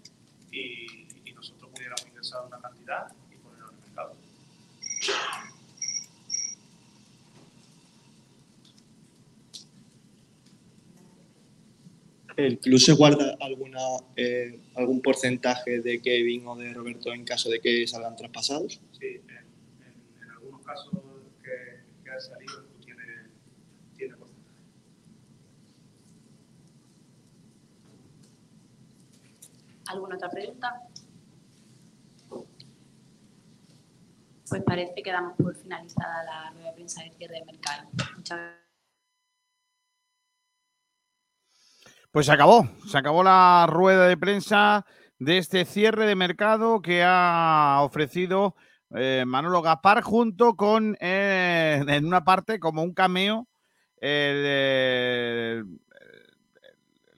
y, y nosotros pudiéramos ingresar una cantidad y ponerlo en el mercado. ¿El club se guarda alguna, eh, algún porcentaje de Kevin o de Roberto en caso de que salgan traspasados? Sí, en, en, en algunos casos que, que ha salido el club tiene, tiene porcentaje. ¿Alguna otra pregunta? Pues parece que damos por finalizada la rueda de prensa de cierre de mercado. Muchas gracias. Pues se acabó, se acabó la rueda de prensa de este cierre de mercado que ha ofrecido eh, Manolo Gaspar junto con, eh, en una parte, como un cameo, el, el,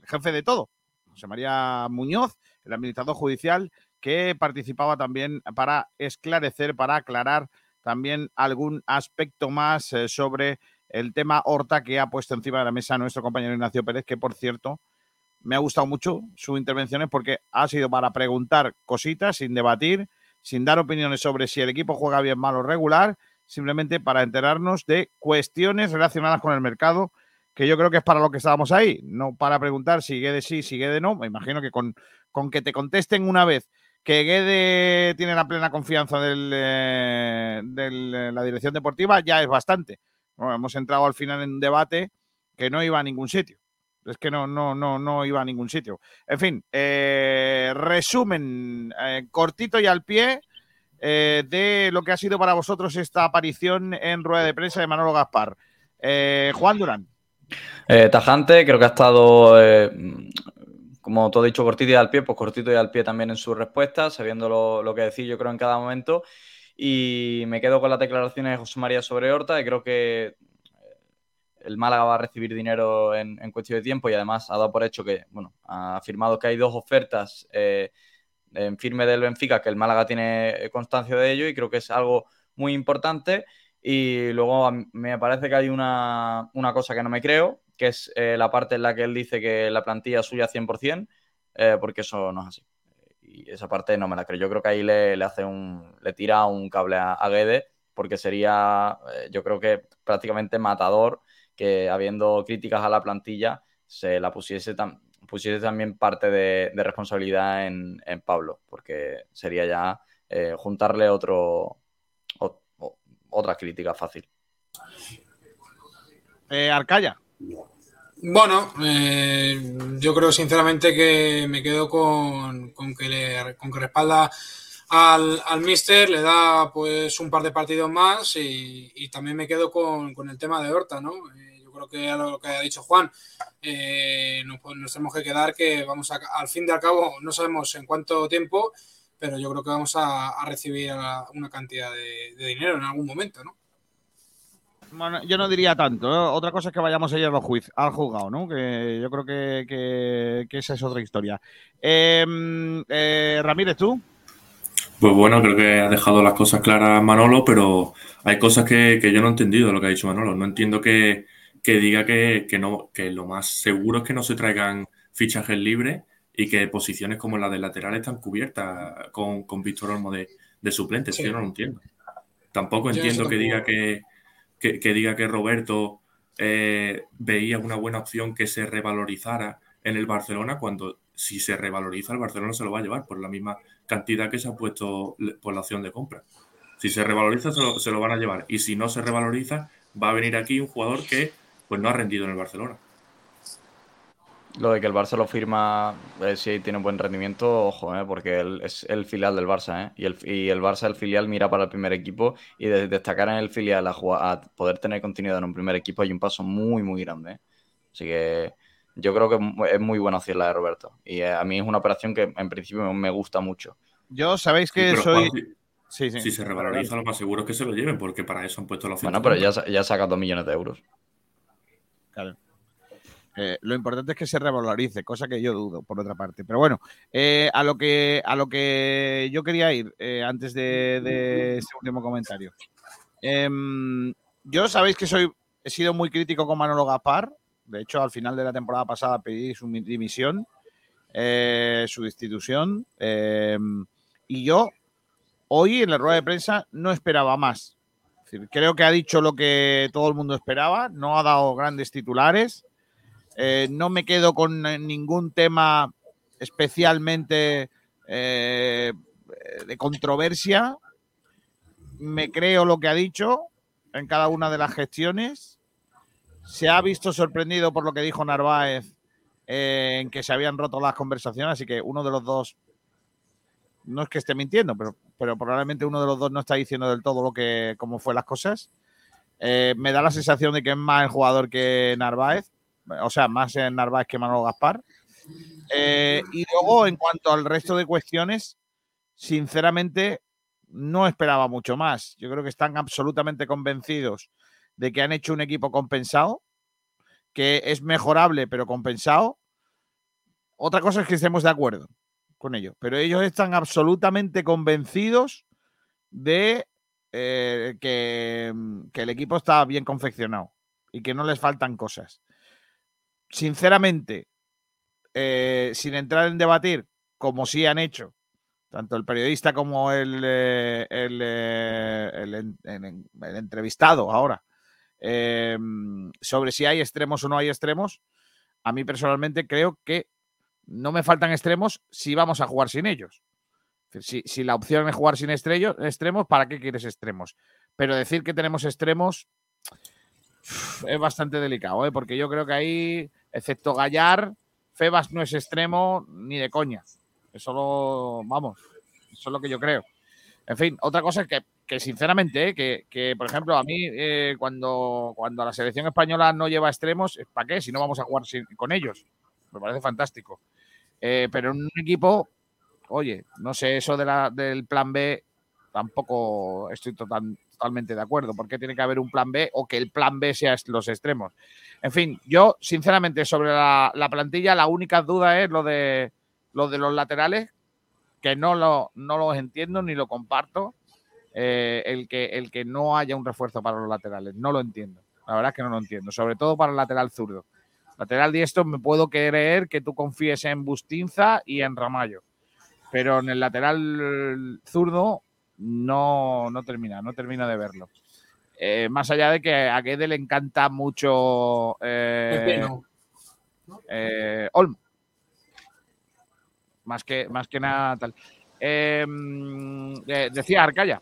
el, jefe de todo, José María Muñoz, el administrador judicial, que participaba también para esclarecer, para aclarar también algún aspecto más eh, sobre el tema Horta que ha puesto encima de la mesa nuestro compañero Ignacio Pérez, que por cierto me ha gustado mucho sus intervenciones porque ha sido para preguntar cositas sin debatir, sin dar opiniones sobre si el equipo juega bien, mal o regular, simplemente para enterarnos de cuestiones relacionadas con el mercado, que yo creo que es para lo que estábamos ahí, no para preguntar si Guede sí, si Guede no. Me imagino que con, con que te contesten una vez que Guede tiene la plena confianza de eh, del, la dirección deportiva ya es bastante. Hemos entrado al final en un debate que no iba a ningún sitio. Es que no, no, no, no iba a ningún sitio. En fin, eh, resumen eh, cortito y al pie eh, de lo que ha sido para vosotros esta aparición en rueda de prensa de Manolo Gaspar. Juan Durán. Tajante, creo que ha estado, como todo dicho, cortito y al pie, pues cortito y al pie también en sus respuestas, sabiendo lo, que decir yo creo en cada momento. Y me quedo con las declaraciones de José María sobre Horta y creo que el Málaga va a recibir dinero en, cuestión de tiempo y además ha dado por hecho que, bueno, ha afirmado que hay dos ofertas eh, en firme del Benfica, que el Málaga tiene constancia de ello y creo que es algo muy importante. Y luego me parece que hay una, una cosa que no me creo, que es eh, la parte en la que él dice que la plantilla es suya 100%, eh, porque eso no es así. Y esa parte no me la creo. Yo creo que ahí le, le hace un, le tira un cable a, a Guede, porque sería, eh, yo creo que prácticamente matador que habiendo críticas a la plantilla se la pusiese, tam pusiese también parte de, de responsabilidad en, en, Pablo, porque sería ya eh, juntarle otro, otra crítica fácil. Eh, Arcaya. Bueno, eh, yo creo sinceramente que me quedo con, con, que, le, con que respalda al, al Mister, le da pues un par de partidos más y, y también me quedo con, con, el tema de Horta, ¿no? Eh, yo creo que a lo que ha dicho Juan, eh, nos, nos, tenemos que quedar que vamos a, al fin de al cabo, no sabemos en cuánto tiempo, pero yo creo que vamos a, a recibir una cantidad de, de, dinero en algún momento, ¿no? Bueno, yo no diría tanto. ¿no? Otra cosa es que vayamos a ir al, juicio, al juzgado, ¿no? Que yo creo que, que, que esa es otra historia. Eh, eh, Ramírez, ¿tú? Pues bueno, creo que ha dejado las cosas claras Manolo, pero hay cosas que, que yo no he entendido de lo que ha dicho Manolo. No entiendo que, que diga que, que, no, que lo más seguro es que no se traigan fichajes libres y que posiciones como la del lateral están cubiertas con, con Víctor Olmo de, de suplente. Sí. Yo no lo entiendo. Tampoco entiendo que diga que, que, que, diga que Roberto eh, veía una buena opción que se revalorizara en el Barcelona cuando si se revaloriza el Barcelona se lo va a llevar por la misma cantidad que se ha puesto por la opción de compra. Si se revaloriza, se lo, se lo, van a llevar. Y si no se revaloriza, va a venir aquí un jugador que pues no ha rendido en el Barcelona. Lo de que el Barça lo firma eh, si tiene un buen rendimiento, ojo, eh, porque él es el filial del Barça. Eh, y, el, y el Barça, el filial, mira para el primer equipo y de destacar en el filial a, jugar, a poder tener continuidad en un primer equipo hay un paso muy, muy grande. Eh. Así que yo creo que es muy buena opción la de Roberto. Y a mí es una operación que en principio me gusta mucho. Yo sabéis que soy. Juan, Sí, sí. Si se revaloriza, lo más seguro es que se lo lleven, porque para eso han puesto la opción. Bueno, pero ya, ya saca dos millones de euros. Claro. Eh, lo importante es que se revalorice, cosa que yo dudo, por otra parte. Pero bueno, eh, a, lo que, a lo que yo quería ir eh, antes de, este último comentario. Em, yo sabéis que soy, he sido muy crítico con Manolo Gaspar. De hecho, al final de la temporada pasada pedí su mi- dimisión, su destitución. em, y yo, hoy en la rueda de prensa, no esperaba más. Creo que ha dicho lo que todo el mundo esperaba, no ha dado grandes titulares. Eh, no me quedo con eh, ningún tema especialmente eh, de controversia. Me creo lo que ha dicho en cada una de las gestiones. Se ha visto sorprendido por lo que dijo Narváez en que se habían roto las conversaciones, así que uno de los dos no es que esté mintiendo, pero, probablemente uno de los dos no está diciendo del todo lo que cómo fue las cosas. Me da la sensación de que es más el jugador que Narváez, o sea, más en Narváez que Manolo Gaspar. Eh, y luego, en cuanto al resto de cuestiones, sinceramente, no esperaba mucho más. Yo creo que están absolutamente convencidos de que han hecho un equipo compensado, que es mejorable, pero compensado. Otra cosa es que estemos de acuerdo con ello, pero ellos están absolutamente convencidos de eh, que, que el equipo está bien confeccionado y que no les faltan cosas. Sinceramente, eh, sin entrar en debatir, como sí han hecho, tanto el periodista como el, eh, el, eh, el en- en- el entrevistado ahora, sobre si hay extremos o no hay extremos, a mí personalmente creo que no me faltan extremos si vamos a jugar sin ellos. Si, si la opción es jugar sin estrellos, extremos, ¿para qué quieres extremos? Pero decir que tenemos extremos es bastante delicado, ¿eh? porque yo creo que ahí, excepto Gallar, Febas no es extremo ni de coña. Eso lo, vamos, eso es lo que yo creo. En fin, otra cosa es que, que sinceramente, ¿eh? que, que, por ejemplo, a mí, eh, cuando, la selección española no lleva extremos, ¿para qué? Si no vamos a jugar sin- con ellos. Me parece fantástico. Eh, pero en un equipo, oye, no sé, eso de la, del plan B tampoco estoy total- totalmente de acuerdo. ¿Por qué tiene que haber un plan B o que el plan B sea los extremos? En fin, yo, sinceramente, sobre la, la plantilla, la única duda es lo de, lo de los laterales, que no lo, no los entiendo ni lo comparto. eh, el, que, el que no haya un refuerzo para los laterales, no lo entiendo. La verdad es que no lo entiendo, sobre todo para el lateral zurdo. Lateral diestro me puedo creer que tú confíes en Bustinza y en Ramallo, pero en el lateral zurdo no, no termina, no termina de verlo. Eh, más allá de que a Guede le encanta mucho eh, eh, Olmo. Más que, más que nada tal. Eh, decía Arcaya.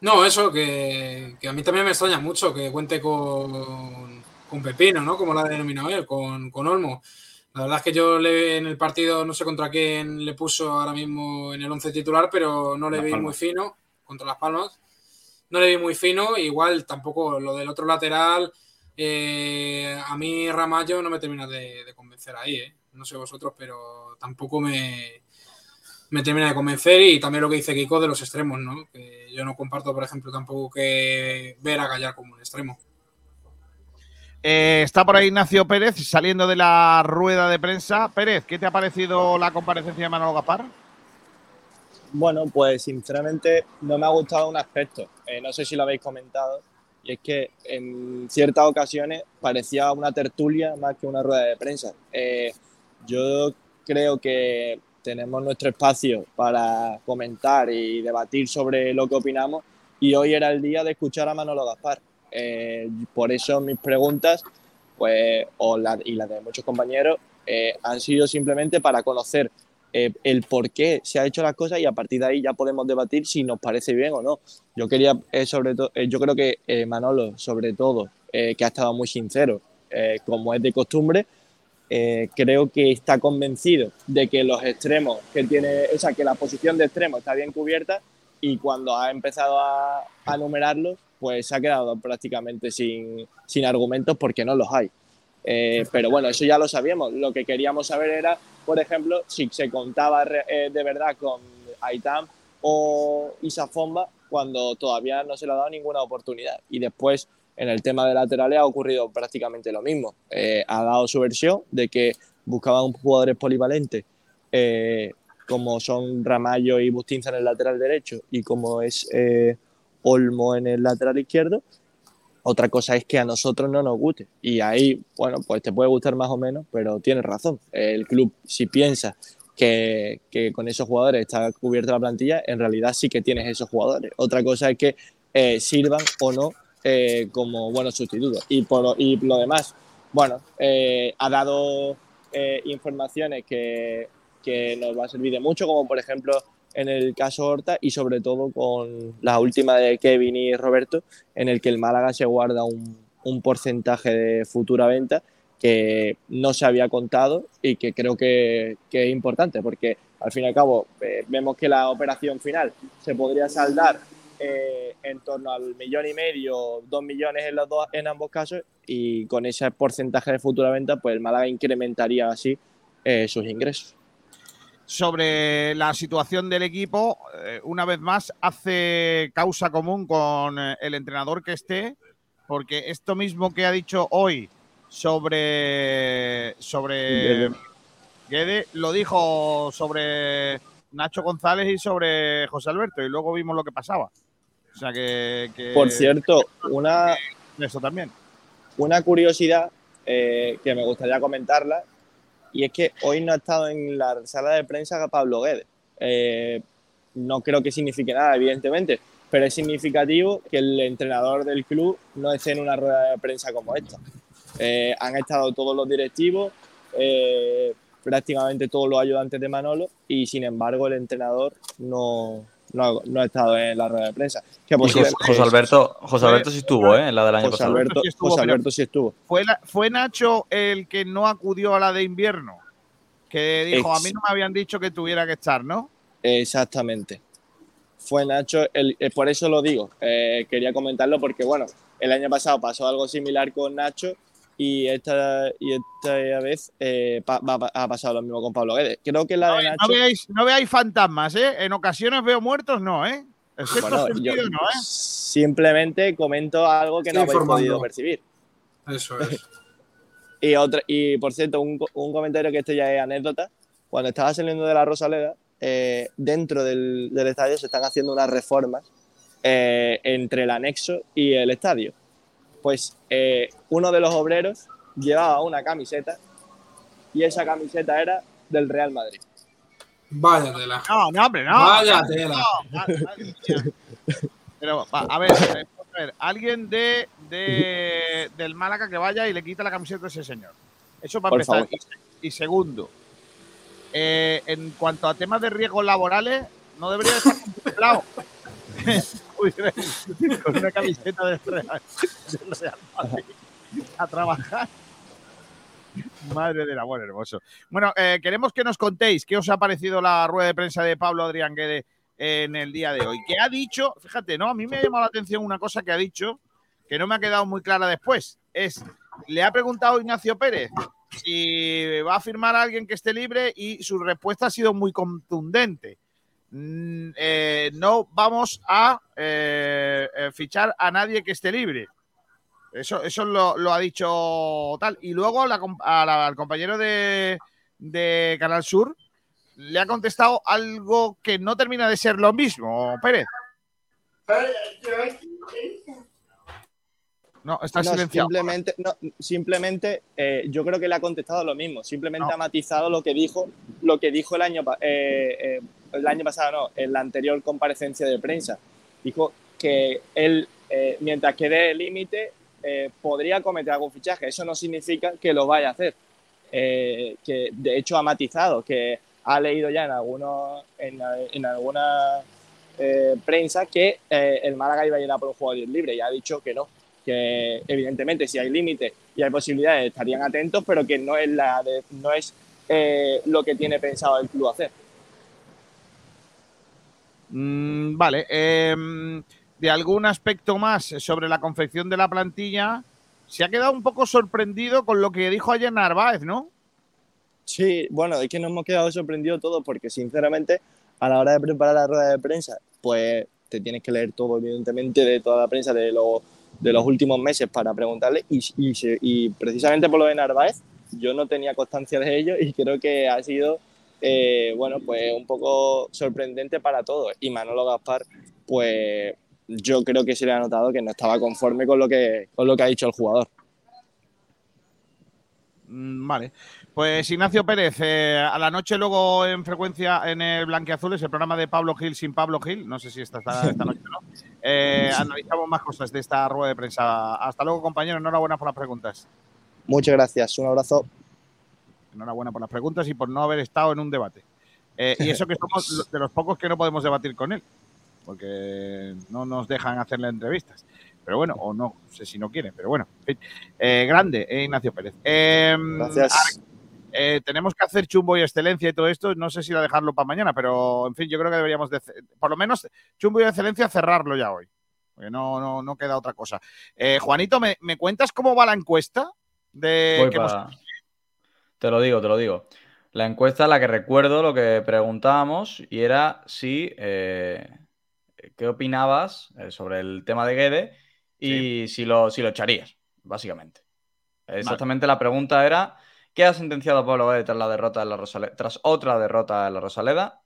No, eso, que, que a mí también me extraña mucho que cuente con, con Pepino, ¿no? Como lo ha denominado él, con, con Olmo. La verdad es que yo le, en el partido, no sé contra quién le puso ahora mismo en el 11 titular, pero no le Las vi Palmas. muy fino contra Las Palmas. No le vi muy fino, igual tampoco lo del otro lateral. eh, a mí Ramallo no me termina de, de convencer ahí, ¿eh? No sé vosotros, pero tampoco me, me termina de convencer y también lo que dice Kiko de los extremos, ¿no? Que yo no comparto, por ejemplo, tampoco que ver a Gallar como un extremo. Eh, está por ahí Ignacio Pérez saliendo de la rueda de prensa. Pérez, ¿qué te ha parecido la comparecencia de Manolo Gaspar? Bueno, pues sinceramente no me ha gustado un aspecto. Eh, no sé si lo habéis comentado. Y es que en ciertas ocasiones parecía una tertulia más que una rueda de prensa. Eh, yo creo que tenemos nuestro espacio para comentar y debatir sobre lo que opinamos. Y hoy era el día de escuchar a Manolo Gaspar. Eh, por eso mis preguntas, pues, o la- y las de muchos compañeros, eh, han sido simplemente para conocer eh, el por qué se ha hecho las cosas y a partir de ahí ya podemos debatir si nos parece bien o no. Yo quería, eh, sobre todo, yo creo que eh, Manolo, sobre todo, eh, que ha estado muy sincero, eh, como es de costumbre, eh, creo que está convencido de que los extremos que tiene, o sea, que la posición de extremo está bien cubierta y cuando ha empezado a, a numerarlos, pues se ha quedado prácticamente sin, sin argumentos porque no los hay. Eh, pero bueno, eso ya lo sabíamos. Lo que queríamos saber era, por ejemplo, si se contaba eh, de verdad con Aitam o Isa Fomba cuando todavía no se le ha dado ninguna oportunidad. Y después, en el tema de laterales, ha ocurrido prácticamente lo mismo. Eh, ha dado su versión de que buscaban jugadores polivalentes, como son Ramallo y Bustinza en el lateral derecho y como es Olmo en el lateral izquierdo. Otra cosa es que a nosotros no nos guste. Y ahí, bueno, pues te puede gustar más o menos, pero tienes razón. El club, si piensa que, que, con esos jugadores está cubierta la plantilla, en realidad sí que tienes esos jugadores. Otra cosa es que eh, sirvan o no eh, como buenos sustitutos. Y, por, y lo demás, bueno, eh, ha dado informaciones que, que, nos va a servir de mucho, como por ejemplo en el caso Horta y sobre todo con la última de Kevin y Roberto, en el que el Málaga se guarda un, porcentaje de futura venta que no se había contado y que creo que, que es importante porque al fin y al cabo eh, vemos que la operación final se podría saldar eh, en torno al millón y medio, dos millones en, los dos, en ambos casos y con ese porcentaje de futura venta pues el Málaga incrementaría así eh, sus ingresos. Sobre la situación del equipo, eh, una vez más hace causa común con el entrenador que esté, porque esto mismo que ha dicho hoy sobre, sobre Guede, lo dijo sobre Nacho González y sobre José Alberto, y luego vimos lo que pasaba. O sea que. que Por cierto, una. Eso también. Una curiosidad eh, que me gustaría comentarla, y es que hoy no ha estado en la sala de prensa Pablo Guedes. Eh, no creo que signifique nada, evidentemente, pero es significativo que el entrenador del club no esté en una rueda de prensa como esta. Eh, han estado todos los directivos, eh, prácticamente todos los ayudantes de Manolo y sin embargo el entrenador no, no, ha, no ha estado en la rueda de prensa. Que José, José, Alberto, José Alberto sí estuvo, ¿eh? En la del año José pasado. Alberto, sí estuvo, José Alberto sí estuvo. ¿Fue, la- ¿Fue Nacho el que no acudió a la de invierno? Que dijo, Ex- a mí no me habían dicho que tuviera que estar, ¿no? Exactamente. Fue Nacho, el- eh, por eso lo digo. eh, quería comentarlo porque, bueno, el año pasado pasó algo similar con Nacho y esta, y esta vez eh, pa- va- ha pasado lo mismo con Pablo Guedes. Creo que la de No Nacho. veáis, no veáis fantasmas, ¿eh? En ocasiones veo muertos, no, ¿eh? En cierto Bueno, sentido, yo no, ¿eh? simplemente comento algo que no habéis informando. podido percibir. Eso es. Y, otra, y por cierto, un, un comentario que esto ya es anécdota. Cuando estaba saliendo de la Rosaleda, eh, dentro del, del estadio se están haciendo unas reformas eh, entre el anexo y el estadio. Pues eh, uno de los obreros llevaba una camiseta y esa camiseta era del Real Madrid. Vaya tela. No, no, hombre, no. Vaya tela. no. Pero, va, a ver, a ver, alguien de, de- del Málaga que vaya y le quita la camiseta a ese señor. Eso para Por empezar. Y, se- y segundo, eh, en cuanto a temas de riesgos laborales, no debería de estar contemplado. Con una camiseta del Real, a trabajar. Madre del amor hermoso. Bueno, eh, queremos que nos contéis qué os ha parecido la rueda de prensa de Pablo Adrián Guede en el día de hoy. Que ha dicho, fíjate, ¿no? A mí me ha llamado la atención una cosa que ha dicho que no me ha quedado muy clara después. Es, le ha preguntado Ignacio Pérez si va a firmar alguien que esté libre y su respuesta ha sido muy contundente. Mm, eh, no vamos a eh, eh, fichar a nadie que esté libre. Eso, eso lo, lo ha dicho tal. Y luego a la com- a la- al compañero de, de Canal Sur le ha contestado algo que no termina de ser lo mismo, Pérez. No, está No, silenciado. Simplemente, no, simplemente eh, yo creo que le ha contestado lo mismo. Simplemente ha matizado lo que dijo, lo que dijo el año, eh, eh, el año pasado, no, en la anterior comparecencia de prensa. Dijo que él, eh, mientras quede el límite, eh, podría cometer algún fichaje. Eso no significa que lo vaya a hacer. Eh, que de hecho ha matizado, que ha leído ya en algunos, en, alguna prensa que el Málaga iba a ir a por un jugador libre y ha dicho que no, que evidentemente si hay límites y hay posibilidades estarían atentos, pero que no es, la de- no es lo que tiene pensado el club hacer. Mm, vale. em, de algún aspecto más sobre la confección de la plantilla, se ha quedado un poco sorprendido con lo que dijo ayer Narváez, ¿no? Sí, bueno, es que nos hemos quedado sorprendidos todos porque sinceramente a la hora de preparar la rueda de prensa, pues te tienes que leer todo, evidentemente, de toda la prensa de los, últimos meses para preguntarle. Y, y precisamente por lo de Narváez, yo no tenía constancia de ello y creo que ha sido, eh, bueno, pues un poco sorprendente para todos. Y Manolo Gaspar, pues yo creo que se le ha notado que no estaba conforme con lo que, con lo que ha dicho el jugador. Mm, Vale. Pues Ignacio Pérez, eh, a la noche luego en frecuencia en el Blanquiazules, el programa de Pablo Gil sin Pablo Gil, no sé si esta, esta, esta noche o no, eh, analizamos más cosas de esta rueda de prensa. Hasta luego, compañero, enhorabuena por las preguntas. Muchas gracias, un abrazo. Enhorabuena por las preguntas y por no haber estado en un debate. Eh, y eso que somos de los pocos que no podemos debatir con él, porque no nos dejan hacerle entrevistas. Pero bueno, o no, no sé si no quieren, pero bueno. Eh, grande, eh, Ignacio Pérez. Eh, Gracias. eh, tenemos que hacer chumbo y excelencia y todo esto. No sé si a dejarlo para mañana, pero en fin, yo creo que deberíamos, de, por lo menos, chumbo y excelencia cerrarlo ya hoy. Porque no, no, no queda otra cosa. Eh, Juanito, ¿me, me cuentas cómo va la encuesta? De Voy que hemos- Te lo digo, te lo digo. La encuesta, la que recuerdo, lo que preguntábamos y era si eh, qué opinabas eh, sobre el tema de Guede y si lo, si lo echarías, básicamente. Exactamente la pregunta era ¿qué ha sentenciado Pablo Guede tras la derrota en la Rosale- tras otra derrota en la Rosaleda?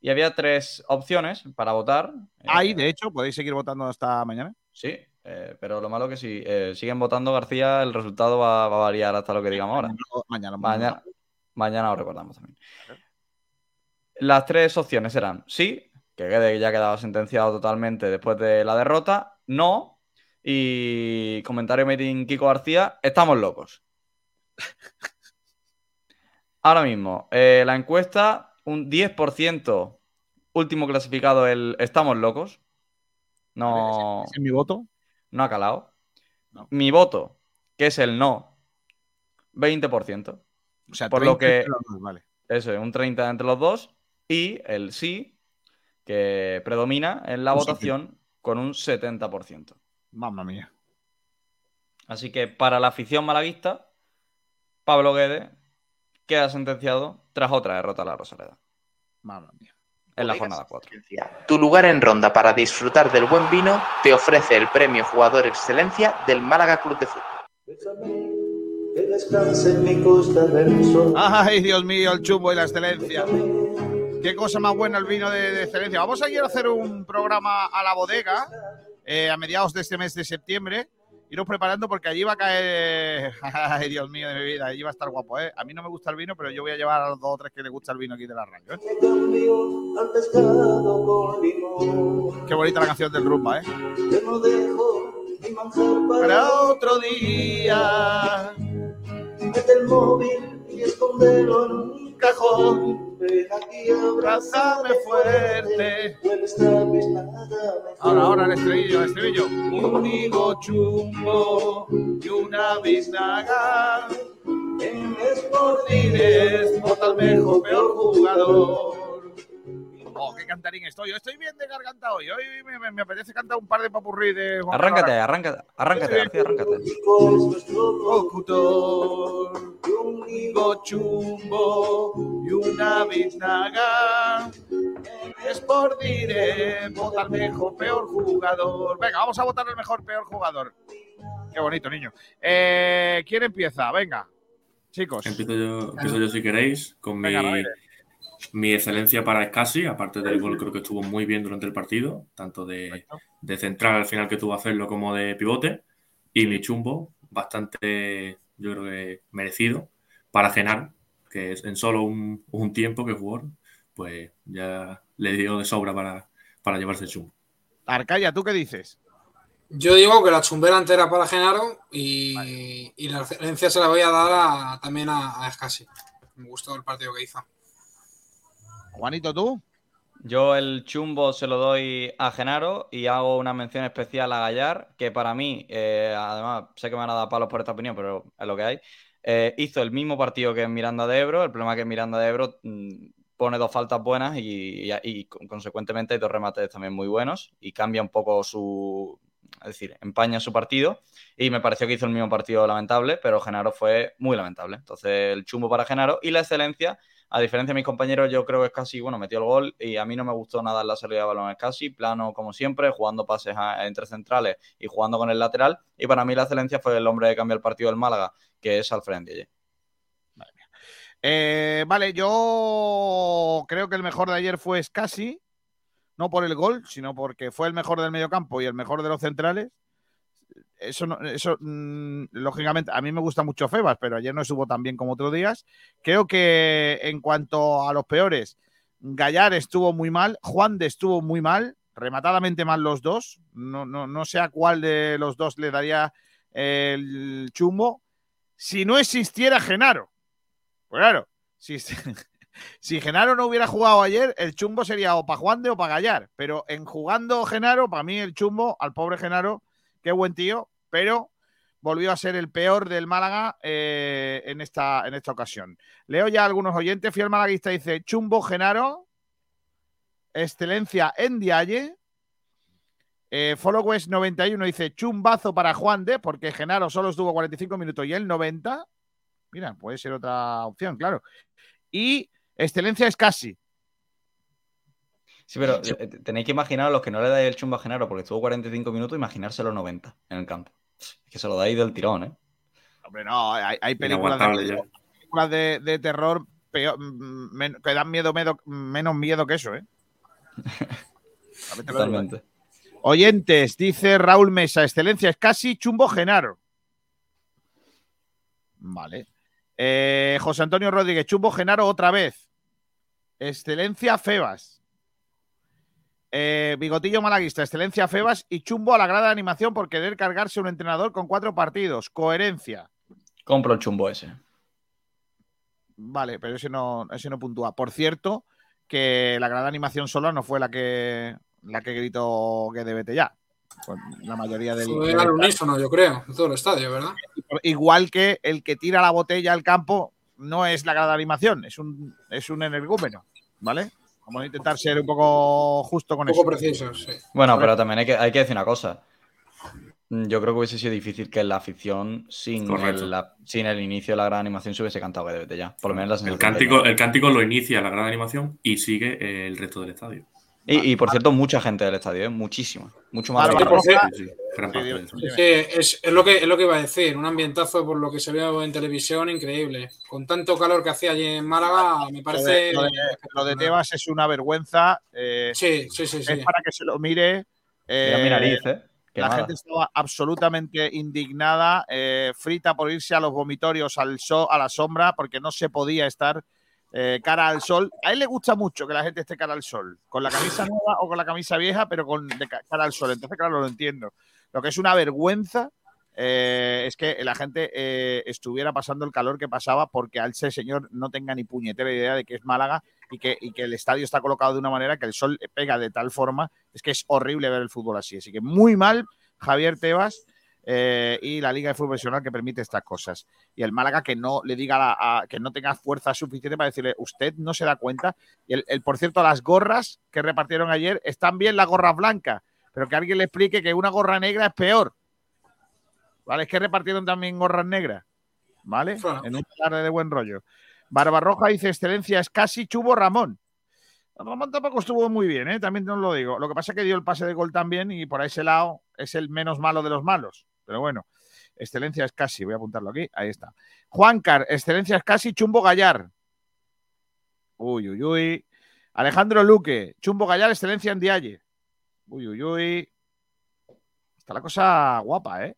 Y había tres opciones para votar. Ahí, de hecho, podéis seguir votando hasta mañana. Sí, eh, pero lo malo que si eh, siguen votando García, el resultado va, va a variar hasta lo que digamos ahora. Mañana, mañana, mañana lo recordamos también. Las tres opciones eran sí, que Guede ya quedaba sentenciado totalmente después de la derrota, no, y comentario meeting Kiko García, estamos locos. Ahora mismo, eh, la encuesta, un 10% último clasificado el estamos locos. No. ¿Ese es mi voto? No ha calado. Mi voto, que es el no, 20%. O sea, por lo 30 que. entre los dos, vale. Eso, es, un 30 entre los dos. Y el sí, que predomina en la Un votación con un 70%. Mamma mía. Así que para la afición malaguista, Pablo Guede queda sentenciado tras otra derrota a la Rosaleda. Mamma mía. En la jornada 4. Tu lugar en ronda para disfrutar del buen vino te ofrece el premio Jugador Excelencia del Málaga Club de Fútbol. Ay, Dios mío, el chumbo y la excelencia. Qué cosa más buena el vino de, de excelencia. Vamos a ir a hacer un programa a la bodega eh, a mediados de este mes de septiembre. Iros preparando porque allí va a caer. Ay, Dios mío de mi vida, allí va a estar guapo, ¿eh? A mí no me gusta el vino, pero yo voy a llevar a los dos o tres que les gusta el vino aquí de la radio, ¿eh? Qué bonita la canción del rumba, ¿eh? Para otro día. Mete el móvil y escondelo en un cajón. Ven aquí, abrázame fuerte. Ahora, ahora el estribillo, el estribillo. Un higo chumbo y una biznaga. En Sportines, vota el mejor peor jugador. Oh, qué cantarín estoy. Yo estoy bien de garganta hoy. Hoy me, me- me apetece cantar un par de papurrí de Juan Arráncate, arráncate, arráncate, García, arráncate. locutor, un higo chumbo y una biznaga. Sportine, vota el mejor peor jugador. Venga, vamos a votar el mejor peor jugador. Qué bonito, niño. Eh, ¿Quién empieza? Venga, chicos. Empiezo yo, empiezo yo si queréis, con mi, Venga, Ramírez. Mi excelencia para Scassi, aparte del gol creo que estuvo muy bien durante el partido, tanto de, de central al final que tuvo a hacerlo como de pivote, y mi chumbo, bastante, yo creo que merecido, para Genar, que es en solo un, un tiempo que jugó, pues ya le dio de sobra para, para llevarse el chumbo. Arcaya, ¿tú qué dices? Yo digo que la chumbera entera para Genaro y, y la excelencia se la voy a dar a- también a, a Escasi. Me gustó el partido que hizo. Juanito, ¿tú? Yo el chumbo se lo doy a Genaro y hago una mención especial a Gallar, que para mí, eh, además, sé que me van a dar palos por esta opinión, pero es lo que hay. eh, hizo el mismo partido que Miranda de Ebro. El problema es que Miranda de Ebro mm, pone dos faltas buenas y, y- y, con- consecuentemente hay dos remates también muy buenos y cambia un poco su, es decir, empaña su partido y me pareció que hizo el mismo partido lamentable, pero Genaro fue muy lamentable. Entonces, el chumbo para Genaro y la excelencia, a diferencia de mis compañeros, yo creo que es casi, bueno, metió el gol y a mí no me gustó nada la salida de balón, es casi plano como siempre, jugando pases entre centrales y jugando con el lateral. Y para mí la excelencia fue el hombre que cambió el partido del Málaga, que es Alfred Ndiaye. Eh, vale, yo creo que el mejor de ayer fue Scassi, no por el gol, sino porque fue el mejor del mediocampo y el mejor de los centrales. Eso, no- eso mm, lógicamente, a mí me gusta mucho Febas, pero ayer no estuvo tan bien como otros días. Creo que en cuanto a los peores, Gallar estuvo muy mal, Juan de estuvo muy mal, rematadamente mal los dos. No, no, no sé a cuál de los dos le daría el chumbo. Si no existiera Genaro. Pues claro, si, si Genaro no hubiera jugado ayer, el chumbo sería o para Juan de o para Gallar. Pero en jugando Genaro, para mí el chumbo, al pobre Genaro, qué buen tío, pero volvió a ser el peor del Málaga eh, en, esta, en esta ocasión. Leo ya a algunos oyentes. Fiel Malaguista dice: Chumbo Genaro, excelencia en Dialle. Eh, Followers 91 dice chumbazo para Juan de, porque Genaro solo estuvo 45 minutos y él 90. Mira, puede ser otra opción, claro. Y excelencia es casi. Sí, pero eh, tenéis que imaginar a los que no le dais el chumbo a Genaro porque estuvo 45 minutos, imaginárselo 90 en el campo. Es que se lo dais del tirón, ¿eh? Hombre, no, hay, hay películas, de, ya. películas de, de terror peor- mm, men- que dan miedo, menos miedo que eso, ¿eh? ¿eh? Totalmente. Oyentes, dice Raúl Mesa, excelencia es casi chumbo Genaro. Vale. Eh, José Antonio Rodríguez, chumbo Genaro otra vez. Excelencia Febas. Eh, Bigotillo Malaguista, excelencia Febas y chumbo a la grada de animación por querer cargarse un entrenador con cuatro partidos. Coherencia. Compro el chumbo ese. Vale, pero ese no, ese no puntúa. Por cierto, que la gran animación sola no fue la que la que gritó que debete ya. Pues la mayoría del. Fue al unísono, yo creo, en todo el estadio, ¿verdad? Igual que el que tira la botella al campo no es la gran animación, es un, es un energúmeno, ¿vale? Vamos a intentar ser un poco justo con Un poco eso. preciso, sí. Bueno, pero también hay que, hay que decir una cosa. Mm, Yo creo que hubiese sido difícil que la afición, sin, el, la- sin el inicio de la gran animación, se hubiese cantado debete ya. Por lo menos la El cántico, el cántico lo inicia la gran animación y sigue el resto del estadio. Y, y, por cierto, mucha gente del estadio, ¿eh? muchísima. Mucho más. De por Sí, sí. Es, lo que, es lo que iba a decir, un ambientazo por lo que se vio en televisión increíble. Con tanto calor que hacía allí en Málaga, me Lo parece... de, lo de- lo de Tebas es una vergüenza. eh, Sí, sí, sí, sí. Es para que se lo mire. Mira mi nariz, ¿eh? Qué la mala. gente estaba absolutamente indignada, eh, frita por irse a los vomitorios al sol, a la sombra, porque no se podía estar eh, cara al sol. A él le gusta mucho que la gente esté cara al sol, con la camisa nueva o con la camisa vieja, pero con de ca- cara al sol. Entonces, claro, lo entiendo. Lo que es una vergüenza eh, es que la gente eh, estuviera pasando el calor que pasaba porque al ese señor no tenga ni puñetera idea de que es Málaga y que, y que el estadio está colocado de una manera que el sol pega de tal forma. Es que es horrible ver el fútbol así. Así que muy mal Javier Tebas eh, y la Liga de Fútbol Profesional que permite estas cosas. Y el Málaga que no le diga la- a- que no tenga fuerza suficiente para decirle, usted no se da cuenta. Y el, el, por cierto, las gorras que repartieron ayer están bien las gorras blancas, pero que alguien le explique que una gorra negra es peor. ¿Vale? Es que repartieron también gorras negras. ¿Vale? En un tarde de buen rollo. Barbarroja dice, excelencia, es casi Chubo Ramón. Ramón tampoco estuvo muy bien, ¿eh? también os lo digo. Lo que pasa es que dio el pase de gol también y por ese lado es el menos malo de los malos. Pero bueno, excelencia es casi, voy a apuntarlo aquí, ahí está. Juancar, excelencia es casi Chumbo Gallar. Uy, uy, uy. Alejandro Luque, Chumbo Gallar, excelencia en Dialle. Uy, uy, uy. Está la cosa guapa, ¿eh?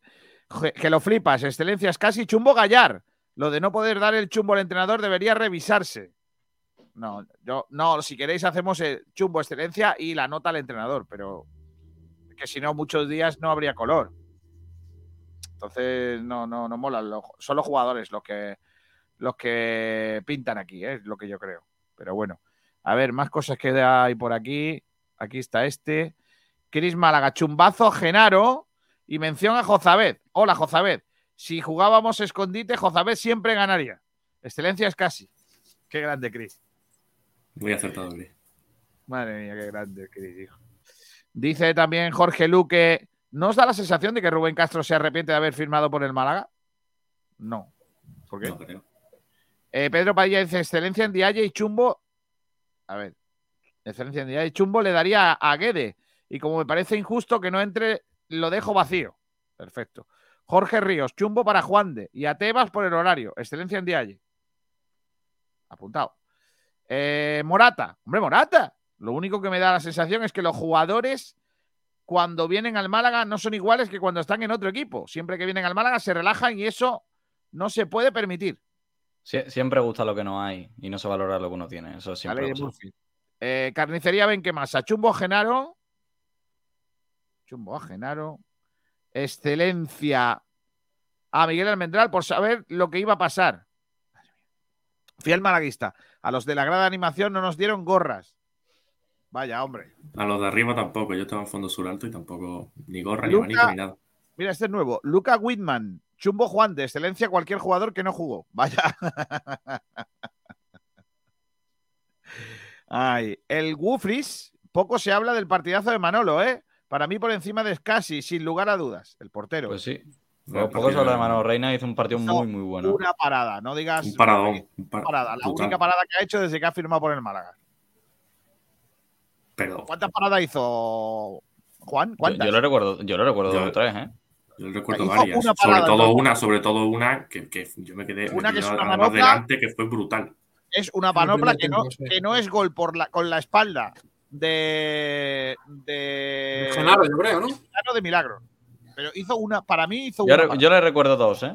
Que lo flipas, excelencia es casi Chumbo Gallar. Lo de no poder dar el chumbo al entrenador debería revisarse. No, yo, no, si queréis hacemos el chumbo excelencia y la nota al entrenador, pero que si no, muchos días no habría color. Entonces, no, no, no mola. Lo- son los jugadores los que los que pintan aquí, ¿eh? es lo que yo creo. Pero bueno, a ver, más cosas que hay por aquí. Aquí está este. Cris Málaga, chumbazo, Genaro y mención a Jozabed. Hola, Jozabed. Si jugábamos escondite, Jozabed siempre ganaría. Excelencia es casi. Qué grande, Cris. Muy acertado, Luis. Madre mía, qué grande, Cris, hijo. Dice también Jorge Luque, ¿No os da la sensación de que Rubén Castro se arrepiente de haber firmado por el Málaga? No. ¿Por qué? No creo. Eh, Pedro Padilla dice: Excelencia en Dialle y Chumbo. A ver. Excelencia en Dialle y Chumbo le daría a Guede. Y como me parece injusto que no entre, lo dejo vacío. Perfecto. Jorge Ríos, Chumbo para Juan de. Y a Tebas por el horario. Excelencia en Dialle. Apuntado. Eh, Morata. Hombre, Morata. Lo único que me da la sensación es que los jugadores, cuando vienen al Málaga, no son iguales que cuando están en otro equipo. Siempre que vienen al Málaga se relajan y eso no se puede permitir. Sie- siempre gusta lo que no hay y no se valora lo que uno tiene. Eso siempre. Murphy. Eh, carnicería Chumbo Genaro. Chumbo a Genaro. Excelencia a Miguel Almendral por saber lo que iba a pasar. Fiel malaguista. A los de la grada animación no nos dieron gorras. Vaya, hombre. A los de arriba tampoco. Yo estaba en fondo sur alto y tampoco ni gorra, ni abanico, ni nada. Mira, este es nuevo. Luca Whitman. Chumbo Juan de excelencia cualquier jugador que no jugó. Vaya. Ay, el Woofris, poco se habla del partidazo de Manolo, ¿eh? Para mí por encima de Scassi, sin lugar a dudas. El portero. Pues sí. Bueno, Poco se habla de Manolo Reina, hizo un partido muy, muy bueno. Una parada, no digas. Un paradón. un par- parada, la única parada que ha hecho desde que ha firmado por el Málaga. Pero ¿Cuántas paradas hizo Juan? Yo, ¿Cuántas? yo lo recuerdo, yo lo recuerdo Yo- dos o tres, ¿eh? yo recuerdo Hizo varias. una Sobre todo una, sobre todo una que, que yo me quedé Una me que es una manopla. delante que fue brutal. es una panopla que no, que es gol por la, con la espalda de. de. Genaro, yo creo, ¿no? Genaro de Milagro. Pero hizo una, para mí hizo Yo, una. re- yo le recuerdo dos, ¿eh?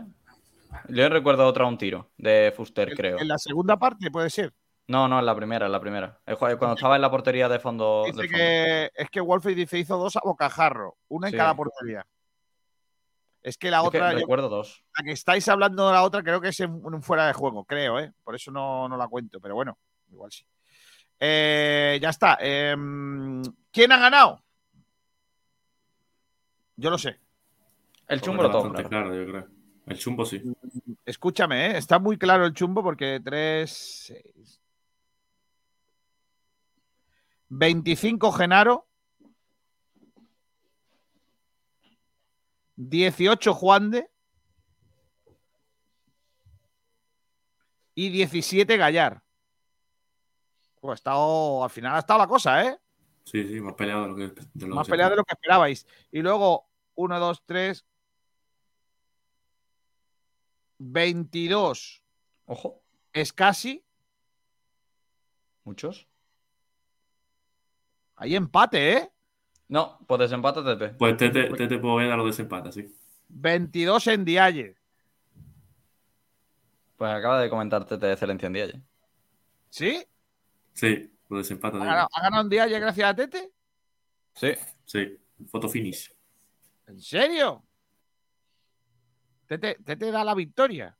Yo le recuerdo otra a un tiro de Fuster, En- creo. En la segunda parte puede ser. No, no, en la primera, en la primera. Cuando estaba en la portería de fondo. Dice fondo. que es que Wolfe dice hizo dos a bocajarro, una en Sí. cada portería. Es que la Es que otra, yo- recuerdo dos. la que estáis hablando de la otra, creo que es en, en fuera de juego, creo, ¿eh? Por eso no, no la cuento, pero bueno, igual sí. Eh, ya está. Em, ¿Quién ha ganado? Yo lo sé. El chumbo lo bastante claro, yo creo. El chumbo sí. Escúchame, ¿eh? está muy claro el chumbo porque 3, 6. 25 Genaro. 18 Juan de. Y 17 Gallar. Pues ha estado, al final ha estado la cosa, ¿eh? Sí, sí, más peleado de lo que, de lo Más que peleado de lo que esperabais. Y luego, 1, 2, 3. 22. Ojo, Es casi. muchos. Hay empate, ¿eh? No, pues desempate Tete. Pues Tete, Tete Poveda lo desempata, sí. 22 en Dialle. Pues acaba de comentar Tete de excelencia en. ¿eh? ¿Sí? Sí, lo desempata. ¿Ha ganado, ha ganado en Dialle gracias a Tete? Sí. Sí, foto finish. ¿En serio? Tete, Tete da la victoria.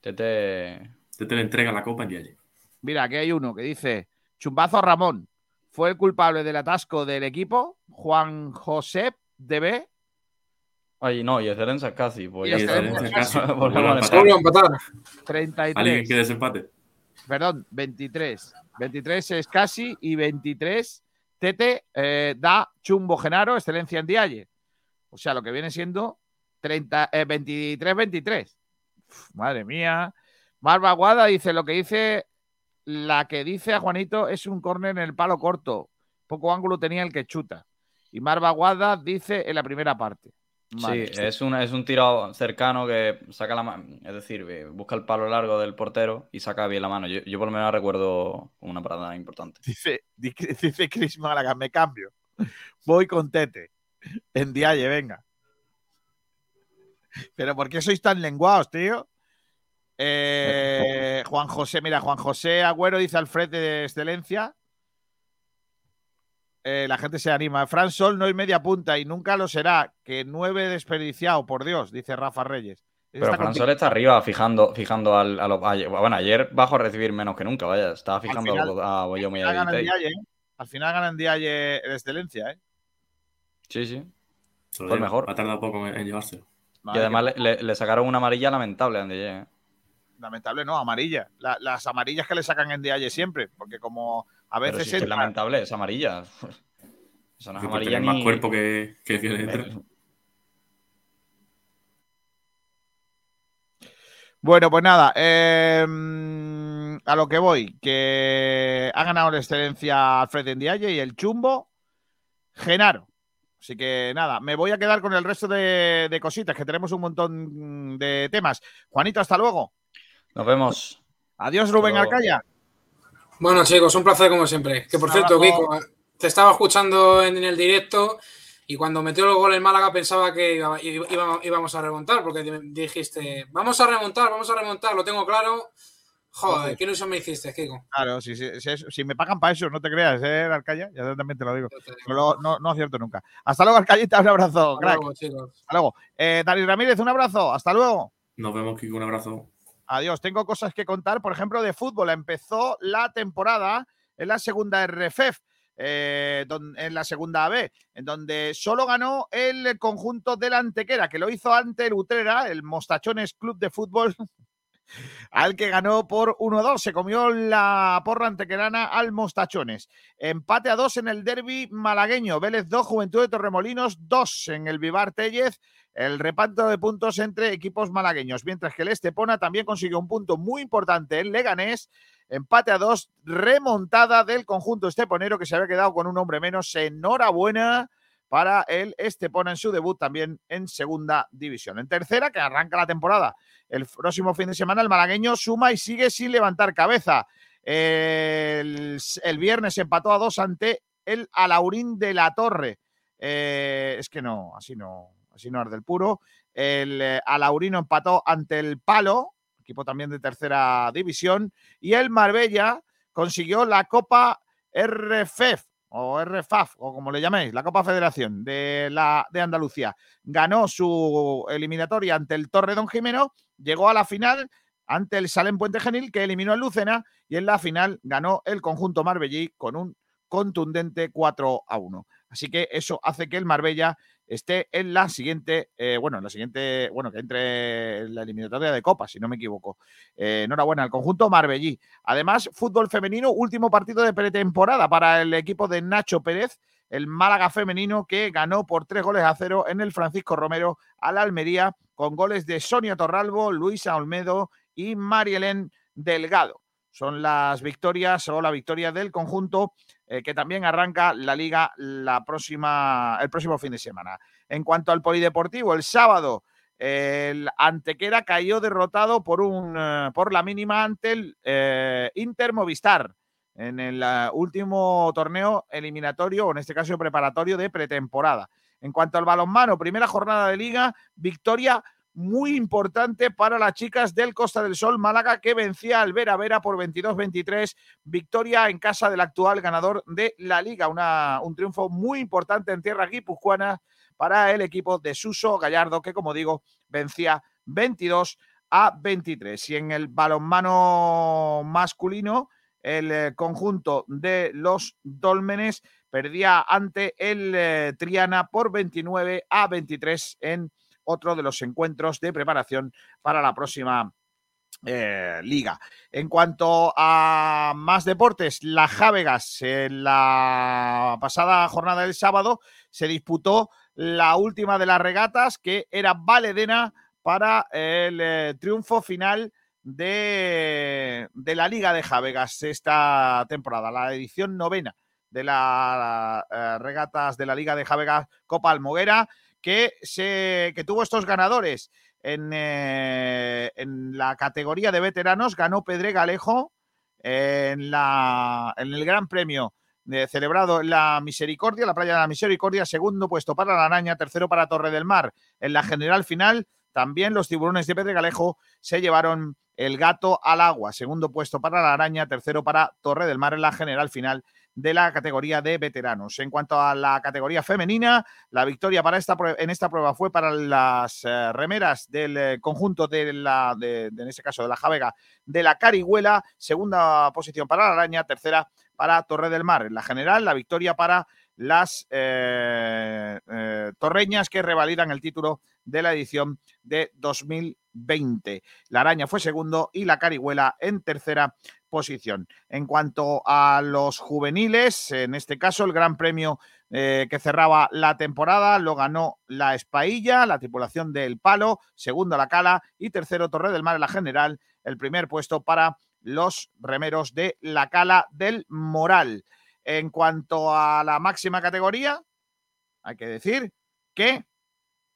Tete. Tete le entrega la copa en Dialle. Mira, aquí hay uno que dice: Chumbazo Ramón fue el culpable del atasco del equipo. Juan José DB. Ay, no, y excelencia casi. Pues Y casi. Volvemos Vuelve a al empatar. Vuelve a empatar. ¿Alguien 33. que desempate? Perdón, 23. 23 es casi y 23 Tete eh, da Chumbo Genaro, excelencia en Dialle. O sea, lo que viene siendo 30, eh, 23-23. Uf, Madre mía. Marva Guada dice lo que dice la que dice a Juanito es un córner en el palo corto. Poco ángulo tenía el que chuta. Y Marva Guada dice en la primera parte. Vale. Sí, es un, es un tiro cercano que saca la mano, es decir, eh, busca el palo largo del portero y saca bien la mano. Yo, yo por lo menos recuerdo una parada importante. Dice, di- dice Chris Málaga, me cambio. Voy con Tete. En Dialle, venga. Pero ¿por qué sois tan lenguados, tío? Eh, Juan José, mira, Juan José Agüero dice Alfred de excelencia. Eh, la gente se anima. Fran Sol no es media punta y nunca lo será. Que nueve desperdiciado, por Dios, dice Rafa Reyes. Pero Fran. Sol está arriba fijando, fijando al, a los- bueno, ayer bajo a recibir menos que nunca, vaya, estaba fijando a Al a final Vitei. Dialle, ¿eh? Al final ganan Dialle de excelencia, ¿eh? Sí, sí. Fue lleva. mejor. Ha tardado poco en, en llevárselo. Y además le, le- le sacaron una amarilla lamentable a Andy Ye, ¿eh? Lamentable, no, amarilla. La- las amarillas que le sacan en Dialle siempre, porque como a Pero veces si es lamentable, es amarilla. Eso no es amarilla tener más ni- cuerpo que, que tiene detrás. Bueno, pues nada, eh, mm, a lo que voy, que ha ganado la excelencia Alfred Ndiaye y el chumbo Genaro. Así que nada, me voy a quedar con el resto de, de cositas, que tenemos un montón de temas. Juanito, hasta luego. Nos vemos. Adiós, Rubén luego. Arcaya. Bueno, chicos, un placer como siempre. Que por cierto. Kiko, te estaba escuchando en el directo y cuando metió el gol en Málaga pensaba que iba- iba- íbamos a remontar, porque di- dijiste, vamos a remontar, vamos a remontar, lo tengo claro. Joder, qué ilusión me hiciste, Kiko. Claro, si, si- si me pagan para eso, no te creas, ¿eh, Arcaya? Ya también te lo digo. No, no, no acierto nunca. Hasta luego, Arcayita, un abrazo, Hasta crack. luego, chicos. Hasta luego. Eh, Dani Ramírez, un abrazo. Hasta luego. Nos vemos, Kiko. Un abrazo. Adiós. Tengo cosas que contar, por ejemplo, de fútbol. Empezó la temporada en la segunda RFEF, eh, don- en la segunda AB, en donde solo ganó el conjunto del Antequera, que lo hizo ante el Utrera, el Mostachones Club de Fútbol, al que ganó por 1-2. Se comió la porra antequerana al Mostachones. Empate a 2 en el derby malagueño. Vélez 2, Juventud de Torremolinos 2 en el Vivar Tellez. El reparto de puntos entre equipos malagueños. Mientras que el Estepona también consiguió un punto muy importante en Leganés. Empate a 2, remontada del conjunto esteponero que se había quedado con un hombre menos. Enhorabuena para el Estepona en su debut también en segunda división. En tercera, que arranca la temporada. El próximo fin de semana el malagueño suma y sigue sin levantar cabeza. El, el viernes empató a dos ante el Alaurín de la Torre. Eh, es que no, así no, así no arde el puro. El eh, Alaurino empató ante el Palo, equipo también de tercera división, y el Marbella consiguió la Copa RFEF o RFAF, o como le llaméis, la Copa Federación de, la, de Andalucía. Ganó su eliminatoria ante el Torre Don Jimeno, llegó a la final ante el Salem Puente Genil, que eliminó al Lucena, y en la final ganó el conjunto marbellí con un contundente 4 a 1. Así que eso hace que el Marbella esté en la siguiente, eh, bueno, en la siguiente, bueno, que entre en la eliminatoria de Copa, si no me equivoco. Eh, enhorabuena al conjunto marbellí. Además, fútbol femenino, último partido de pretemporada para el equipo de Nacho Pérez, el Málaga femenino que ganó por tres goles a cero en el Francisco Romero al Almería, con goles de Sonia Torralbo, Luisa Olmedo y Marielén Delgado. Son las victorias o la victoria del conjunto eh, que también arranca la liga la próxima, el próximo fin de semana. En cuanto al polideportivo, el sábado el Antequera cayó derrotado por, un, eh, por la mínima ante el eh, Inter Movistar en el último torneo eliminatorio, o en este caso preparatorio de pretemporada. En cuanto al balonmano, primera jornada de liga, victoria muy importante para las chicas del Costa del Sol. Málaga que vencía al Vera Vera por 22-23, victoria en casa del actual ganador de la liga, Una, un triunfo muy importante en tierra guipuzcoana para el equipo de Suso Gallardo que como digo vencía 22 a 23 y en el balonmano masculino el eh, conjunto de los Dólmenes perdía ante el eh, Triana por 29 a 23 en otro de los encuentros de preparación para la próxima eh, liga. En cuanto a más deportes, la Jávegas en la pasada jornada del sábado se disputó la última de las regatas que era valedena para el eh, triunfo final de, de, la Liga de Jávegas esta temporada, la edición novena de las eh, regatas de la Liga de Jávegas Copa Almoguera que, se, que tuvo estos ganadores. En, eh, en, la categoría de veteranos ganó Pedre Galejo en, la, en el Gran Premio celebrado en la Misericordia, la playa de la Misericordia, segundo puesto para la Araña, tercero para Torre del Mar. En la general final, también los tiburones de Pedre Galejo se llevaron el gato al agua, segundo puesto para la Araña, tercero para Torre del Mar en la general final de la categoría de veteranos. En cuanto a la categoría femenina, la victoria para esta en esta prueba fue para las eh, remeras del eh, conjunto de la, de, en este caso, de la Javega de la Carihuela, segunda posición para la Araña, tercera para Torre del Mar. En la general, la victoria para las eh, torreñas que revalidan el título de la edición de 2020. La Araña fue segundo y la Carihuela en tercera posición. En cuanto a los juveniles, en este caso el Gran Premio eh, que cerraba la temporada lo ganó la Espailla, la tripulación del Palo, segundo la Cala y tercero Torre del Mar en la general, el primer puesto para los remeros de la Cala del Moral. En cuanto a la máxima categoría, hay que decir que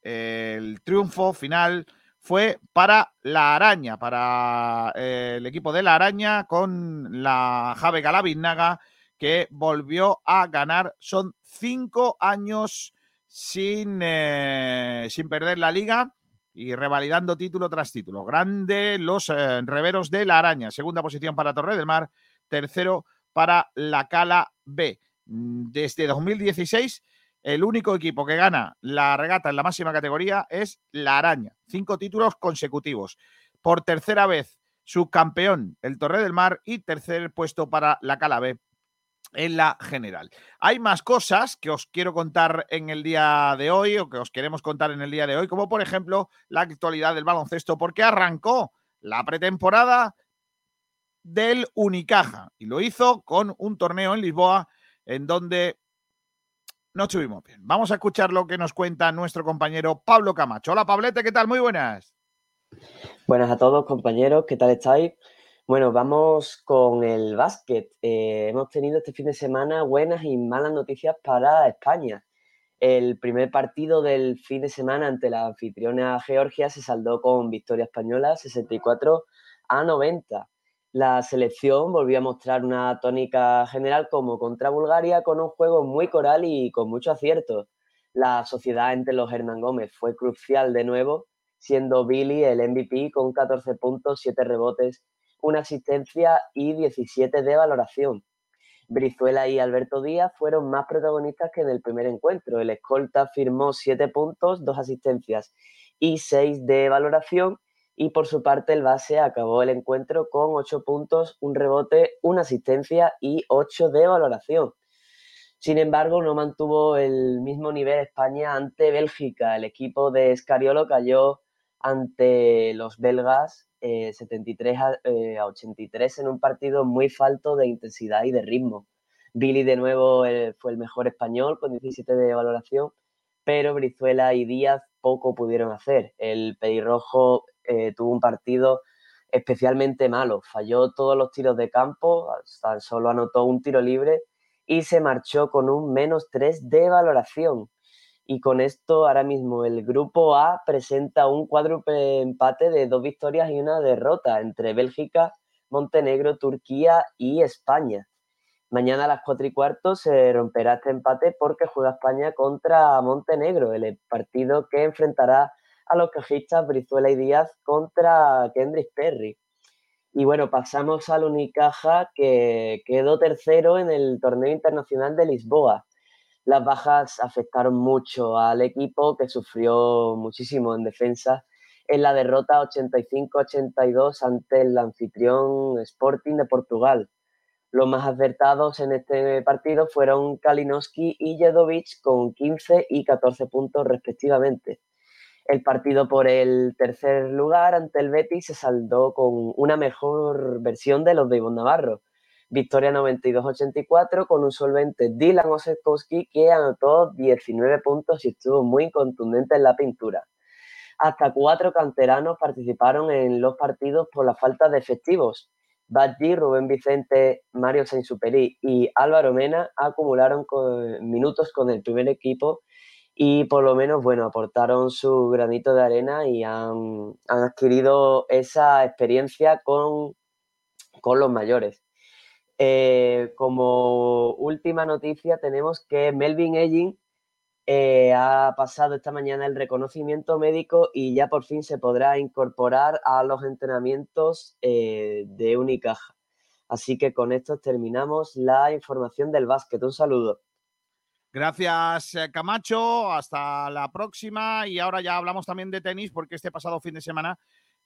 el triunfo final fue para la araña, para eh, el equipo de la araña con la Jave Galavinaga que volvió a ganar. Son cinco años sin, eh, sin perder la liga y revalidando título tras título. Grande los eh, reveros de la araña. Segunda posición para Torre del Mar. Tercero para la Cala B. Desde 2016 el único equipo que gana la regata en la máxima categoría es la Araña. Cinco títulos consecutivos. Por tercera vez, subcampeón el Torre del Mar y tercer puesto para la Calabe en la general. Hay más cosas que os quiero contar en el día de hoy o que os queremos contar en el día de hoy, como por ejemplo la actualidad del baloncesto, porque arrancó la pretemporada del Unicaja y lo hizo con un torneo en Lisboa en donde no estuvimos bien. Vamos a escuchar lo que nos cuenta nuestro compañero Pablo Camacho. Hola, Pablete, ¿qué tal? Muy buenas. Buenas a todos, compañeros, ¿qué tal estáis? Bueno, vamos con el básquet. Eh, hemos tenido este fin de semana buenas y malas noticias para España. El primer partido del fin de semana ante la anfitriona Georgia se saldó con victoria española 64 a 90 la selección volvió a mostrar una tónica general como contra Bulgaria con un juego muy coral y con mucho acierto. La sociedad entre los Hernán Gómez fue crucial de nuevo, siendo Billy el MVP con 14 puntos, 7 rebotes, una asistencia y 17 de valoración. Brizuela y Alberto Díaz fueron más protagonistas que en el primer encuentro. El escolta firmó 7 puntos, 2 asistencias y 6 de valoración y por su parte el base acabó el encuentro con 8 puntos, un rebote, una asistencia y 8 de valoración. Sin embargo, no mantuvo el mismo nivel España ante Bélgica. El equipo de Scariolo cayó ante los belgas 73 eh, a, 83 eh, en un partido muy falto de intensidad y de ritmo. Billy de nuevo eh, fue el mejor español con 17 de valoración, pero Brizuela y Díaz poco pudieron hacer. El pelirrojo eh, tuvo un partido especialmente malo. Falló todos los tiros de campo, solo anotó un tiro libre y se marchó con un menos 3 de valoración. Y con esto ahora mismo el grupo A presenta un cuádruple empate de dos victorias y una derrota entre Bélgica, Montenegro, Turquía y España. Mañana a las 4 y cuarto se romperá este empate porque juega España contra Montenegro, el partido que enfrentará a los cajistas Brizuela y Díaz contra Kendrick Perry. Y bueno, pasamos al Unicaja que quedó tercero en el torneo internacional de Lisboa. Las bajas afectaron mucho al equipo que sufrió muchísimo en defensa en la derrota 85-82 ante el anfitrión Sporting de Portugal. Los más acertados en este partido fueron Kalinowski y Jedovic con 15 y 14 puntos respectivamente. El partido por el tercer lugar ante el Betis se saldó con una mejor versión de los de Ivonne Navarro. Victoria 92-84 con un solvente Dylan Osetkowski que anotó 19 puntos y estuvo muy contundente en la pintura. Hasta cuatro canteranos participaron en los partidos por la falta de efectivos. Badji, Rubén Vicente, Mario Sainz-Superi y Álvaro Mena acumularon minutos con el primer equipo y por lo menos, bueno, aportaron su granito de arena y han, adquirido esa experiencia con, con los mayores. Eh, como última noticia tenemos que Melvin Edging eh, ha pasado esta mañana el reconocimiento médico y ya por fin se podrá incorporar a los entrenamientos eh, de Unicaja. Así que con esto terminamos la información del básquet. Un saludo. Gracias, eh, Camacho. Hasta la próxima. Y ahora ya hablamos también de tenis, porque este pasado fin de semana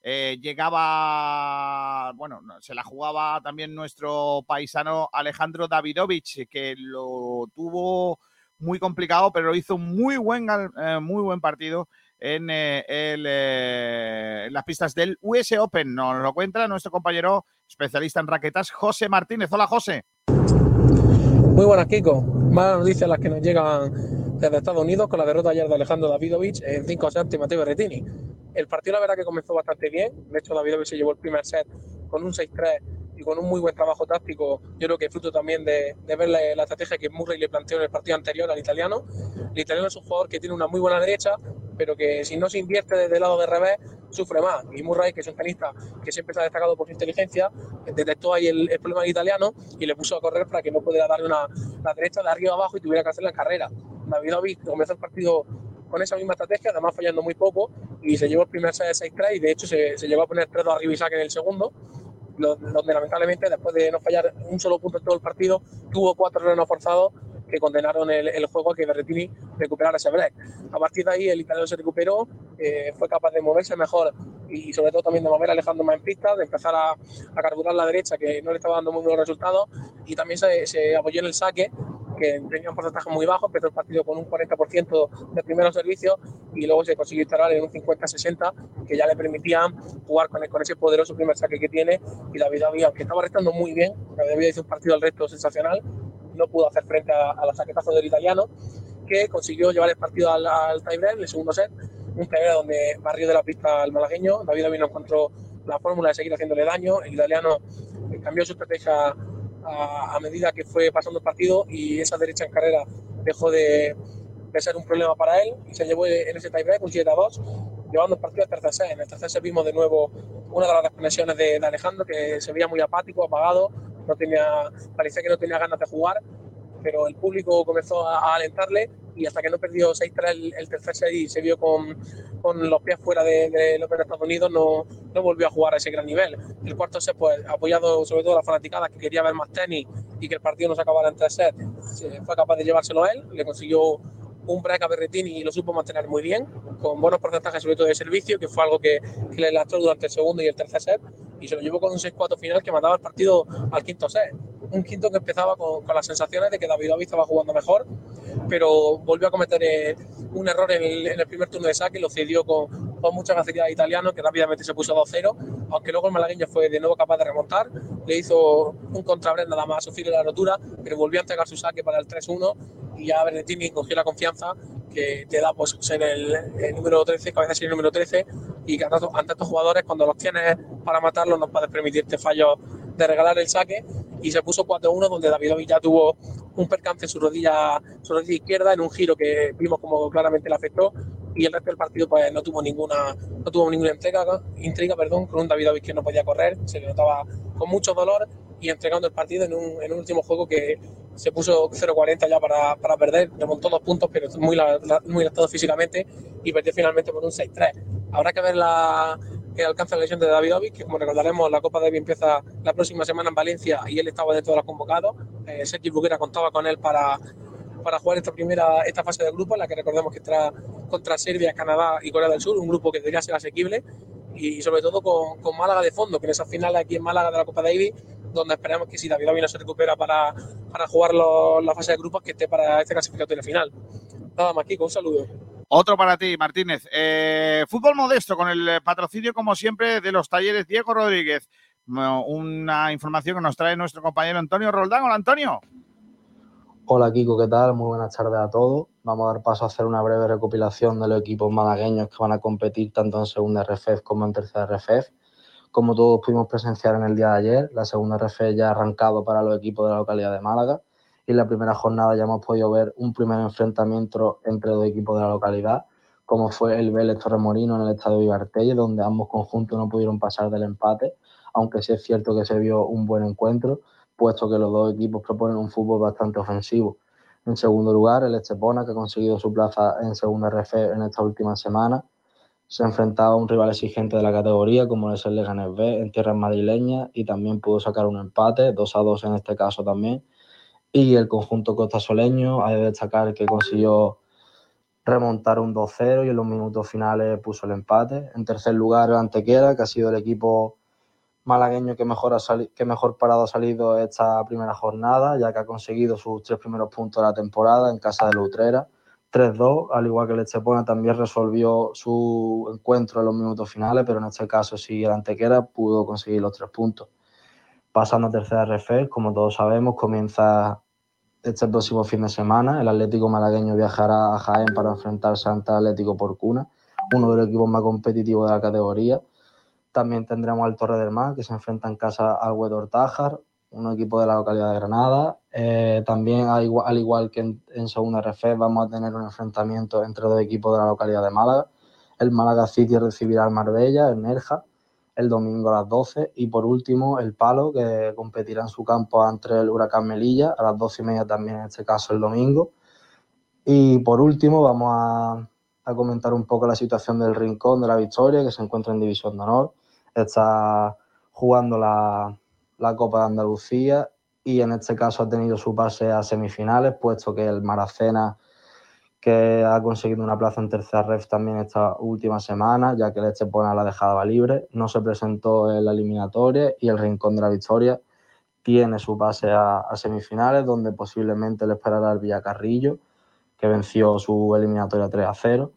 eh, llegaba, bueno, se la jugaba también nuestro paisano Alejandro Davidovich, que lo tuvo muy complicado, pero hizo muy buen, eh, muy buen partido en, eh, el, en las pistas del US Open. Nos lo cuenta nuestro compañero especialista en raquetas, José Martínez. Hola, José. Muy buenas, Kiko. Malas noticias las que nos llegan desde Estados Unidos con la derrota ayer de Alejandro Davidovich en 5 sets y Mateo Berrettini. El partido, la verdad, que comenzó bastante bien. De hecho, Davidovich se llevó el primer set con un 6-3 y con un muy buen trabajo táctico. Yo creo que fruto también de, de ver la, la, estrategia que Murray le planteó en el partido anterior al italiano. El italiano es un jugador que tiene una muy buena derecha, pero que si no se invierte desde el lado de revés, sufre más. Y Murray, que es un tenista que siempre se ha destacado por su inteligencia, detectó ahí el, problema del italiano y le puso a correr para que no pudiera darle una, la derecha de arriba abajo y tuviera que hacer la carrera. Davidovich comenzó el partido con esa misma estrategia, además fallando muy poco, y se llevó el primer set de 6-3 y de hecho se, se llegó a poner 3-2 arriba y saque en el segundo donde lamentablemente después de no fallar un solo punto en todo el partido, tuvo cuatro renos forzados que condenaron el, el, juego a que Berrettini recuperara ese break. A partir de ahí el italiano se recuperó, eh, fue capaz de moverse mejor y sobre todo también de mover a Alejandro más en pista, de empezar a, a, carburar la derecha que no le estaba dando muy buenos resultados y también se, se apoyó en el saque que tenía un porcentaje muy bajo, empezó el partido con un 40% de primeros servicios y luego se consiguió instalar en un 50-60 que ya le permitían jugar con, el, con, ese poderoso primer saque que tiene y David David, aunque estaba restando muy bien, David hizo un partido al resto sensacional, no pudo hacer frente a, a los saquetazos del italiano, que consiguió llevar el partido al, tiebreak, el segundo set, un tiebreak donde barrió de la pista al malagueño, David David encontró la fórmula de seguir haciéndole daño, el italiano cambió su estrategia a, medida que fue pasando el partido y esa derecha en carrera dejó de, de ser un problema para él y se llevó en ese tiebreak un 7 a 2 llevando el partido al tercer set. En el tercer set vimos de nuevo una de las desconexiones de, de, Alejandro que se veía muy apático, apagado, no tenía, parecía que no tenía ganas de jugar, pero el público comenzó a, a alentarle y hasta que no perdió 6-3 el, el, tercer set y se vio con, con los pies fuera de, de los Estados Unidos, no, no, volvió a jugar a ese gran nivel. El cuarto set, pues apoyado sobre todo a la fanaticada que quería ver más tenis y que el partido no se acabara en tres sets, fue capaz de llevárselo a él, le consiguió un break a Berrettini y lo supo mantener muy bien, con buenos porcentajes sobre todo de servicio, que fue algo que, que le lastró durante el segundo y el tercer set, y se lo llevó con un 6-4 final que mandaba el partido al quinto set. Un quinto que empezaba con, con las sensaciones de que David David estaba jugando mejor, pero volvió a cometer eh, un error en el, en el, primer turno de saque lo cedió con, con mucha facilidad italiano, que rápidamente se puso 2-0, aunque luego el malagueño fue de nuevo capaz de remontar, le hizo un contrabrend nada más a sufrir la rotura, pero volvió a entregar su saque para el 3-1 y ya Berrettini cogió la confianza que te da pues, ser el, el, número 13, que a veces el número 13, y que ante estos jugadores, cuando los tienes para matarlos, no puedes permitirte fallos de regalar el saque, y se puso 4-1, donde David ya tuvo un percance en su rodilla, su rodilla izquierda, en un giro que vimos como claramente le afectó, y el resto del partido pues no tuvo ninguna no tuvo ninguna entrega, intriga perdón con un David que no podía correr se le notaba con mucho dolor y entregando el partido en un, en un último juego que se puso 0-40 ya para, para, perder remontó dos puntos pero muy, muy lastrado físicamente y perdió finalmente por un 6-3 habrá que ver la que alcanza la lesión de David Ovic, que como recordaremos la Copa de David empieza la próxima semana en Valencia y él estaba dentro de los convocados. Eh, Sergi Buguera contaba con él para para jugar esta primera esta fase del grupo en la que recordemos que estará contra Serbia, Canadá y Corea del Sur, un grupo que debería ser asequible y sobre todo con, con Málaga de fondo, que en esa final aquí en Málaga de la Copa Davis, donde esperamos que si David Ovino se recupera para, para jugar los, la fase de grupos, que esté para este clasificatorio final. Nada más, Kiko, un saludo. Otro para ti, Martínez. Eh, fútbol modesto, con el patrocinio, como siempre, de los talleres Diego Rodríguez. Una información que nos trae nuestro compañero Antonio Roldán. Hola, Antonio. Hola Kiko, ¿qué tal? Muy buenas tardes a todos. Vamos a dar paso a hacer una breve recopilación de los equipos malagueños que van a competir tanto en segunda RFEF como en tercera RFEF. Como todos pudimos presenciar en el día de ayer, la segunda RFEF ya ha arrancado para los equipos de la localidad de Málaga y en la primera jornada ya hemos podido ver un primer enfrentamiento entre dos equipos de la localidad, como fue el Vélez Torremorino en el estadio Vivartelle, donde ambos conjuntos no pudieron pasar del empate, aunque sí es cierto que se vio un buen encuentro puesto que los dos equipos proponen un fútbol bastante ofensivo. En segundo lugar, el Estepona, que ha conseguido su plaza en segunda RF en esta última semana, se enfrentaba a un rival exigente de la categoría, como es el Leganés B, en tierras madrileñas, y también pudo sacar un empate, 2 a 2 en este caso también. Y el conjunto costasoleño, hay que destacar que consiguió remontar un 2-0 y en los minutos finales puso el empate. En tercer lugar, el Antequera, que ha sido el equipo malagueño que mejor, ha que mejor parado ha salido esta primera jornada, ya que ha conseguido sus tres primeros puntos de la temporada en casa de Lutrera, 3-2, al igual que el Estepona también resolvió su encuentro en los minutos finales, pero en este caso sí el Antequera pudo conseguir los tres puntos. Pasando a tercera RF, como todos sabemos, comienza este próximo fin de semana. El Atlético malagueño viajará a Jaén para enfrentarse ante el Atlético por Cuna, uno de los equipos más competitivos de la categoría. También tendremos al Torre del Mar, que se enfrenta en casa al Huedor Tájar, un equipo de la localidad de Granada. Eh, también, al igual, que en, segunda RF, vamos a tener un enfrentamiento entre dos equipos de la localidad de Málaga. El Málaga City recibirá al Marbella, el Nerja, el domingo a las 12. Y por último, el Palo, que competirá en su campo entre el Huracán Melilla, a las 12 y media también, en este caso, el domingo. Y por último, vamos a, a comentar un poco la situación del Rincón de la Victoria, que se encuentra en División de Honor. Está jugando la, la Copa de Andalucía y en este caso ha tenido su pase a semifinales, puesto que el Maracena, que ha conseguido una plaza en tercera ref también esta última semana, ya que el Estepona la dejaba libre, no se presentó en la eliminatoria y el Rincón de la Victoria tiene su pase a, semifinales, donde posiblemente le esperará el Villacarrillo, que venció su eliminatoria 3 a 0.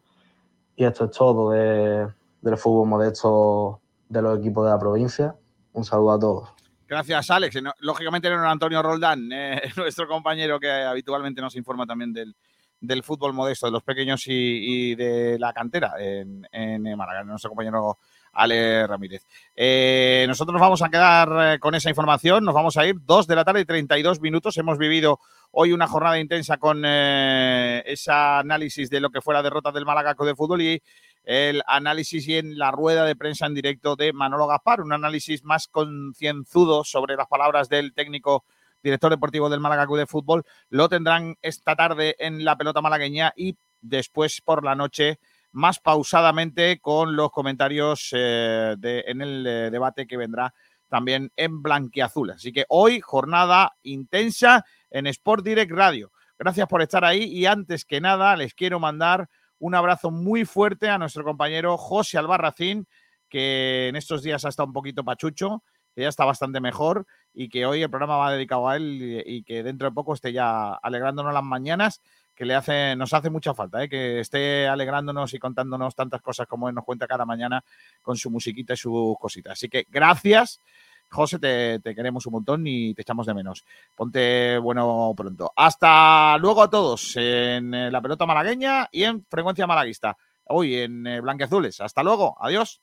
Y esto es todo de, del fútbol modesto de los equipos de la provincia. Un saludo a todos. Gracias, Alex. lógicamente no era Antonio Roldán, eh, nuestro compañero que habitualmente nos informa también del, fútbol modesto, de los pequeños y, de la cantera en, en, Málaga, nuestro compañero Ale Ramírez. Eh, nosotros nos vamos a quedar eh, con esa información, nos vamos a ir dos de la tarde y 32 minutos. Hemos vivido hoy una jornada intensa con ese análisis de lo que fue la derrota del Málaga de fútbol y el análisis y en la rueda de prensa en directo de Manolo Gaspar, un análisis más concienzudo sobre las palabras del técnico director deportivo del Málaga de Fútbol. Lo tendrán esta tarde en la pelota malagueña y después por la noche más pausadamente con los comentarios eh, de, en el eh, debate que vendrá también en Blanquiazul. Así que hoy jornada intensa en Sport Direct Radio. Gracias por estar ahí y antes que nada les quiero mandar un abrazo muy fuerte a nuestro compañero José Albarracín, que en estos días ha estado un poquito pachucho, que ya está bastante mejor y que hoy el programa va dedicado a él y, que dentro de poco esté ya alegrándonos las mañanas, que le hace, nos hace mucha falta, ¿eh? que esté alegrándonos y contándonos tantas cosas como él nos cuenta cada mañana con su musiquita y sus cositas. Así que gracias José, te, queremos un montón y te echamos de menos. Ponte bueno pronto. Hasta luego a todos en eh, la pelota malagueña y en frecuencia malaguista. Hoy en eh, Blanqueazules. Hasta luego. Adiós.